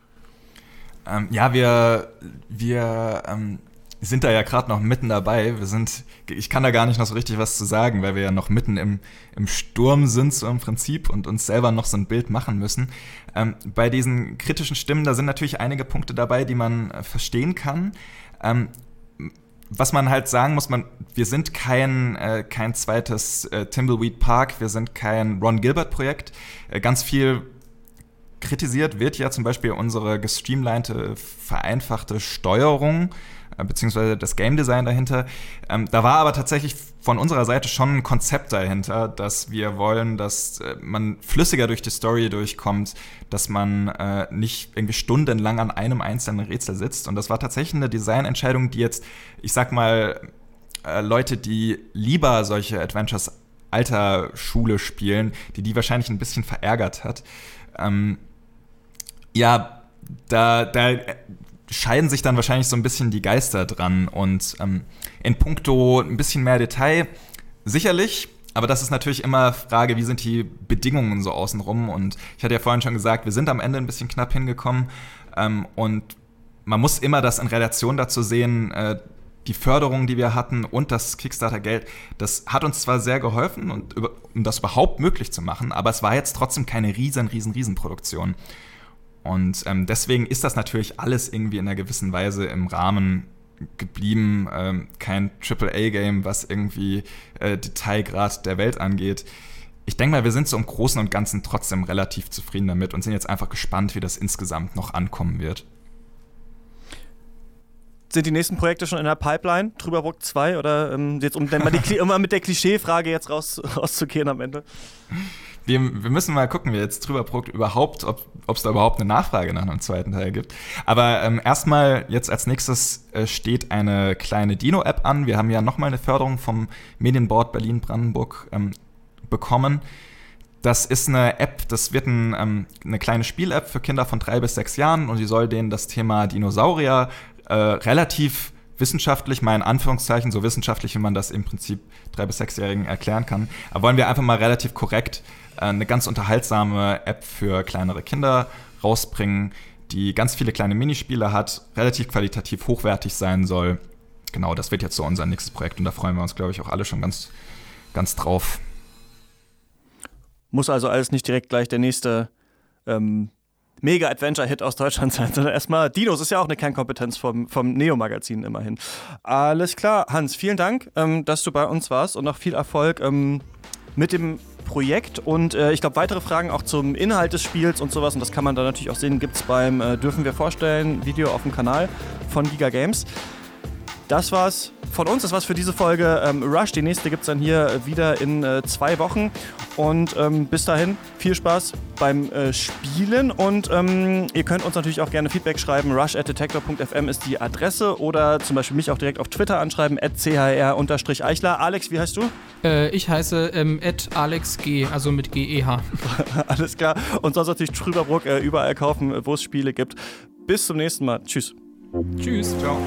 Ähm, ja, wir, wir ähm, sind da ja gerade noch mitten dabei. Wir sind, ich kann da gar nicht noch so richtig was zu sagen, weil wir ja noch mitten im, im Sturm sind, so im Prinzip, und uns selber noch so ein Bild machen müssen. Ähm, bei diesen kritischen Stimmen, da sind natürlich einige Punkte dabei, die man äh, verstehen kann. Ähm, was man halt sagen muss, man, wir sind kein, äh, kein zweites äh, Timbleweed Park, wir sind kein Ron Gilbert-Projekt. Äh, ganz viel kritisiert wird ja zum Beispiel unsere gestreamlinete, vereinfachte Steuerung beziehungsweise das Game Design dahinter. Ähm, da war aber tatsächlich von unserer Seite schon ein Konzept dahinter, dass wir wollen, dass äh, man flüssiger durch die Story durchkommt, dass man äh, nicht irgendwie stundenlang an einem einzelnen Rätsel sitzt. Und das war tatsächlich eine Designentscheidung, die jetzt, ich sag mal, äh, Leute, die lieber solche Adventures alter Schule spielen, die die wahrscheinlich ein bisschen verärgert hat. Ähm, ja, da, da scheiden sich dann wahrscheinlich so ein bisschen die Geister dran. Und ähm, in puncto ein bisschen mehr Detail, sicherlich, aber das ist natürlich immer Frage, wie sind die Bedingungen so außenrum. Und ich hatte ja vorhin schon gesagt, wir sind am Ende ein bisschen knapp hingekommen. Ähm, und man muss immer das in Relation dazu sehen, äh, die Förderung, die wir hatten und das Kickstarter-Geld, das hat uns zwar sehr geholfen, und, um das überhaupt möglich zu machen, aber es war jetzt trotzdem keine riesen, riesen, riesen Produktion. Und ähm, deswegen ist das natürlich alles irgendwie in einer gewissen Weise im Rahmen geblieben. Ähm, kein AAA-Game, was irgendwie äh, Detailgrad der Welt angeht. Ich denke mal, wir sind so im Großen und Ganzen trotzdem relativ zufrieden damit und sind jetzt einfach gespannt, wie das insgesamt noch ankommen wird. Sind die nächsten Projekte schon in der Pipeline? Trüberbrook 2 oder ähm, jetzt um, um mal mit der Klischeefrage jetzt raus, rauszugehen am Ende? Wir, wir, müssen mal gucken, wie jetzt Trüberbrook überhaupt, ob es da überhaupt eine Nachfrage nach einem zweiten Teil gibt. Aber ähm, erstmal, jetzt als nächstes äh, steht eine kleine Dino-App an. Wir haben ja nochmal eine Förderung vom Medienboard Berlin-Brandenburg ähm, bekommen. Das ist eine App, das wird ein, ähm, eine kleine Spiel-App für Kinder von drei bis sechs Jahren und sie soll denen das Thema Dinosaurier äh, relativ wissenschaftlich, mal in Anführungszeichen, so wissenschaftlich, wie man das im Prinzip drei- bis sechsjährigen erklären kann, aber wollen wir einfach mal relativ korrekt eine ganz unterhaltsame App für kleinere Kinder rausbringen, die ganz viele kleine Minispiele hat, relativ qualitativ hochwertig sein soll. Genau, das wird jetzt so unser nächstes Projekt und da freuen wir uns, glaube ich, auch alle schon ganz, ganz drauf. Muss also alles nicht direkt gleich der nächste ähm, Mega-Adventure-Hit aus Deutschland sein, sondern erstmal Dinos ist ja auch eine Kernkompetenz vom, vom Neo-Magazin immerhin. Alles klar, Hans, vielen Dank, ähm, dass du bei uns warst und noch viel Erfolg ähm, mit dem Projekt und äh, ich glaube, weitere Fragen auch zum Inhalt des Spiels und sowas, und das kann man da natürlich auch sehen, gibt es beim äh, Dürfen wir vorstellen Video auf dem Kanal von Giga Games. Das war's von uns, das war's für diese Folge ähm, Rush. Die nächste gibt es dann hier wieder in äh, zwei Wochen. Und ähm, bis dahin viel Spaß beim äh, Spielen. Und ähm, ihr könnt uns natürlich auch gerne Feedback schreiben. rush.detector.fm ist die Adresse. Oder zum Beispiel mich auch direkt auf Twitter anschreiben, chr-eichler. Alex, wie heißt du? Äh, ich heiße ähm, AlexG, also mit GEH. Alles klar. Und sonst natürlich Trüberbruck äh, überall kaufen, wo es Spiele gibt. Bis zum nächsten Mal. Tschüss. Tschüss. Ciao.